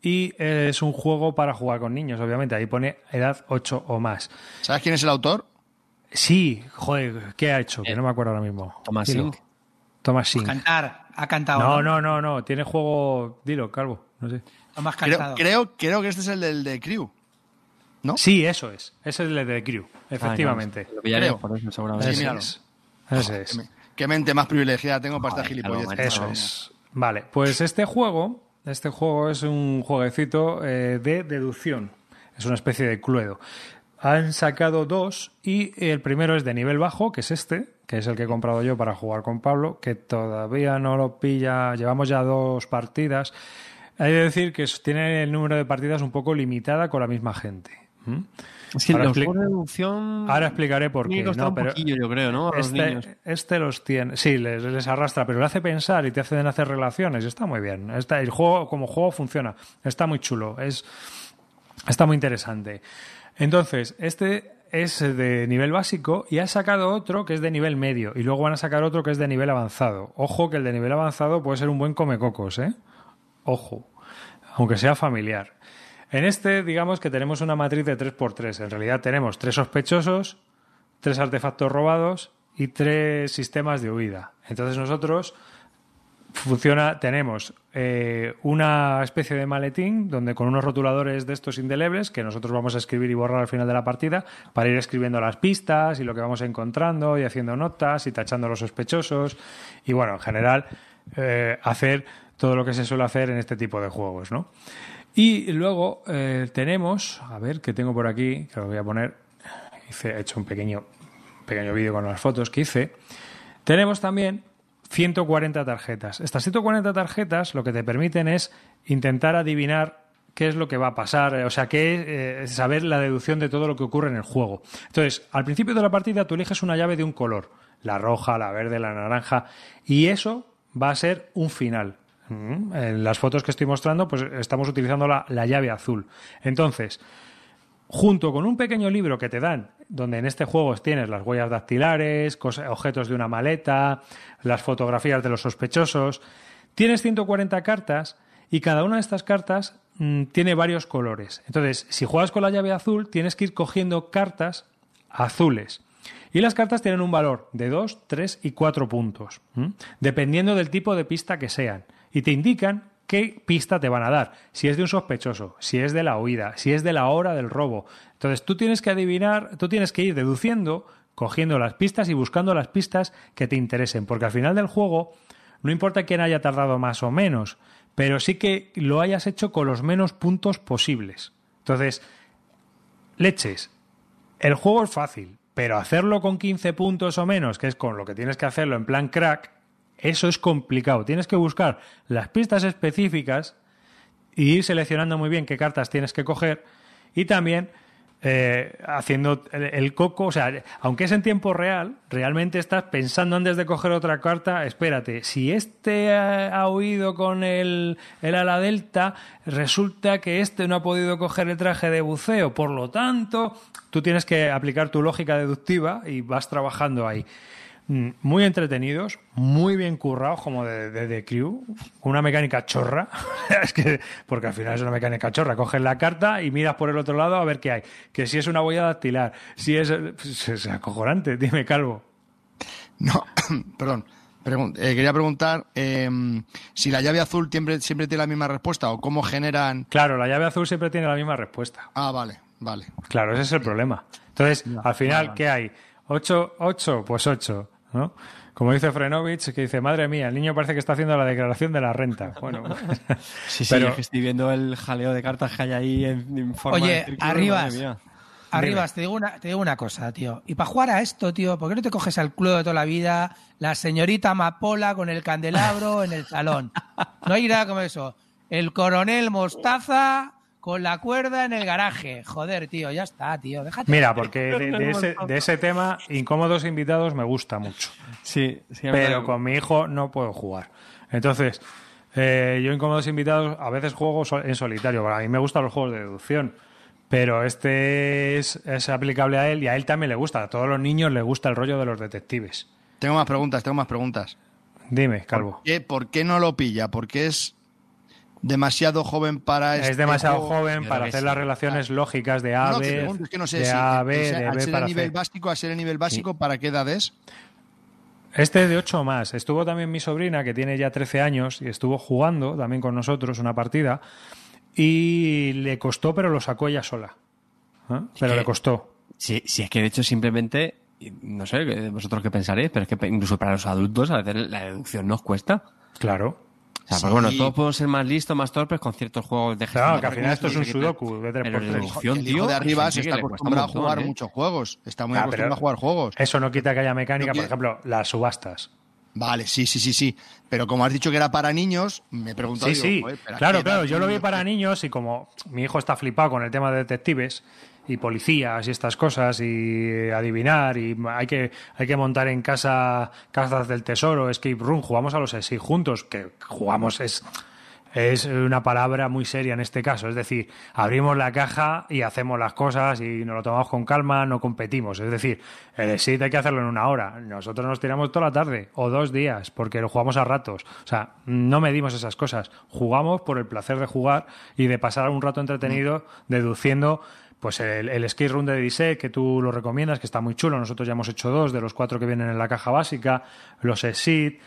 Y es un juego para jugar con niños, obviamente. Ahí pone edad 8 o más. ¿Sabes quién es el autor? Sí, joder, ¿qué ha hecho? Que no me acuerdo ahora mismo. Thomas. Sink. Thomas Sink. Cantar. Ha cantado. No, no, no, no. Tiene juego. Dilo, Calvo. No sé. Has Creo, cantado. creo, creo que este es el del de Crew. ¿No? Sí, eso es. Ese es el de Crew, efectivamente. Ah, Lo Creo. por eso, seguramente. Ese míralo. es. Qué, mente más privilegiada tengo para esta Joder, gilipollez. Calvo, Eso es. Vale, pues este juego, este juego es un jueguecito eh, de deducción. Es una especie de cluedo. Han sacado dos y el primero es de nivel bajo, que es este, que es el que he comprado yo para jugar con Pablo, que todavía no lo pilla. Llevamos ya dos partidas. Hay de decir que tiene el número de partidas un poco limitada con la misma gente. ¿Mm? Es que Ahora expli- explicaré por qué. No, pero yo creo, ¿no? A los niños. este, este los tiene, sí, les, les arrastra, pero le hace pensar y te hacen hacer relaciones y está muy bien. Está, el juego como juego funciona, está muy chulo, es, está muy interesante. Entonces, este es de nivel básico y ha sacado otro que es de nivel medio y luego van a sacar otro que es de nivel avanzado. Ojo que el de nivel avanzado puede ser un buen comecocos, ¿eh? Ojo, aunque sea familiar. En este, digamos que tenemos una matriz de 3x3. En realidad tenemos tres sospechosos, tres artefactos robados y tres sistemas de huida. Entonces nosotros funciona, tenemos eh, una especie de maletín donde con unos rotuladores de estos indelebles que nosotros vamos a escribir y borrar al final de la partida para ir escribiendo las pistas y lo que vamos encontrando y haciendo notas y tachando a los sospechosos y bueno, en general eh, hacer todo lo que se suele hacer en este tipo de juegos, ¿no? Y luego eh, tenemos, a ver, que tengo por aquí, que lo voy a poner, hice, he hecho un pequeño, pequeño vídeo con las fotos que hice. Tenemos también 140 tarjetas. Estas 140 tarjetas lo que te permiten es intentar adivinar qué es lo que va a pasar, eh, o sea, que eh, saber la deducción de todo lo que ocurre en el juego. Entonces, al principio de la partida tú eliges una llave de un color, la roja, la verde, la naranja, y eso va a ser un final. Mm, En las fotos que estoy mostrando, pues estamos utilizando la, la llave azul. Entonces, junto con un pequeño libro que te dan, donde en este juego tienes las huellas dactilares, cosas- objetos de una maleta, las fotografías de los sospechosos, tienes 140 cartas y cada una de estas cartas mm, tiene varios colores. Entonces, si juegas con la llave azul, tienes que ir cogiendo cartas azules. Y las cartas tienen un valor de 2, 3 y 4 puntos, ¿m? dependiendo del tipo de pista que sean. Y te indican qué pista te van a dar. Si es de un sospechoso, si es de la huida, si es de la hora del robo. Entonces tú tienes que adivinar, tú tienes que ir deduciendo, cogiendo las pistas y buscando las pistas que te interesen. Porque al final del juego, no importa quién haya tardado más o menos, pero sí que lo hayas hecho con los menos puntos posibles. Entonces, leches, el juego es fácil, pero hacerlo con 15 puntos o menos, que es con lo que tienes que hacerlo en plan crack, eso es complicado. Tienes que buscar las pistas específicas y ir seleccionando muy bien qué cartas tienes que coger y también eh, haciendo el, coco, o sea, aunque es en tiempo real, realmente estás pensando antes de coger otra carta, espérate, si este ha, ha huido con el, el ala delta, resulta que este no ha podido coger el traje de buceo, por lo tanto, tú tienes que aplicar tu lógica deductiva y vas trabajando ahí. Mm, Muy entretenidos, muy bien currados, como de, de, de Crew, una mecánica chorra, es que, porque al final es una mecánica chorra, coges la carta y miras por el otro lado a ver qué hay, que si es una huella dactilar, si es, pues, es acojonante, dime Calvo. No, perdón. Pregun- eh, quería preguntar eh, si la llave azul siempre, siempre tiene la misma respuesta o cómo generan. Claro, la llave azul siempre tiene la misma respuesta. Ah, vale, vale. Claro, ese es el problema. Entonces, al final, ¿qué hay? ¿Ocho? ¿Ocho? Pues ocho, ¿no? Como dice Frenovich, que dice, madre mía, el niño parece que está haciendo la declaración de la renta. Bueno, Sí, sí, Pero- es que estoy viendo el jaleo de cartas que hay ahí en, en forma Oye, de círculo, Arribas. madre mía. Arribas, te digo, una, te digo una cosa, tío. Y para jugar a esto, tío, ¿por qué no te coges al club de toda la vida, la señorita Amapola con el candelabro en el salón? No hay nada como eso. El coronel Mostaza con la cuerda en el garaje. Joder, tío, ya está, tío. Déjate. Mira, porque de, de ese, de ese tema, incómodos invitados me gusta mucho. Sí, sí. Pero con mi hijo no puedo jugar. Entonces, eh, yo incómodos invitados a veces juego en solitario. A mí me gustan los juegos de deducción. Pero este es, es aplicable a él y a él también le gusta. A todos los niños les gusta el rollo de los detectives. Tengo más preguntas, tengo más preguntas. Dime, Calvo. ¿Qué- ¿Por qué no lo pilla? ¿Porque es demasiado joven para este es demasiado juego? joven para hacer sí. las relaciones lógicas de A, No, te B, pregunto, es que no sé de si A, B, de B ser el para nivel C. básico, a ser el nivel básico, ¿para qué edad es? Este de 8 más. Estuvo también mi sobrina, que tiene ya 13 años, y estuvo jugando también con nosotros una partida. Y le costó, pero lo sacó ella sola. ¿Eh? Pero que- le costó. Sí, sí, es que de hecho simplemente, no sé vosotros qué pensaréis, pero es que incluso para los adultos a veces la deducción nos cuesta. Claro. O sea, Sí. porque bueno, todos podemos ser más listos, más torpes con ciertos juegos de gestión. Claro, de que al final esto es un sudoku de 3 Pero por la 3 deducción, el hijo tío, de arriba se está acostumbrado a montón, jugar ¿eh? muchos juegos. Está muy Ah, acostumbrado a jugar juegos. Eso no quita que haya mecánica, No por ejemplo, las subastas. Vale, sí, sí, sí, sí. Pero como has dicho que era para niños, me he preguntado. Sí, digo, sí. joder, ¿pero a Claro, claro. Yo lo vi para niños y como mi hijo está flipado con el tema de detectives y policías y estas cosas y adivinar y hay que hay que montar en casa casas del tesoro, escape room, jugamos a los así juntos, que jugamos es es una palabra muy seria en este caso, es decir, abrimos la caja y hacemos las cosas y nos lo tomamos con calma, no competimos, es decir, el exit hay que hacerlo en una hora, nosotros nos tiramos toda la tarde o dos días porque lo jugamos a ratos, o sea, no medimos esas cosas, jugamos por el placer de jugar y de pasar un rato entretenido deduciendo pues el, el skate room de Dise, que tú lo recomiendas, que está muy chulo. Nosotros ya hemos hecho dos de los cuatro que vienen en la caja básica. Los Exit,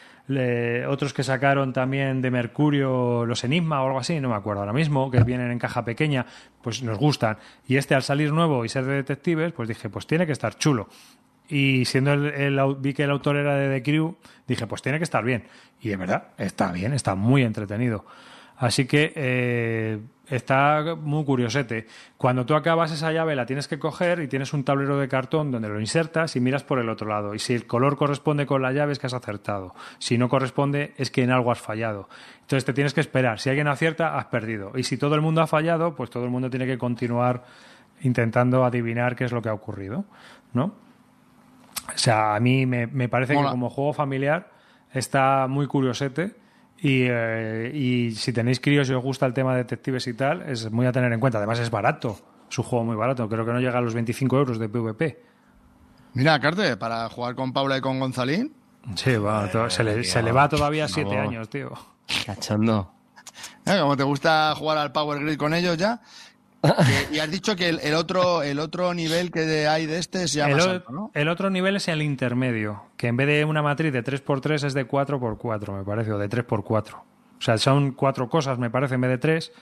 otros que sacaron también de Mercurio, los Enigma o algo así, no me acuerdo ahora mismo, que vienen en caja pequeña, pues nos gustan. Y este al salir nuevo y ser de detectives, pues dije, pues tiene que estar chulo. Y siendo el, vi que el autor era de The Crew, dije, pues tiene que estar bien. Y de verdad, está bien, está muy entretenido. Así que eh, está muy curiosete. Cuando tú acabas esa llave la tienes que coger y tienes un tablero de cartón donde lo insertas y miras por el otro lado. Y si el color corresponde con la llave es que has acertado. Si no corresponde es que en algo has fallado. Entonces te tienes que esperar. Si alguien acierta, has perdido. Y si todo el mundo ha fallado, pues todo el mundo tiene que continuar intentando adivinar qué es lo que ha ocurrido. ¿No? O sea, a mí me, me parece Mola. que como juego familiar está muy curiosete. Y, eh, y si tenéis críos y os gusta el tema de detectives y tal, es muy a tener en cuenta. Además, es barato. Es un juego muy barato. Creo que no llega a los 25 euros de PvP. Mira, Carte, para jugar con Paula y con Gonzalín. Sí, va, to- se, le, se le va todavía por 7 favor. años, tío. Cachondo. ¿eh? Como te gusta jugar al Power Grid con ellos ya. Que- y has dicho que el, el otro el otro nivel que hay de este se llama El, salto, ¿no? el otro nivel es el intermedio, que en vez de una matriz de 3x3 es de 4x4, me parece, o de 3x4. O sea, son cuatro cosas, me parece, en vez de tres.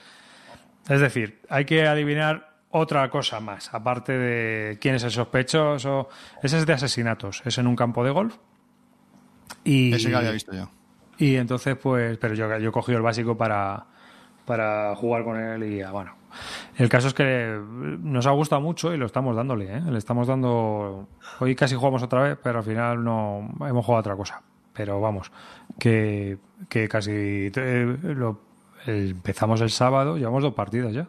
Es decir, hay que adivinar otra cosa más, aparte de quién es el sospechoso. Ese es de asesinatos, es en un campo de golf. Y, Ese que había visto yo. y entonces, pues, pero yo, yo he cogido el básico para, para jugar con él y ah, bueno. El caso es que nos ha gustado mucho y lo estamos dándole, ¿eh? Le estamos dando... Hoy casi jugamos otra vez, pero al final no hemos jugado otra cosa. Pero vamos, que, que casi eh, lo- empezamos el sábado, llevamos dos partidas ya.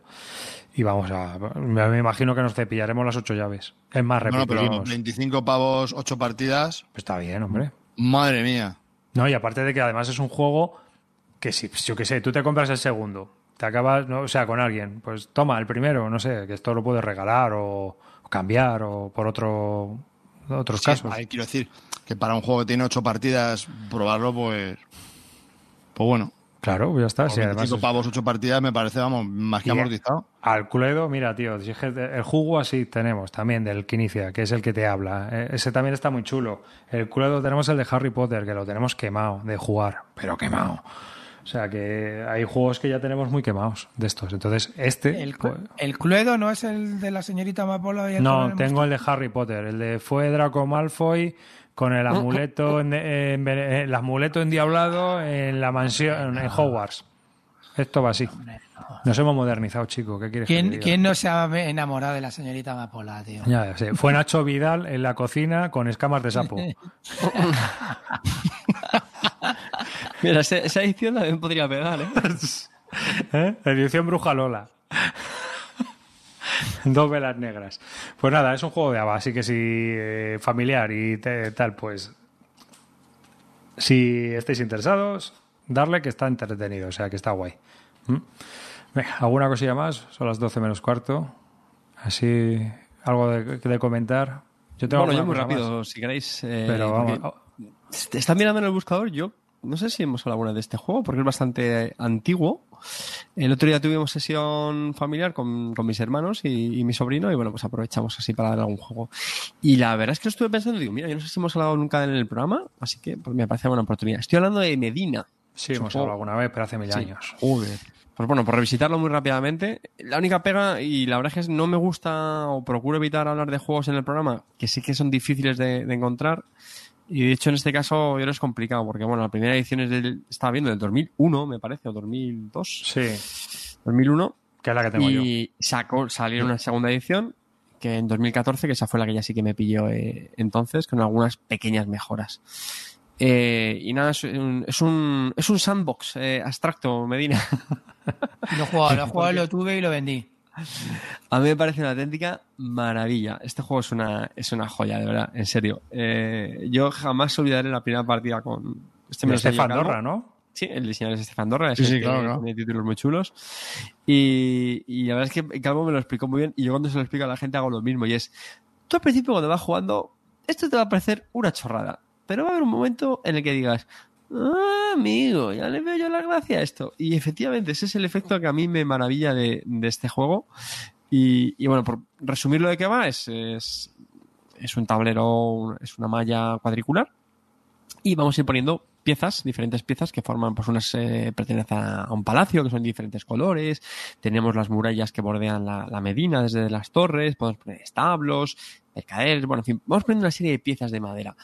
Y vamos a... Me, imagino que nos cepillaremos las ocho llaves. Es más, Bueno, pero repetiremos. 25 pavos, 8 partidas. Está bien, hombre. Madre mía. No, y aparte de que además es un juego que si, yo qué sé, tú te compras el segundo, te acabas, no, o sea, con alguien, pues toma el primero, no sé, que esto lo puedes regalar o, cambiar o por otro otros Sí, casos. ahí quiero decir que para un juego que tiene 8 partidas, probarlo, pues. Pues bueno. Claro, ya está. Sí, además 25 es- pavos, 8 partidas me parece, vamos, más que amortizado. Al Cluedo, mira, tío, el jugo así tenemos también del que inicia, que es el que te habla. Eh, Ese también está muy chulo. El Cluedo tenemos el de Harry Potter, que lo tenemos quemado de jugar, pero quemado. O sea que hay juegos que ya tenemos muy quemados de estos. Entonces, este. El, pues, el Cluedo no es el de la señorita Amapola y el No, tengo el de Harry Potter. El de fue Draco Malfoy con el amuleto, en, en- el amuleto endiablado en la mansión en Hogwarts. Esto va así. Nos hemos modernizado, chico. ¿Qué quieres ¿Quién, quién no se ha enamorado de la señorita Amapola, tío? Ya. Fue Nacho Vidal en la cocina con escamas de sapo. Mira, esa, esa edición también podría pegar, ¿eh? ¿Eh? Edición Bruja Lola. Dos velas negras. Pues nada, es un juego de ABA, así que si eh, familiar y te- tal, pues si estáis interesados, darle que está entretenido, o sea que está guay. ¿Mm? Venga, ¿alguna cosilla más? Son las 12 menos cuarto. Así, algo de, de comentar. Yo tengo bueno, yo muy rápido, más, si queréis. eh, pero vamos. Te está mirando en el buscador, yo no sé si hemos hablado alguna de este juego, porque es bastante antiguo. El otro día tuvimos sesión familiar con, con mis hermanos y, y mi sobrino, y bueno, pues aprovechamos así para dar algún juego. Y la verdad es que lo estuve pensando, digo, mira, yo no sé si hemos hablado nunca en el programa, así que pues, me parece buena oportunidad. Estoy hablando de Medina. Sí, hemos Supongo- hablado alguna vez, pero hace mil Sí. años. Joder. Pues bueno, por revisitarlo muy rápidamente, la única pega, y la verdad es que no me gusta o procuro evitar hablar de juegos en el programa, que sí que son difíciles de, de encontrar, y de hecho en este caso yo creo es complicado, porque bueno, la primera edición es del, estaba viendo, del 2001, me parece, o 2002, Sí, 2001, que es la que tengo yo. y sacó, salió una segunda edición, que en 2014, que esa fue la que ya sí que me pilló eh, entonces, con algunas pequeñas mejoras. Eh, y nada, es un, es un, es un sandbox eh, abstracto, Medina. Lo he jugado, lo he jugado, lo tuve y lo vendí. A mí me parece una auténtica maravilla. Este juego es una, es una joya, de verdad, en serio. Eh, yo jamás olvidaré la primera partida con... Este me Estefan. Dorra, ¿no? Sí, el diseñador es Estefan Dorra, es Sí, sí, claro. tiene títulos muy chulos. Y, y la verdad es que Calvo me lo explicó muy bien y yo cuando se lo explico a la gente hago lo mismo y es, tú al principio cuando vas jugando, esto te va a parecer una chorrada, pero va a haber un momento en el que digas, ah, amigo, ya le veo yo la gracia a esto. Y efectivamente, ese es el efecto que a mí me maravilla de, este juego. Y, bueno, por resumir lo de qué va, es, es, un tablero, es una malla cuadricular y vamos a ir poniendo piezas, diferentes piezas que forman, pues unas eh, pertenecen a a un palacio que son de diferentes colores, tenemos las murallas que bordean la, la Medina desde las torres, podemos poner establos, mercaderes, bueno, en fin, vamos poniendo una serie de piezas de madera.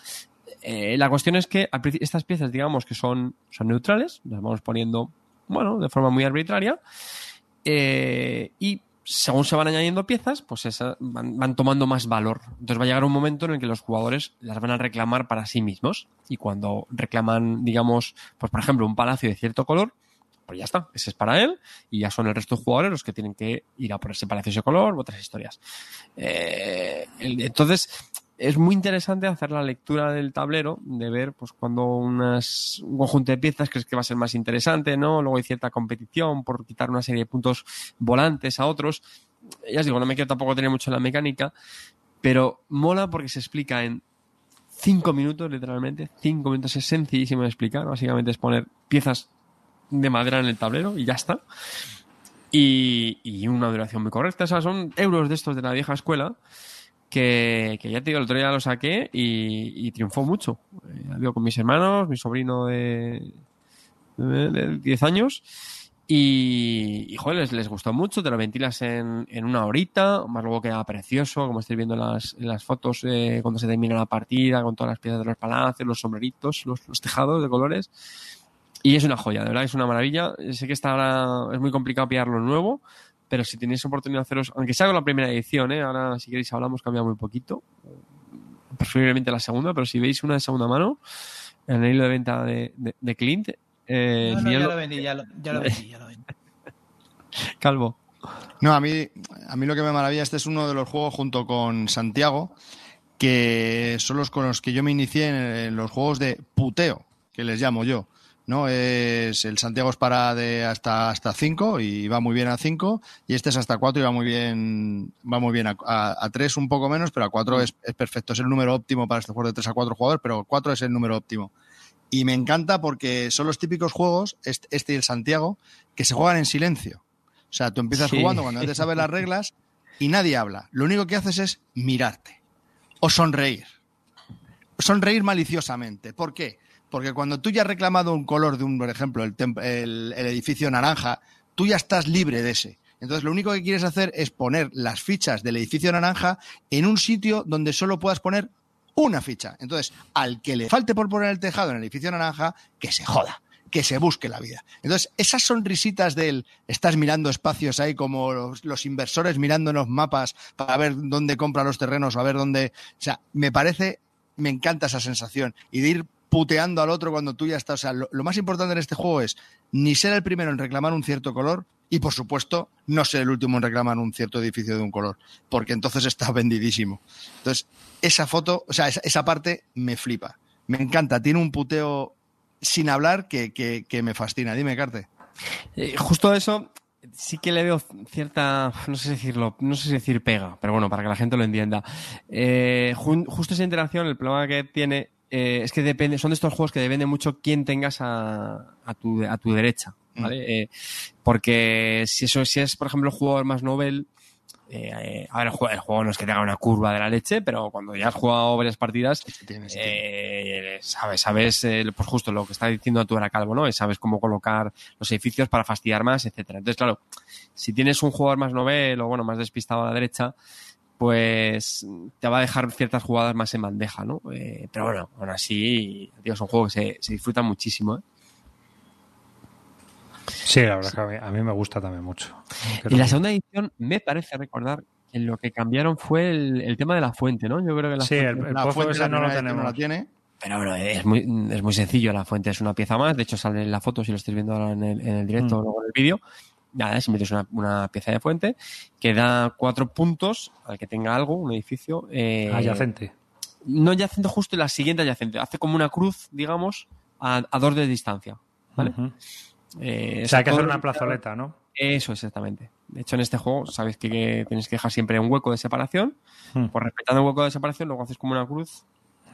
Eh, la cuestión es que estas piezas, digamos que son, son neutrales, las vamos poniendo, bueno, de forma muy arbitraria, eh, y según se van añadiendo piezas, pues esas van, van tomando más valor. Entonces va a llegar un momento en el que los jugadores las van a reclamar para sí mismos. Y cuando reclaman, digamos, pues por ejemplo, un palacio de cierto color, pues ya está, ese es para él, y ya son el resto de jugadores los que tienen que ir a por ese palacio de ese color u otras historias. Eh, entonces, es muy interesante hacer la lectura del tablero, de ver pues cuando unas, un conjunto de piezas crees que va a ser más interesante, ¿no? Luego hay cierta competición por quitar una serie de puntos volantes a otros. Ya os digo, no me quiero tampoco tener mucho en la mecánica, pero mola porque se explica en cinco minutos, literalmente. Cinco minutos es sencillísimo de explicar. Básicamente es poner piezas de madera en el tablero y ya está. Y, y una duración muy correcta. O son euros de estos de la vieja escuela que, ya te digo, el otro día lo saqué y, triunfó mucho. Eh, con mis hermanos, mi sobrino de, de, de 10 años. Y, y joder, les, gustó mucho, te lo ventilas en, en una horita, más luego queda precioso, como estáis viendo en las, las fotos eh, cuando se termina la partida, con todas las piezas de los palacios, los sombreritos, los, los tejados de colores. Y es una joya, de verdad, es una maravilla. Sé que está ahora, es muy complicado pillarlo nuevo, pero si tenéis oportunidad de haceros, aunque sea con la primera edición, ¿eh? ahora si queréis hablamos, cambia muy poquito, preferiblemente la segunda, pero si veis una de segunda mano, en el hilo de venta de, de, de Clint, eh, No, no, ya lo vendí, ya lo, ya lo vendí, ya lo vendí. Calvo. No, a mí, a mí lo que me maravilla, este es uno de los juegos junto con Santiago, que son los con los que yo me inicié en, en los juegos de puteo, que les llamo yo. ¿No? Es, el Santiago es para de hasta hasta 5 y va muy bien a 5 y este es hasta 4 y va muy bien va muy bien a 3 un poco menos, pero a 4 es, es perfecto, es el número óptimo para este juego de 3 a 4 jugadores, pero 4 es el número óptimo. Y me encanta porque son los típicos juegos, este este y el Santiago, que se juegan en silencio. O sea, tú empiezas Sí. jugando cuando no te sabes las reglas y nadie habla. Lo único que haces es mirarte o sonreír. Sonreír maliciosamente. ¿Por qué? Porque cuando tú ya has reclamado un color de un, por ejemplo, el, el- edificio naranja, tú ya estás libre de ese. Entonces, lo único que quieres hacer es poner las fichas del edificio naranja en un sitio donde solo puedas poner una ficha. Entonces, al que le falte por poner el tejado en el edificio naranja, que se joda. que se busque la vida. Entonces, esas sonrisitas del estás mirando espacios ahí como los, los inversores mirando en los mapas para ver dónde compra los terrenos o a ver dónde. O sea, me parece, me encanta esa sensación. Y de ir puteando al otro cuando tú ya estás. O sea, lo, más importante en este juego es ni ser el primero en reclamar un cierto color, y por supuesto no ser el último en reclamar un cierto edificio de un color, porque entonces está vendidísimo. Entonces, esa foto, o sea, esa, parte me flipa. Me encanta, tiene un puteo sin hablar que, que, me fascina. Dime, Carte. Eh, justo eso sí que le veo cierta, no sé decirlo, no sé si decir pega, pero bueno, para que la gente lo entienda. Eh, justo esa interacción, el problema que tiene eh, es que depende, son de estos juegos que depende mucho quién tengas a, a, tu, a tu derecha, ¿vale? Eh, porque si eso, si es, por ejemplo, el jugador más novel, eh, a ver, el juego, el juego no es que tenga una curva de la leche, pero cuando ya has jugado varias partidas, eh, sabes, sabes eh, pues justo lo que está diciendo tú era Calvo, ¿no? Y sabes cómo colocar los edificios para fastidiar más, etcétera. Entonces, claro, si tienes un jugador más novel o bueno, más despistado a la derecha, pues te va a dejar ciertas jugadas más en bandeja, ¿no? Eh, pero bueno, aún así, tío, es un juego que se, se disfruta muchísimo, ¿eh? Sí, la verdad es que a mí, a mí me gusta también mucho. Y la segunda edición me parece recordar que lo que cambiaron fue el, el tema de la fuente, ¿no? Yo creo que la Sí, fuente- el, el La pozo la no lo tenemos. no la tiene. Pero bueno, es muy, es muy sencillo. La fuente es una pieza más. De hecho, sale en la foto si lo estáis viendo ahora en el, en el directo Mm. o luego en el vídeo. Nada, si metes una, una pieza de fuente que da cuatro puntos al que tenga algo, un edificio. eh, Adyacente. No adyacente justo la siguiente adyacente. Hace como una cruz, digamos, a, a dos de distancia. ¿vale? Eh, O sea, hay que hacer una plazoleta, ¿no? Eso, exactamente. De hecho, en este juego, sabes que, que tienes que dejar siempre un hueco de separación. Mm. Pues respetando el hueco de separación, luego haces como una cruz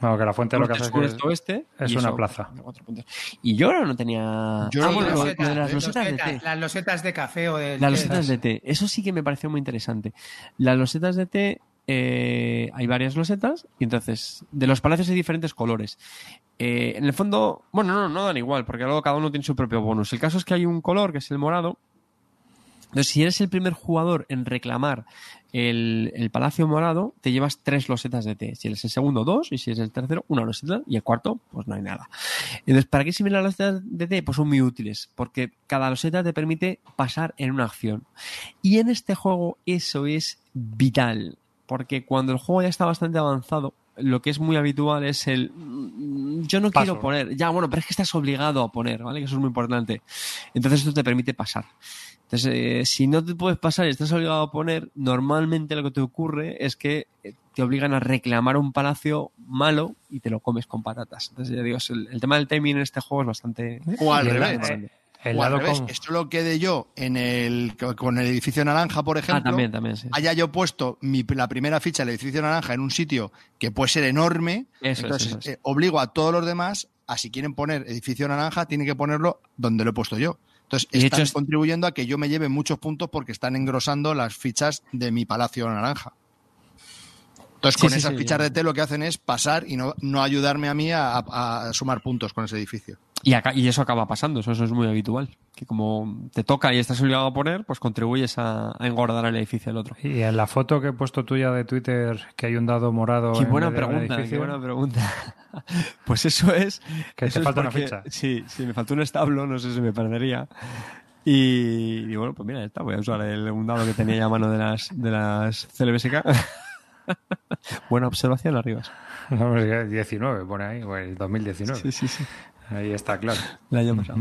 Bueno, que la fuente lo que hace es que este, oeste, es y una eso, plaza. Y yo ahora no tenía. Yo Ah, no bueno, lo de las losetas de té. Las losetas de café o de... Las losetas de té. Eso sí que me pareció muy interesante. Las losetas de té, eh, hay varias losetas, y entonces, de los palacios hay diferentes colores. Eh, en el fondo, bueno, no, no dan igual, porque luego cada uno tiene su propio bonus. El caso es que hay un color, que es el morado. Entonces, si eres el primer jugador en reclamar el, el palacio morado, te llevas tres losetas de té. Si eres el segundo, dos, y si eres el tercero, una loseta, y el cuarto, pues no hay nada. Entonces, ¿para qué sirven las losetas de té? Pues son muy útiles, porque cada loseta te permite pasar en una acción. Y en este juego eso es vital, porque cuando el juego ya está bastante avanzado, lo que es muy habitual es el mm, yo no Paso. quiero poner, ya bueno, pero es que estás obligado a poner, ¿vale? Que eso es muy importante. Entonces esto te permite pasar. Entonces, eh, si no te puedes pasar y estás obligado a poner, normalmente lo que te ocurre es que eh, te obligan a reclamar un palacio malo y te lo comes con patatas. Entonces, ya digo, el, el tema del timing en este juego es bastante... O al revés. eh, el o al lado revés. con- Esto lo quede yo en el, con el edificio naranja, por ejemplo. Ah, también, también, sí. haya yo puesto mi, la primera ficha del edificio naranja en un sitio que puede ser enorme, Eso es, entonces eso es. eh, obligo a todos los demás a si quieren poner edificio naranja, tienen que ponerlo donde lo he puesto yo. Entonces, Y están hecho contribuyendo a que yo me lleve muchos puntos porque están engrosando las fichas de mi palacio naranja. Entonces, con sí, esas sí, fichas de té lo que hacen es pasar y no, no ayudarme a mí a, a sumar puntos con ese edificio. Y, acá- y eso acaba pasando, eso, eso es muy habitual. Que como te toca y estás obligado a poner, pues contribuyes a, a engordar el edificio del otro. Y en la foto que he puesto tuya de Twitter, que hay un dado morado. Qué en buena del pregunta, qué buena pregunta. Pues eso es. Que eso te es falta una porque- ficha. Sí, sí, me faltó un establo, no sé si me perdería. Y, y bueno, pues mira, ya está, voy a usar el, un dado que tenía ya a mano de las, de las CLBSK. Buena observación, arriba. No, es que 19 pone ahí, o el 2019. Sí, sí, sí. Ahí está claro. El año pasado.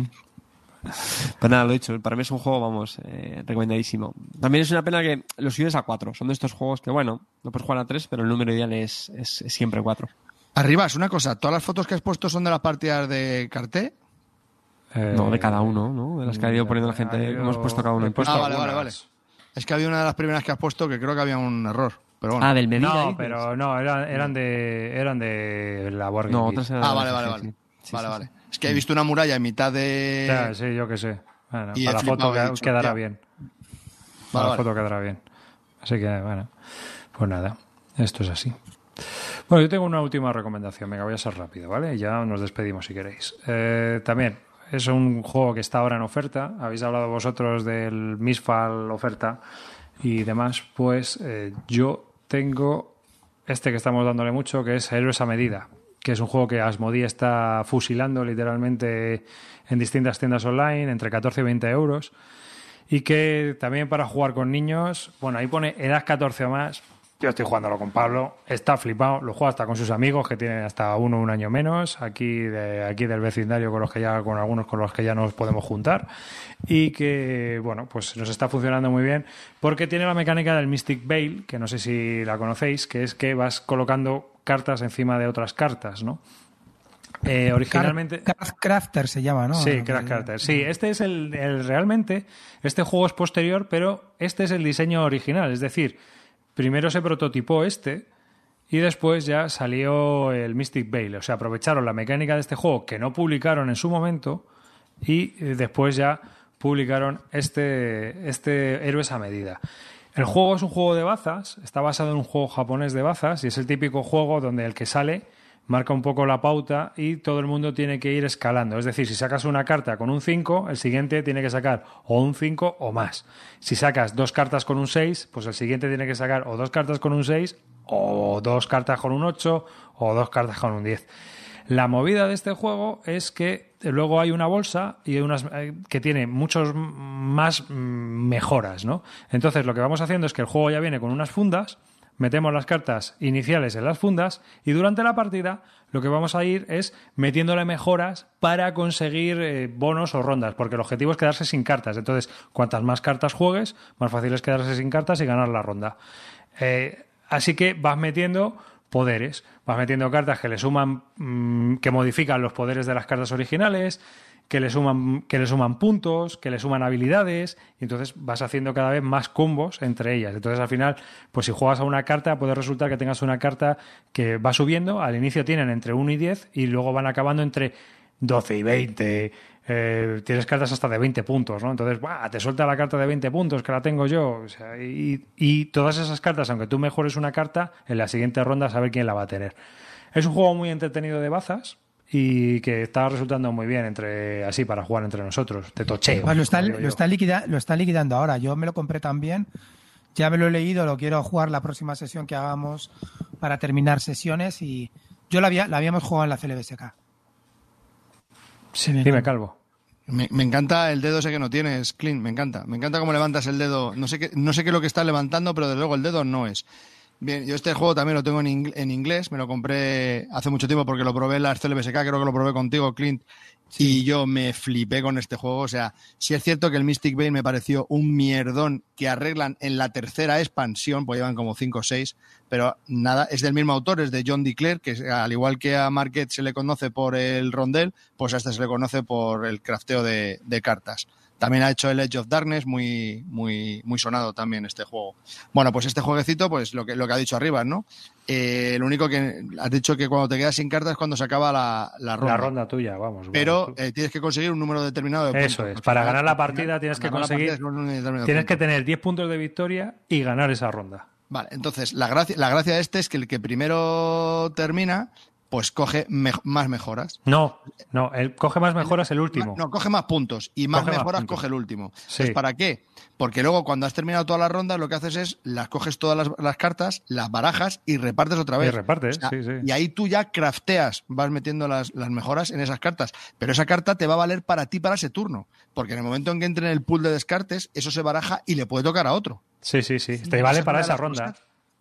Pues nada, lo he dicho, para mí es un juego, vamos, eh, recomendadísimo. También es una pena que los subes a 4. Son de estos juegos que, bueno, no puedes jugar a 3, pero el número ideal es, es, es siempre 4. Arribas, una cosa, ¿todas las fotos que has puesto son de las partidas de carté? Eh, No, de cada uno, ¿no? De las que ha ido poniendo la gente. Hemos puesto cada uno he en puesto Ah, vale, vale, vale. Es que había una de las primeras que has puesto que creo que había un error. Pero bueno. Ah, del Medina. No, pero no, eran, eran de eran de la Wargame No, otras eran Ah, vale, vale, vale. sí. Vale, sí, vale. sí. Es que he visto una muralla en mitad de. Ya, sí, yo que sé. Bueno, Y para la foto he que- dicho, quedará ya. bien. Para Vale, la foto quedará bien. Así que, bueno, pues nada, esto es así. Bueno, yo tengo una última recomendación, venga, voy a ser rápido, ¿vale? Ya nos despedimos si queréis. Eh, también es un juego que está ahora en oferta, habéis hablado vosotros del Misfal oferta y demás, pues eh, yo tengo este que estamos dándole mucho, que es Héroes a Medida. que es un juego que Asmodee está fusilando literalmente en distintas tiendas online, entre 14 y 20 euros. Y que también para jugar con niños, bueno, ahí pone edad 14 o más, yo estoy jugándolo con Pablo, está flipado, lo juega hasta con sus amigos que tienen hasta uno un año menos, aquí de aquí del vecindario con los que ya con algunos con los que ya nos podemos juntar y que bueno, pues nos está funcionando muy bien porque tiene la mecánica del Mystic Veil, que no sé si la conocéis, que es que vas colocando cartas encima de otras cartas, ¿no? Eh, originalmente. Craft Crafter se llama, ¿no? Sí, Craft Crafter. Sí, este es el, el, realmente. Este juego es posterior, pero este es el diseño original. Es decir, primero se prototipó este y después ya salió el Mystic Veil. O sea, aprovecharon la mecánica de este juego que no publicaron en su momento y eh, después ya publicaron este, este Héroes a medida. El juego es un juego de bazas, está basado en un juego japonés de bazas y es el típico juego donde el que sale marca un poco la pauta y todo el mundo tiene que ir escalando. Es decir, si sacas una carta con un 5, el siguiente tiene que sacar o un 5 o más. Si sacas dos cartas con un 6, pues el siguiente tiene que sacar o dos cartas con un 6 o dos cartas con un 8 o dos cartas con un 10. La movida de este juego es que luego hay una bolsa y eh, que tiene muchos más mejoras, ¿no? Entonces lo que vamos haciendo es que el juego ya viene con unas fundas metemos las cartas iniciales en las fundas y durante la partida lo que vamos a ir es metiéndole mejoras para conseguir eh, bonos o rondas, porque el objetivo es quedarse sin cartas. Entonces, cuantas más cartas juegues, más fácil es quedarse sin cartas y ganar la ronda. Eh, así que vas metiendo poderes, vas metiendo cartas que le suman, mm, que modifican los poderes de las cartas originales, que le suman, que le suman puntos, que le suman habilidades, y entonces vas haciendo cada vez más combos entre ellas. Entonces al final, pues si juegas a una carta, puede resultar que tengas una carta que va subiendo, al inicio tienen entre 1 y 10 y luego van acabando entre 12 y 20. Eh, tienes cartas hasta de 20 puntos, ¿no? Entonces, te suelta la carta de 20 puntos, que la tengo yo. y, y todas esas cartas, aunque tú mejores una carta, en la siguiente ronda saber quién la va a tener. Es un juego muy entretenido de bazas, y que está resultando muy bien entre así para jugar entre nosotros, de tocheo. Pues lo, está, lo, está lo está liquidando ahora. Yo me lo compré también. Ya me lo he leído, lo quiero jugar la próxima sesión que hagamos para terminar sesiones y yo la, había, la habíamos jugado en la CLBSK. Sí, Dime, Calvo. Me, me, encanta el dedo ese que no tienes, Clint, me encanta. Me encanta cómo levantas el dedo. No sé qué, no sé qué es lo que estás levantando, pero desde luego el dedo no es. Bien, yo este juego también lo tengo en, en, inglés, me lo compré hace mucho tiempo porque lo probé en la CLBSK, creo que lo probé contigo, Clint, y yo me flipé con este juego. O sea, sí es cierto que el Mystic Veil me pareció un mierdón que arreglan en la tercera expansión, pues llevan como 5 o 6, pero nada, es del mismo autor, es de John DeClaire, que al igual que a Market se le conoce por el rondel, pues a este se le conoce por el crafteo de, de cartas. También ha hecho el Edge of Darkness, muy, muy, muy sonado también este juego. Bueno, pues este jueguecito, pues lo que, lo que ha dicho arriba, ¿no? Eh, lo único que has dicho que cuando te quedas sin cartas es cuando se acaba la, la ronda. La ronda tuya, vamos. Pero eh, tienes que conseguir un número determinado de Eso es. Para ganar la partida tienes que conseguir. Tienes que tener 10 puntos de victoria y ganar esa ronda. Vale, entonces la gracia, la gracia de este es que el que primero termina pues coge más mejoras. No, no, el coge más mejoras el último. No, coge más puntos y más mejoras coge el último. Sí. ¿Para qué? Porque luego cuando has terminado todas las rondas lo que haces es las coges todas las, cartas, las barajas y repartes otra vez. Y repartes, sí, sí. Y ahí tú ya crafteas, vas metiendo las, las, mejoras en esas cartas. Pero esa carta te va a valer para ti para ese turno. Porque en el momento en que entre en el pool de descartes, eso se baraja y le puede tocar a otro. Sí, sí, sí. Te vale para esa ronda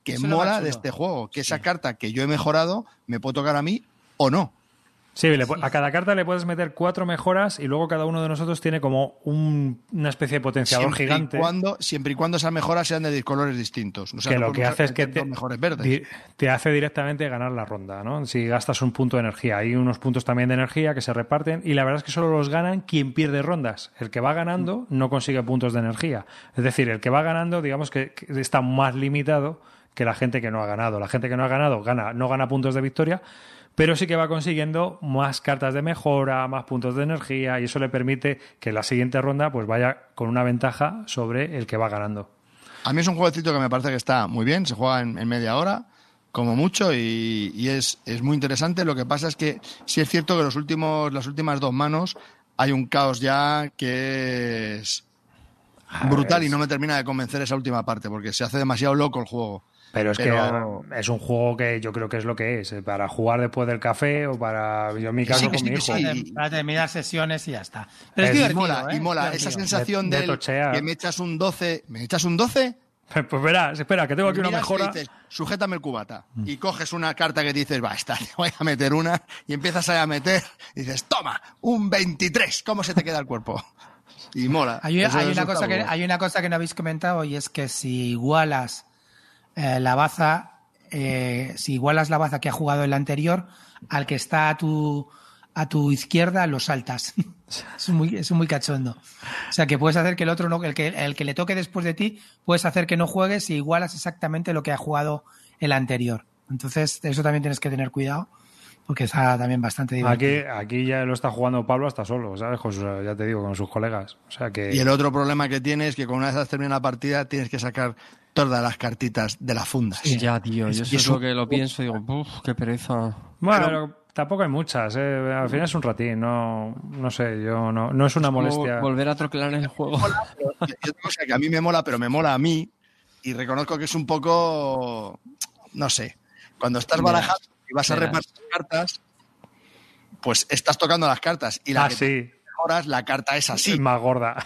que mola de este juego, que esa carta que yo he mejorado me puede tocar a mí o no. Sí, a cada carta le puedes meter cuatro mejoras y luego cada uno de nosotros tiene como una especie de potenciador siempre gigante. Y cuando, siempre y cuando esas mejoras sean de colores distintos. que lo que hace es que te, te, hace directamente ganar la ronda, ¿no? Si gastas un punto de energía. Hay unos puntos también de energía que se reparten y la verdad es que solo los ganan quien pierde rondas. El que va ganando no consigue puntos de energía. Es decir, el que va ganando, digamos que está más limitado que la gente que no ha ganado. La gente que no ha ganado gana, no gana puntos de victoria, pero sí que va consiguiendo más cartas de mejora, más puntos de energía y eso le permite que la siguiente ronda pues vaya con una ventaja sobre el que va ganando. A mí es un jueguecito que me parece que está muy bien, se juega en, media hora como mucho y, es, es, muy interesante. Lo que pasa es que sí es cierto que los últimos, las últimas dos manos hay un caos ya que es brutal y no me termina de convencer esa última parte porque se hace demasiado loco el juego. Pero es Pero- que es un juego que yo creo que es lo que es, eh, para jugar después del café o para, yo en mi caso sí, con sí, mi hijo. sí. Para, terminar sesiones y ya está. Pero es, Es- y mola, ¿eh? y mola. Es Esa sensación De- que me echas un 12, ¿me echas un 12? Pues verás, espera, que tengo aquí una mejora. dices, sujétame el cubata. Mm. Y coges una carta que dices, va, esta, te voy a meter una. Y empiezas a meter. Y dices, toma, un 23. ¿Cómo se te queda el cuerpo? Y mola. Hay, hay una cosa que, hay una cosa que no habéis comentado y es que si igualas eh, la baza, eh, si igualas la baza que ha jugado el anterior, al que está a tu, a tu izquierda lo saltas. es, muy, es muy cachondo. O sea que puedes hacer que el otro no, el que, el que le toque después de ti, puedes hacer que no juegues si igualas exactamente lo que ha jugado el anterior. Entonces, eso también tienes que tener cuidado, porque está también bastante divertido. Aquí, aquí ya lo está jugando Pablo hasta solo, ¿sabes? Con sus- ya te digo, con sus colegas. O sea que. Y el otro problema que tienes es que con una vez has terminado la partida tienes que sacar todas las cartitas de las fundas. Ya, tío, yo eso es eso- lo que lo pienso y digo, uff, qué pereza. Bueno, Pero- tampoco hay muchas, ¿eh? Al final es un ratín, no, no sé, yo no, no es una molestia. volver a troquelar el juego. Yo tengo cosa que a mí me mola, pero me mola a mí. Y reconozco que es un poco. No sé. Cuando estás barajando y vas a repartir cartas, pues estás tocando las cartas. Y la Ah, que sí, mejoras, la carta es así. es más gorda.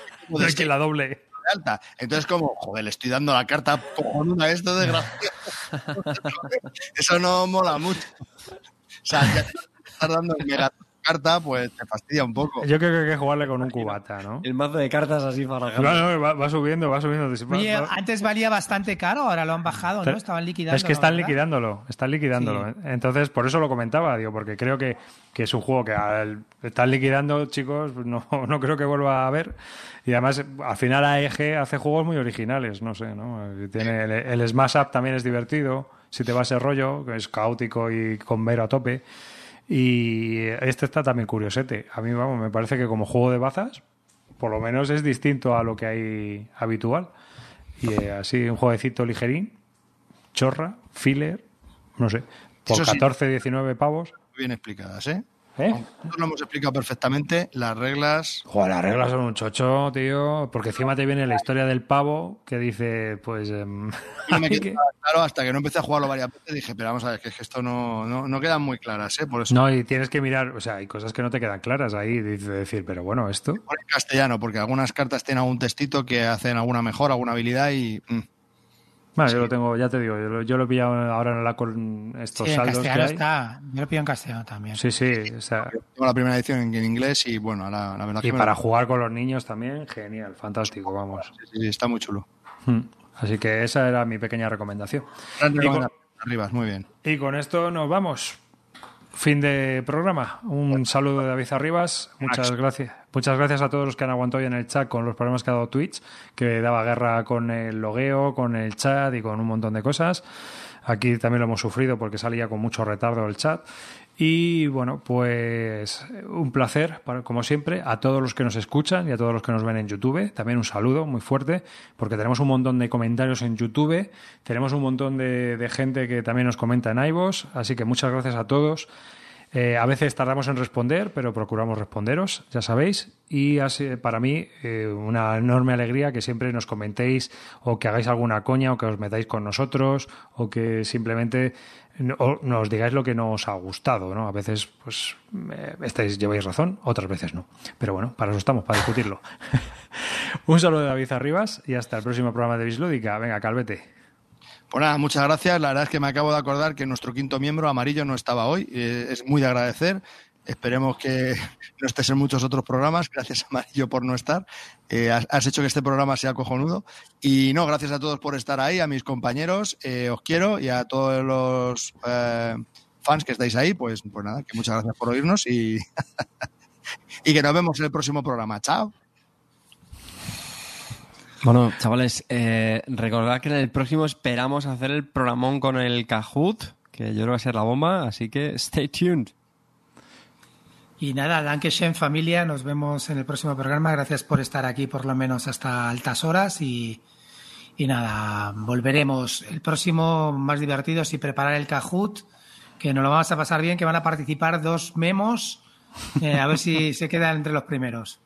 Es que la doble. De alta. Entonces, como, joder, le estoy dando la carta cojonuda a esto, desgraciado. Eso no mola mucho. O sea, ya estás dando el mega carta, pues te fastidia un poco. Yo creo que hay que jugarle con un cubata, ¿no? El mazo de cartas así para Claro, va, va subiendo, va subiendo. Oye, va- antes valía bastante caro, ahora lo han bajado, ¿no? Estaban liquidando. Es que están ¿verdad? liquidándolo, están liquidándolo. Sí. Entonces, por eso lo comentaba, digo, porque creo que, que es un juego que al están liquidando, chicos, no, no creo que vuelva a haber. Y además, al final AEG hace juegos muy originales, no sé, ¿no? Tiene el, el Smash Up también es divertido, si te va ese rollo, que es caótico y con mero a tope. Y este está también curiosete. A mí, vamos, me parece que como juego de bazas, por lo menos es distinto a lo que hay habitual. Y eh, así, un jueguecito ligerín, chorra, filler, no sé, por Eso sí. 14, 19 pavos. Bien explicadas, ¿eh? ¿Eh? Nosotros lo hemos explicado perfectamente. Las reglas. Joder, las reglas son un chocho, tío, porque encima te viene la historia del pavo que dice, pues... em, No me claro hasta que no empecé a jugarlo varias veces. Dije, pero vamos a ver, que es que esto no, no, no quedan muy claras, ¿eh? Por eso. No, y tienes que mirar, o sea, hay cosas que no te quedan claras ahí, dice decir, pero bueno, esto... Por castellano, porque algunas cartas tienen algún textito que hacen alguna mejora, alguna habilidad y. mm. Bueno, yo lo tengo, ya te digo, yo lo, yo lo he pillado ahora en la con estos Sí, en saldos que castellano hay. está. Yo lo pido en castellano también. Sí, sí, o sea, Tengo la primera edición en, en inglés y bueno, la, la verdad y que me para lo- jugar con los niños también, genial, fantástico, vamos. sí, sí, está muy chulo. Mm. Así que esa era mi pequeña recomendación. Gran con- Arribas, muy bien. Y con esto nos vamos. Fin de programa. Un saludo de David Arribas. Muchas gracias. Muchas gracias a todos los que han aguantado hoy en el chat con los problemas que ha dado Twitch, que daba guerra con el logueo, con el chat y con un montón de cosas. Aquí también lo hemos sufrido porque salía con mucho retardo el chat. Y bueno, pues un placer, como siempre, a todos los que nos escuchan y a todos los que nos ven en YouTube. También un saludo muy fuerte, porque tenemos un montón de comentarios en YouTube, tenemos un montón de, gente que también nos comenta en iVoox, así que muchas gracias a todos. Eh, a veces tardamos en responder, pero procuramos responderos, ya sabéis. Y así, para mí, eh, una enorme alegría que siempre nos comentéis o que hagáis alguna coña o que os metáis con nosotros o que simplemente no- nos digáis lo que no os ha gustado. ¿no? A veces, pues, eh, estáis, lleváis razón, otras veces no. Pero bueno, para eso estamos, para discutirlo. Un saludo de David Arribas y hasta el próximo programa de Bislúdica. Venga, Calvete. Pues nada, muchas gracias. La verdad es que me acabo de acordar que nuestro quinto miembro, Amarillo, no estaba hoy. Eh, es muy de agradecer. Esperemos que no estés en muchos otros programas. Gracias, Amarillo, por no estar. Eh, has, hecho que este programa sea cojonudo. Y no, gracias a todos por estar ahí, a mis compañeros. eh, os quiero y a todos los eh, fans que estáis ahí. Pues, pues nada, que muchas gracias por oírnos y, y que nos vemos en el próximo programa. Chao. Bueno, chavales, recordad que en el próximo esperamos hacer el programón con el Kahoot, que yo creo que va a ser la bomba, así que stay tuned. Y nada, Dankeschön familia, nos vemos en el próximo programa. Gracias por estar aquí por lo menos hasta altas horas y, nada, volveremos el próximo más divertido y preparar el Kahoot, que nos lo vamos a pasar bien, que van a participar dos memos, eh, a ver si se quedan entre los primeros.